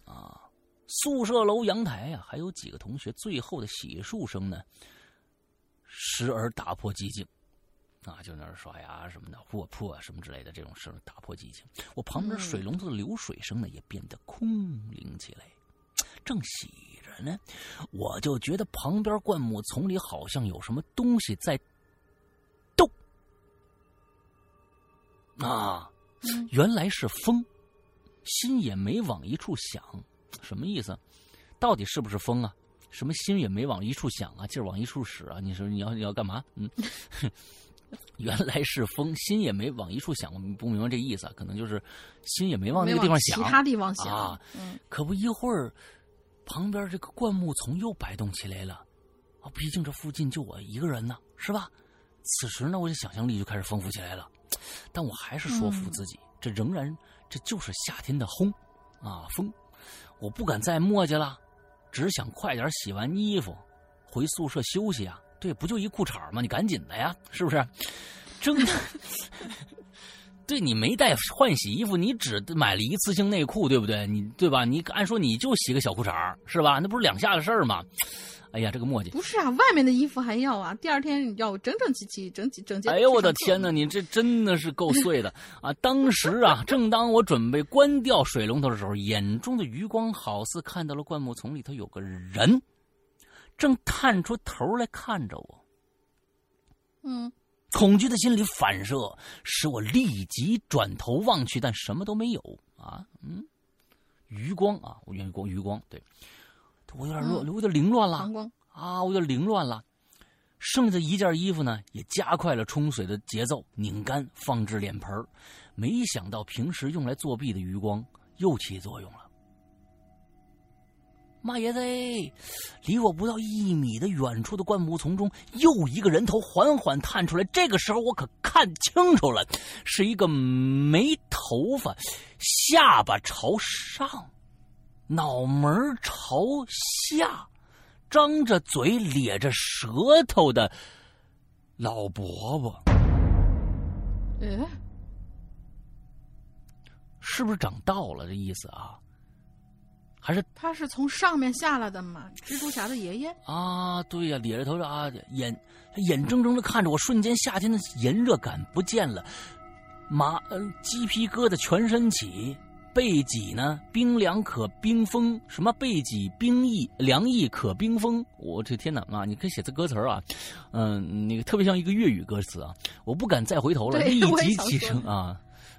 啊，宿舍楼阳台啊、还有几个同学最后的洗漱声呢，时而打破寂静。啊，就那儿刷牙什么的，卧铺啊什么之类的这种声打破寂静。我旁边水龙头的流水声呢，也变得空灵起来。正洗着呢，我就觉得旁边灌木丛里好像有什么东西在动。啊，原来是风，心也没往一处想，什么意思？到底是不是风啊？什么心也没往一处想啊，劲儿往一处使啊？你说你要你要干嘛？嗯，原来是风，心也没往一处想，我不明白这意思啊，可能就是心也没往那个地方想，其他地方想啊。嗯，可不一会儿，旁边这个灌木丛又摆动起来了。啊，毕竟这附近就我一个人呢，是吧？此时呢，我的想象力就开始丰富起来了。但我还是说服自己，这仍然这就是夏天的轰啊风。我不敢再磨叽了，只想快点洗完衣服回宿舍休息啊。对，不就一裤衩吗？你赶紧的呀，是不是？真的 对你没带换洗衣服，你只买了一次性内裤，对不对？你对吧？你按说你就洗个小裤衩是吧？那不是两下的事儿吗？哎呀，这个磨叽！不是啊，外面的衣服还要啊，第二天你要整整齐齐、整齐整洁。哎呦我的天哪，你这真的是够碎的啊！当时啊，正当我准备关掉水龙头的时候，眼中的余光好似看到了灌木丛里头有个人，正探出头来看着我。嗯，恐惧的心理反射使我立即转头望去，但什么都没有啊！嗯，余光啊，我余光余光，对我有点乱，我有点凌乱了。啊，我有点凌乱了。剩下一件衣服呢，也加快了冲水的节奏，拧干放置脸盆没想到平时用来作弊的余光又起作用了。妈耶子！离我不到一米的远处的灌木丛中，又一个人头缓缓探出来。这个时候，我可看清楚了，是一个没头发、下巴朝上、脑门朝下。张着嘴、咧着舌头的老伯伯，嗯，是不是长道了？这意思啊？还是他是从上面下来的嘛？蜘蛛侠的爷爷。啊？对呀、咧着头啊，眼眼睁睁的看着我，瞬间夏天的炎热感不见了，麻嗯、鸡皮疙瘩全身起，背脊呢，冰凉可冰封，什么背脊冰意凉意可冰封。我这天哪啊！你可以写这歌词啊，嗯，那个特别像一个粤语歌词啊。我不敢再回头了，立即起身啊。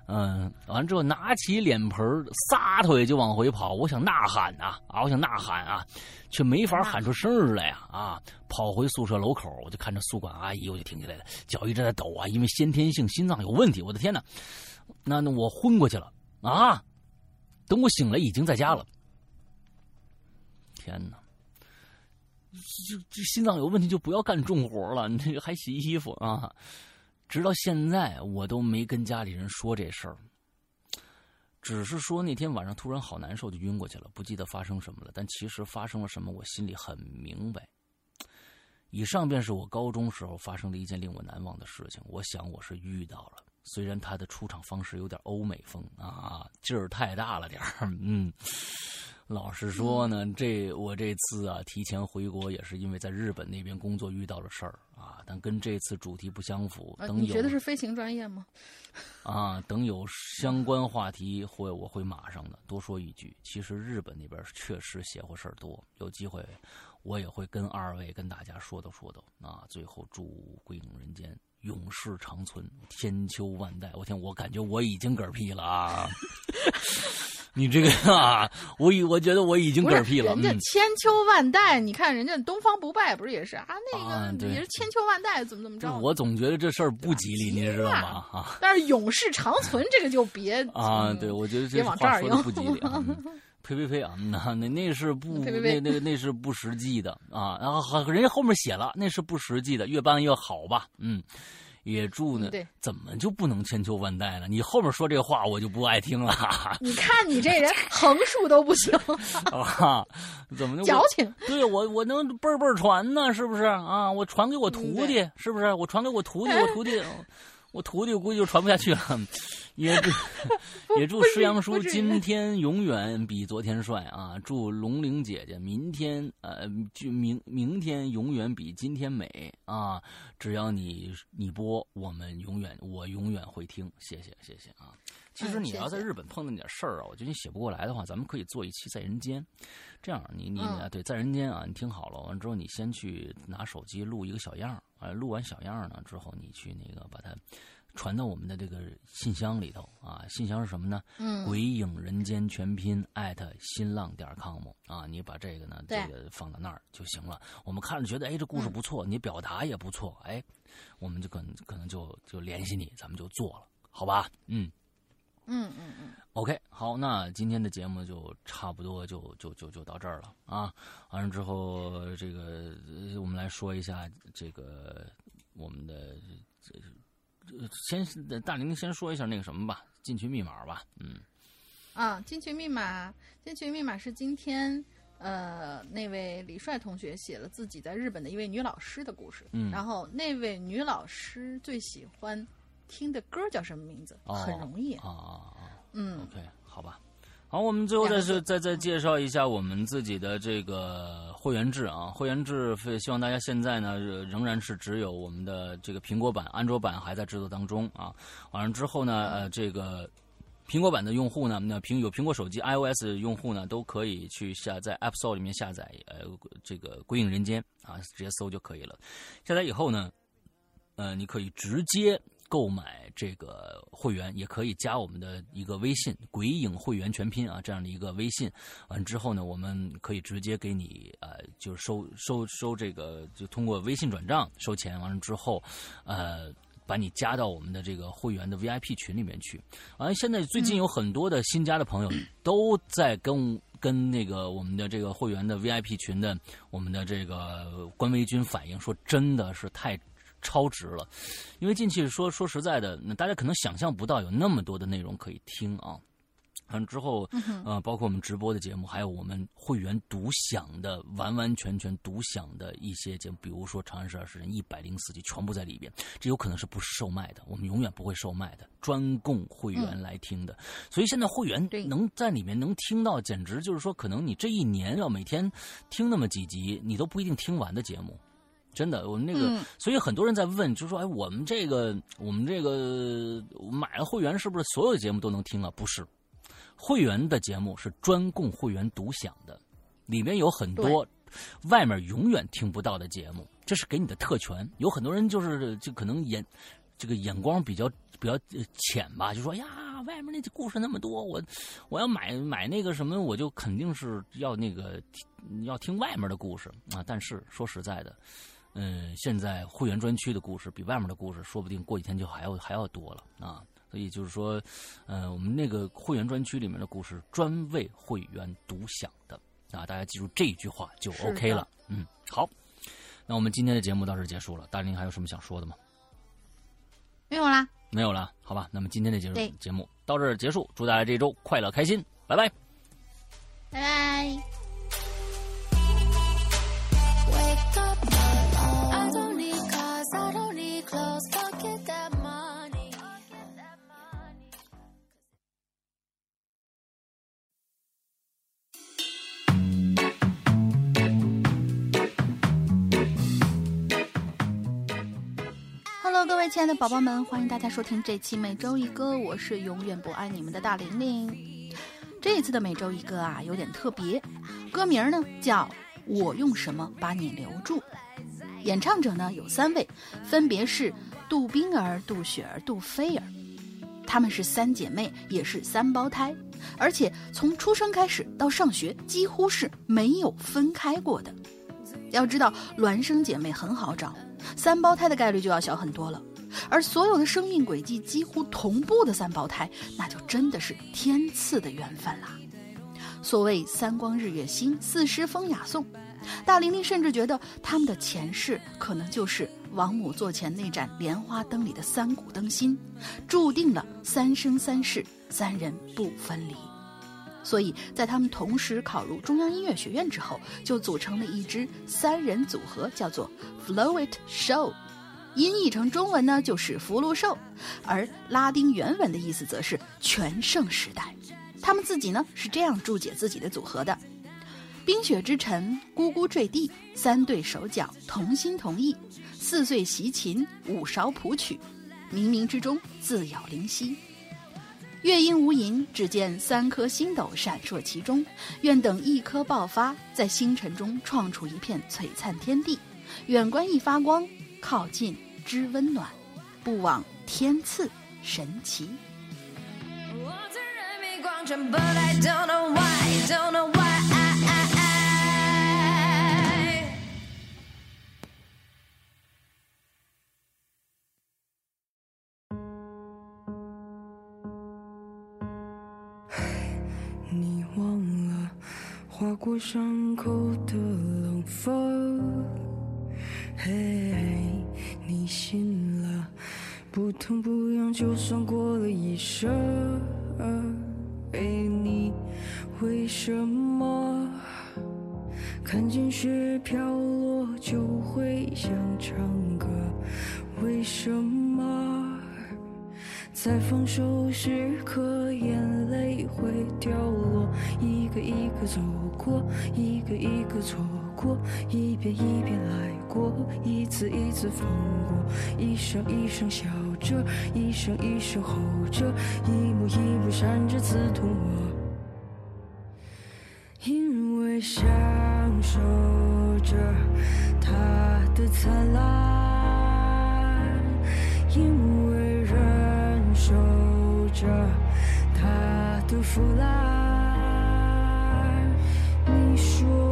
嗯，完了之后拿起脸盆撒腿就往回跑。我想呐喊呐啊，我想呐喊啊，却没法喊出声儿来呀啊！跑回宿舍楼口，我就看着宿管阿姨，我就停下来了，脚一直在抖啊，因为先天性心脏有问题。我的天哪！那那我昏过去了啊！等我醒来，已经在家了。天哪！这这心脏有问题就不要干重活了，你这还洗衣服啊？直到现在我都没跟家里人说这事儿，只是说那天晚上突然好难受，就晕过去了，不记得发生什么了。但其实发生了什么，我心里很明白。以上便是我高中时候发生的一件令我难忘的事情。我想我是遇到了，虽然他的出场方式有点欧美风啊，劲儿太大了点儿，嗯。老实说呢，这我这次啊提前回国也是因为在日本那边工作遇到了事儿啊，但跟这次主题不相符。啊，等有你觉得是飞行专业吗？啊，等有相关话题会我会马上的多说一句。其实日本那边确实邪乎事儿多，有机会我也会跟二位跟大家说道说道啊。最后祝归隐人间永世长存，千秋万代。我天，我感觉我已经嗝屁了啊！你这个啊，我已我觉得我已经嗝屁了。人家嗯千秋万代，你看人家东方不败不是也是啊？那个啊也是千秋万代，怎么怎么着？我总觉得这事儿不吉利，你知道吗？啊。但是永世长存这个就别啊，嗯对，我觉得这话说的不吉利 呸呸呸啊！那那那是不 呸呸呸那那个那是不实际的啊！然后好人家后面写了，那是不实际的，越办越好吧？嗯，也祝呢怎么就不能千秋万代呢？你后面说这话我就不爱听了 你看你这人横竖都不行，啊！怎么就矫情。对我我能辈儿辈儿传呢，是不是啊？我传给我徒嗯弟，是不是？我传给我徒弟，我徒弟，我徒弟估计就传不下去了。也祝 也祝师阳叔今 天永远比昨天帅啊！祝龙玲姐姐明天呃，就明明天永远比今天美啊！只要你你播，我们永远我永远会听，谢谢谢谢啊！其实你要在日本碰到那点事儿啊，我觉得你写不过来的话，咱们可以做一期在人间。这样，你你嗯啊，对，在人间啊，你听好了，完之后你先去拿手机录一个小样儿，啊，录完小样儿呢之后，你去那个把它传到我们的这个信箱里头啊，信箱是什么呢？嗯鬼影人间全拼艾特新浪点 com 啊，你把这个呢这个放到那儿就行了。我们看着觉得哎这故事不错，你表达也不错，哎，我们就可能可能就就联系你，咱们就做了，好吧？嗯。嗯嗯嗯，OK，好，那今天的节目就差不多就就就就到这儿了啊。完了之后，这个呃我们来说一下这个我们的这这先是大玲先说一下那个什么吧，进群密码吧。嗯啊，进群密码，进群密码是今天呃那位李帅同学写了自己在日本的一位女老师的故事，嗯然后那位女老师最喜欢听的歌叫什么名字？哦很容易，啊啊啊嗯，，OK，好吧。好，我们最后再是再再介绍一下我们自己的这个会员制啊，会员制希望大家现在呢呃仍然是只有我们的这个苹果版、安卓版还在制作当中啊。完了之后呢，呃，这个苹果版的用户呢，那苹有苹果手机 iOS 用户呢，都可以去下在 App Store 里面下载呃这个《归影人间》啊，直接搜就可以了。下载以后呢，呃，你可以直接购买这个会员，也可以加我们的一个微信“鬼影会员全拼”啊，这样的一个微信。完之后呢，我们可以直接给你呃，就是收收收这个，就通过微信转账收钱。完了之后，呃。把你加到我们的这个会员的 VIP 群里面去。完，现在最近有很多的新加的朋友都在跟跟那个我们的这个会员的 VIP 群的我们的这个官微君反映说，真的是太超值了。因为近期说说实在的，那大家可能想象不到有那么多的内容可以听啊。完之后，呃，包括我们直播的节目，还有我们会员独享的完完全全独享的一些节目，比如说《长安十二时辰》一百零四集，全部在里边。这有可能是不是售卖的，我们永远不会售卖的，专供会员来听的。所以现在会员对能在里面能听到，简直就是说，可能你这一年要每天听那么几集，你都不一定听完的节目。真的，我们那个，嗯所以很多人在问，就说：“哎，我们这个，我们这个我买了会员，是不是所有的节目都能听啊？”不是，会员的节目是专供会员独享的，里面有很多外面永远听不到的节目，这是给你的特权。有很多人就是就可能眼这个眼光比较比较浅吧，就说呀，外面那故事那么多，我我要买买那个什么，我就肯定是要那个要听外面的故事啊。但是说实在的，嗯，现在会员专区的故事比外面的故事，说不定过几天就还要还要多了啊。所以就是说，呃，我们那个会员专区里面的故事专为会员独享的啊，大家记住这句话就 OK 了。嗯，好，那我们今天的节目到这结束了。大林还有什么想说的吗？没有啦，没有了，好吧。那么今天的节目节目到这儿结束，祝大家这周快乐开心，拜拜，拜拜。位亲爱的宝宝们，欢迎大家收听这期每周一歌，我是永远不爱你们的大玲玲。这一次的每周一歌啊，有点特别，歌名呢叫《我用什么把你留住》，演唱者呢有三位，分别是杜冰儿、杜雪儿、杜菲儿，她们是三姐妹，也是三胞胎，而且从出生开始到上学几乎是没有分开过的。要知道，孪生姐妹很好找。三胞胎的概率就要小很多了，而所有的生命轨迹几乎同步的三胞胎，那就真的是天赐的缘分啦。所谓三光日月星，四诗风雅颂，大玲玲甚至觉得他们的前世可能就是王母座前那盏莲花灯里的三股灯芯，注定了三生三世，三人不分离。所以在他们同时考入中央音乐学院之后，就组成了一支三人组合，叫做 Flow It Show，音译成中文呢就是福禄寿，而拉丁原文的意思则是全盛时代。他们自己呢是这样注解自己的组合的：冰雪之尘，咕咕坠地，三对手脚同心同意，四岁习琴，五勺谱曲，冥冥之中自有灵犀。月阴无垠，只见三颗星斗闪烁其中。愿等一颗爆发，在星辰中创出一片璀璨天地。远观一发光，靠近知温暖，不枉天赐神奇。你忘了划过伤口的冷风。嘿，你醒了，不痛不痒，就算过了一生。嘿，你为什么看见雪飘落就会想唱歌？为什么？在放手时刻，眼泪会掉落，一个一个走过，一个一个错过，一遍一遍来过，一次一次放过，一声一声笑着，一声一声吼着，一幕一幕闪着刺痛我，因为享受着它的灿烂，因为。忍受着他的腐烂，你说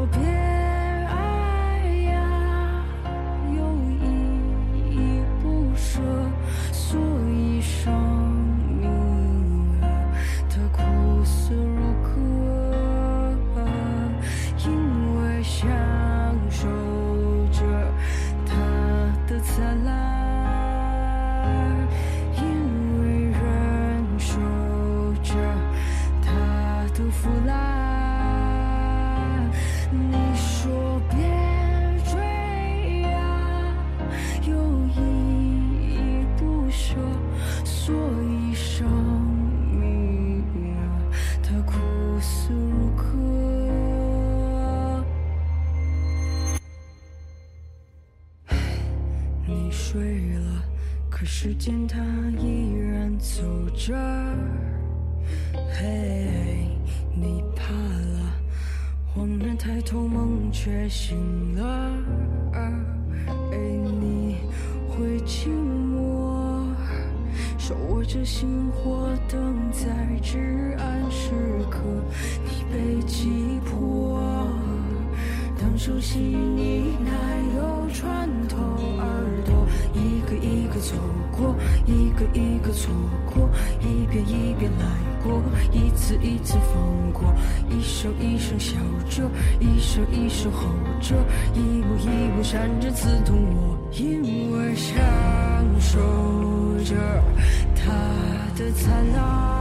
醒了被你会静默手握着星火等在至暗时刻你被击破当熟悉呢喃又穿透耳朵一个一个走过一个一个错过。一遍一遍来过一次一次放过一声一声笑着一声一声吼着一幕一幕闪着刺痛我因为享受着它的灿烂。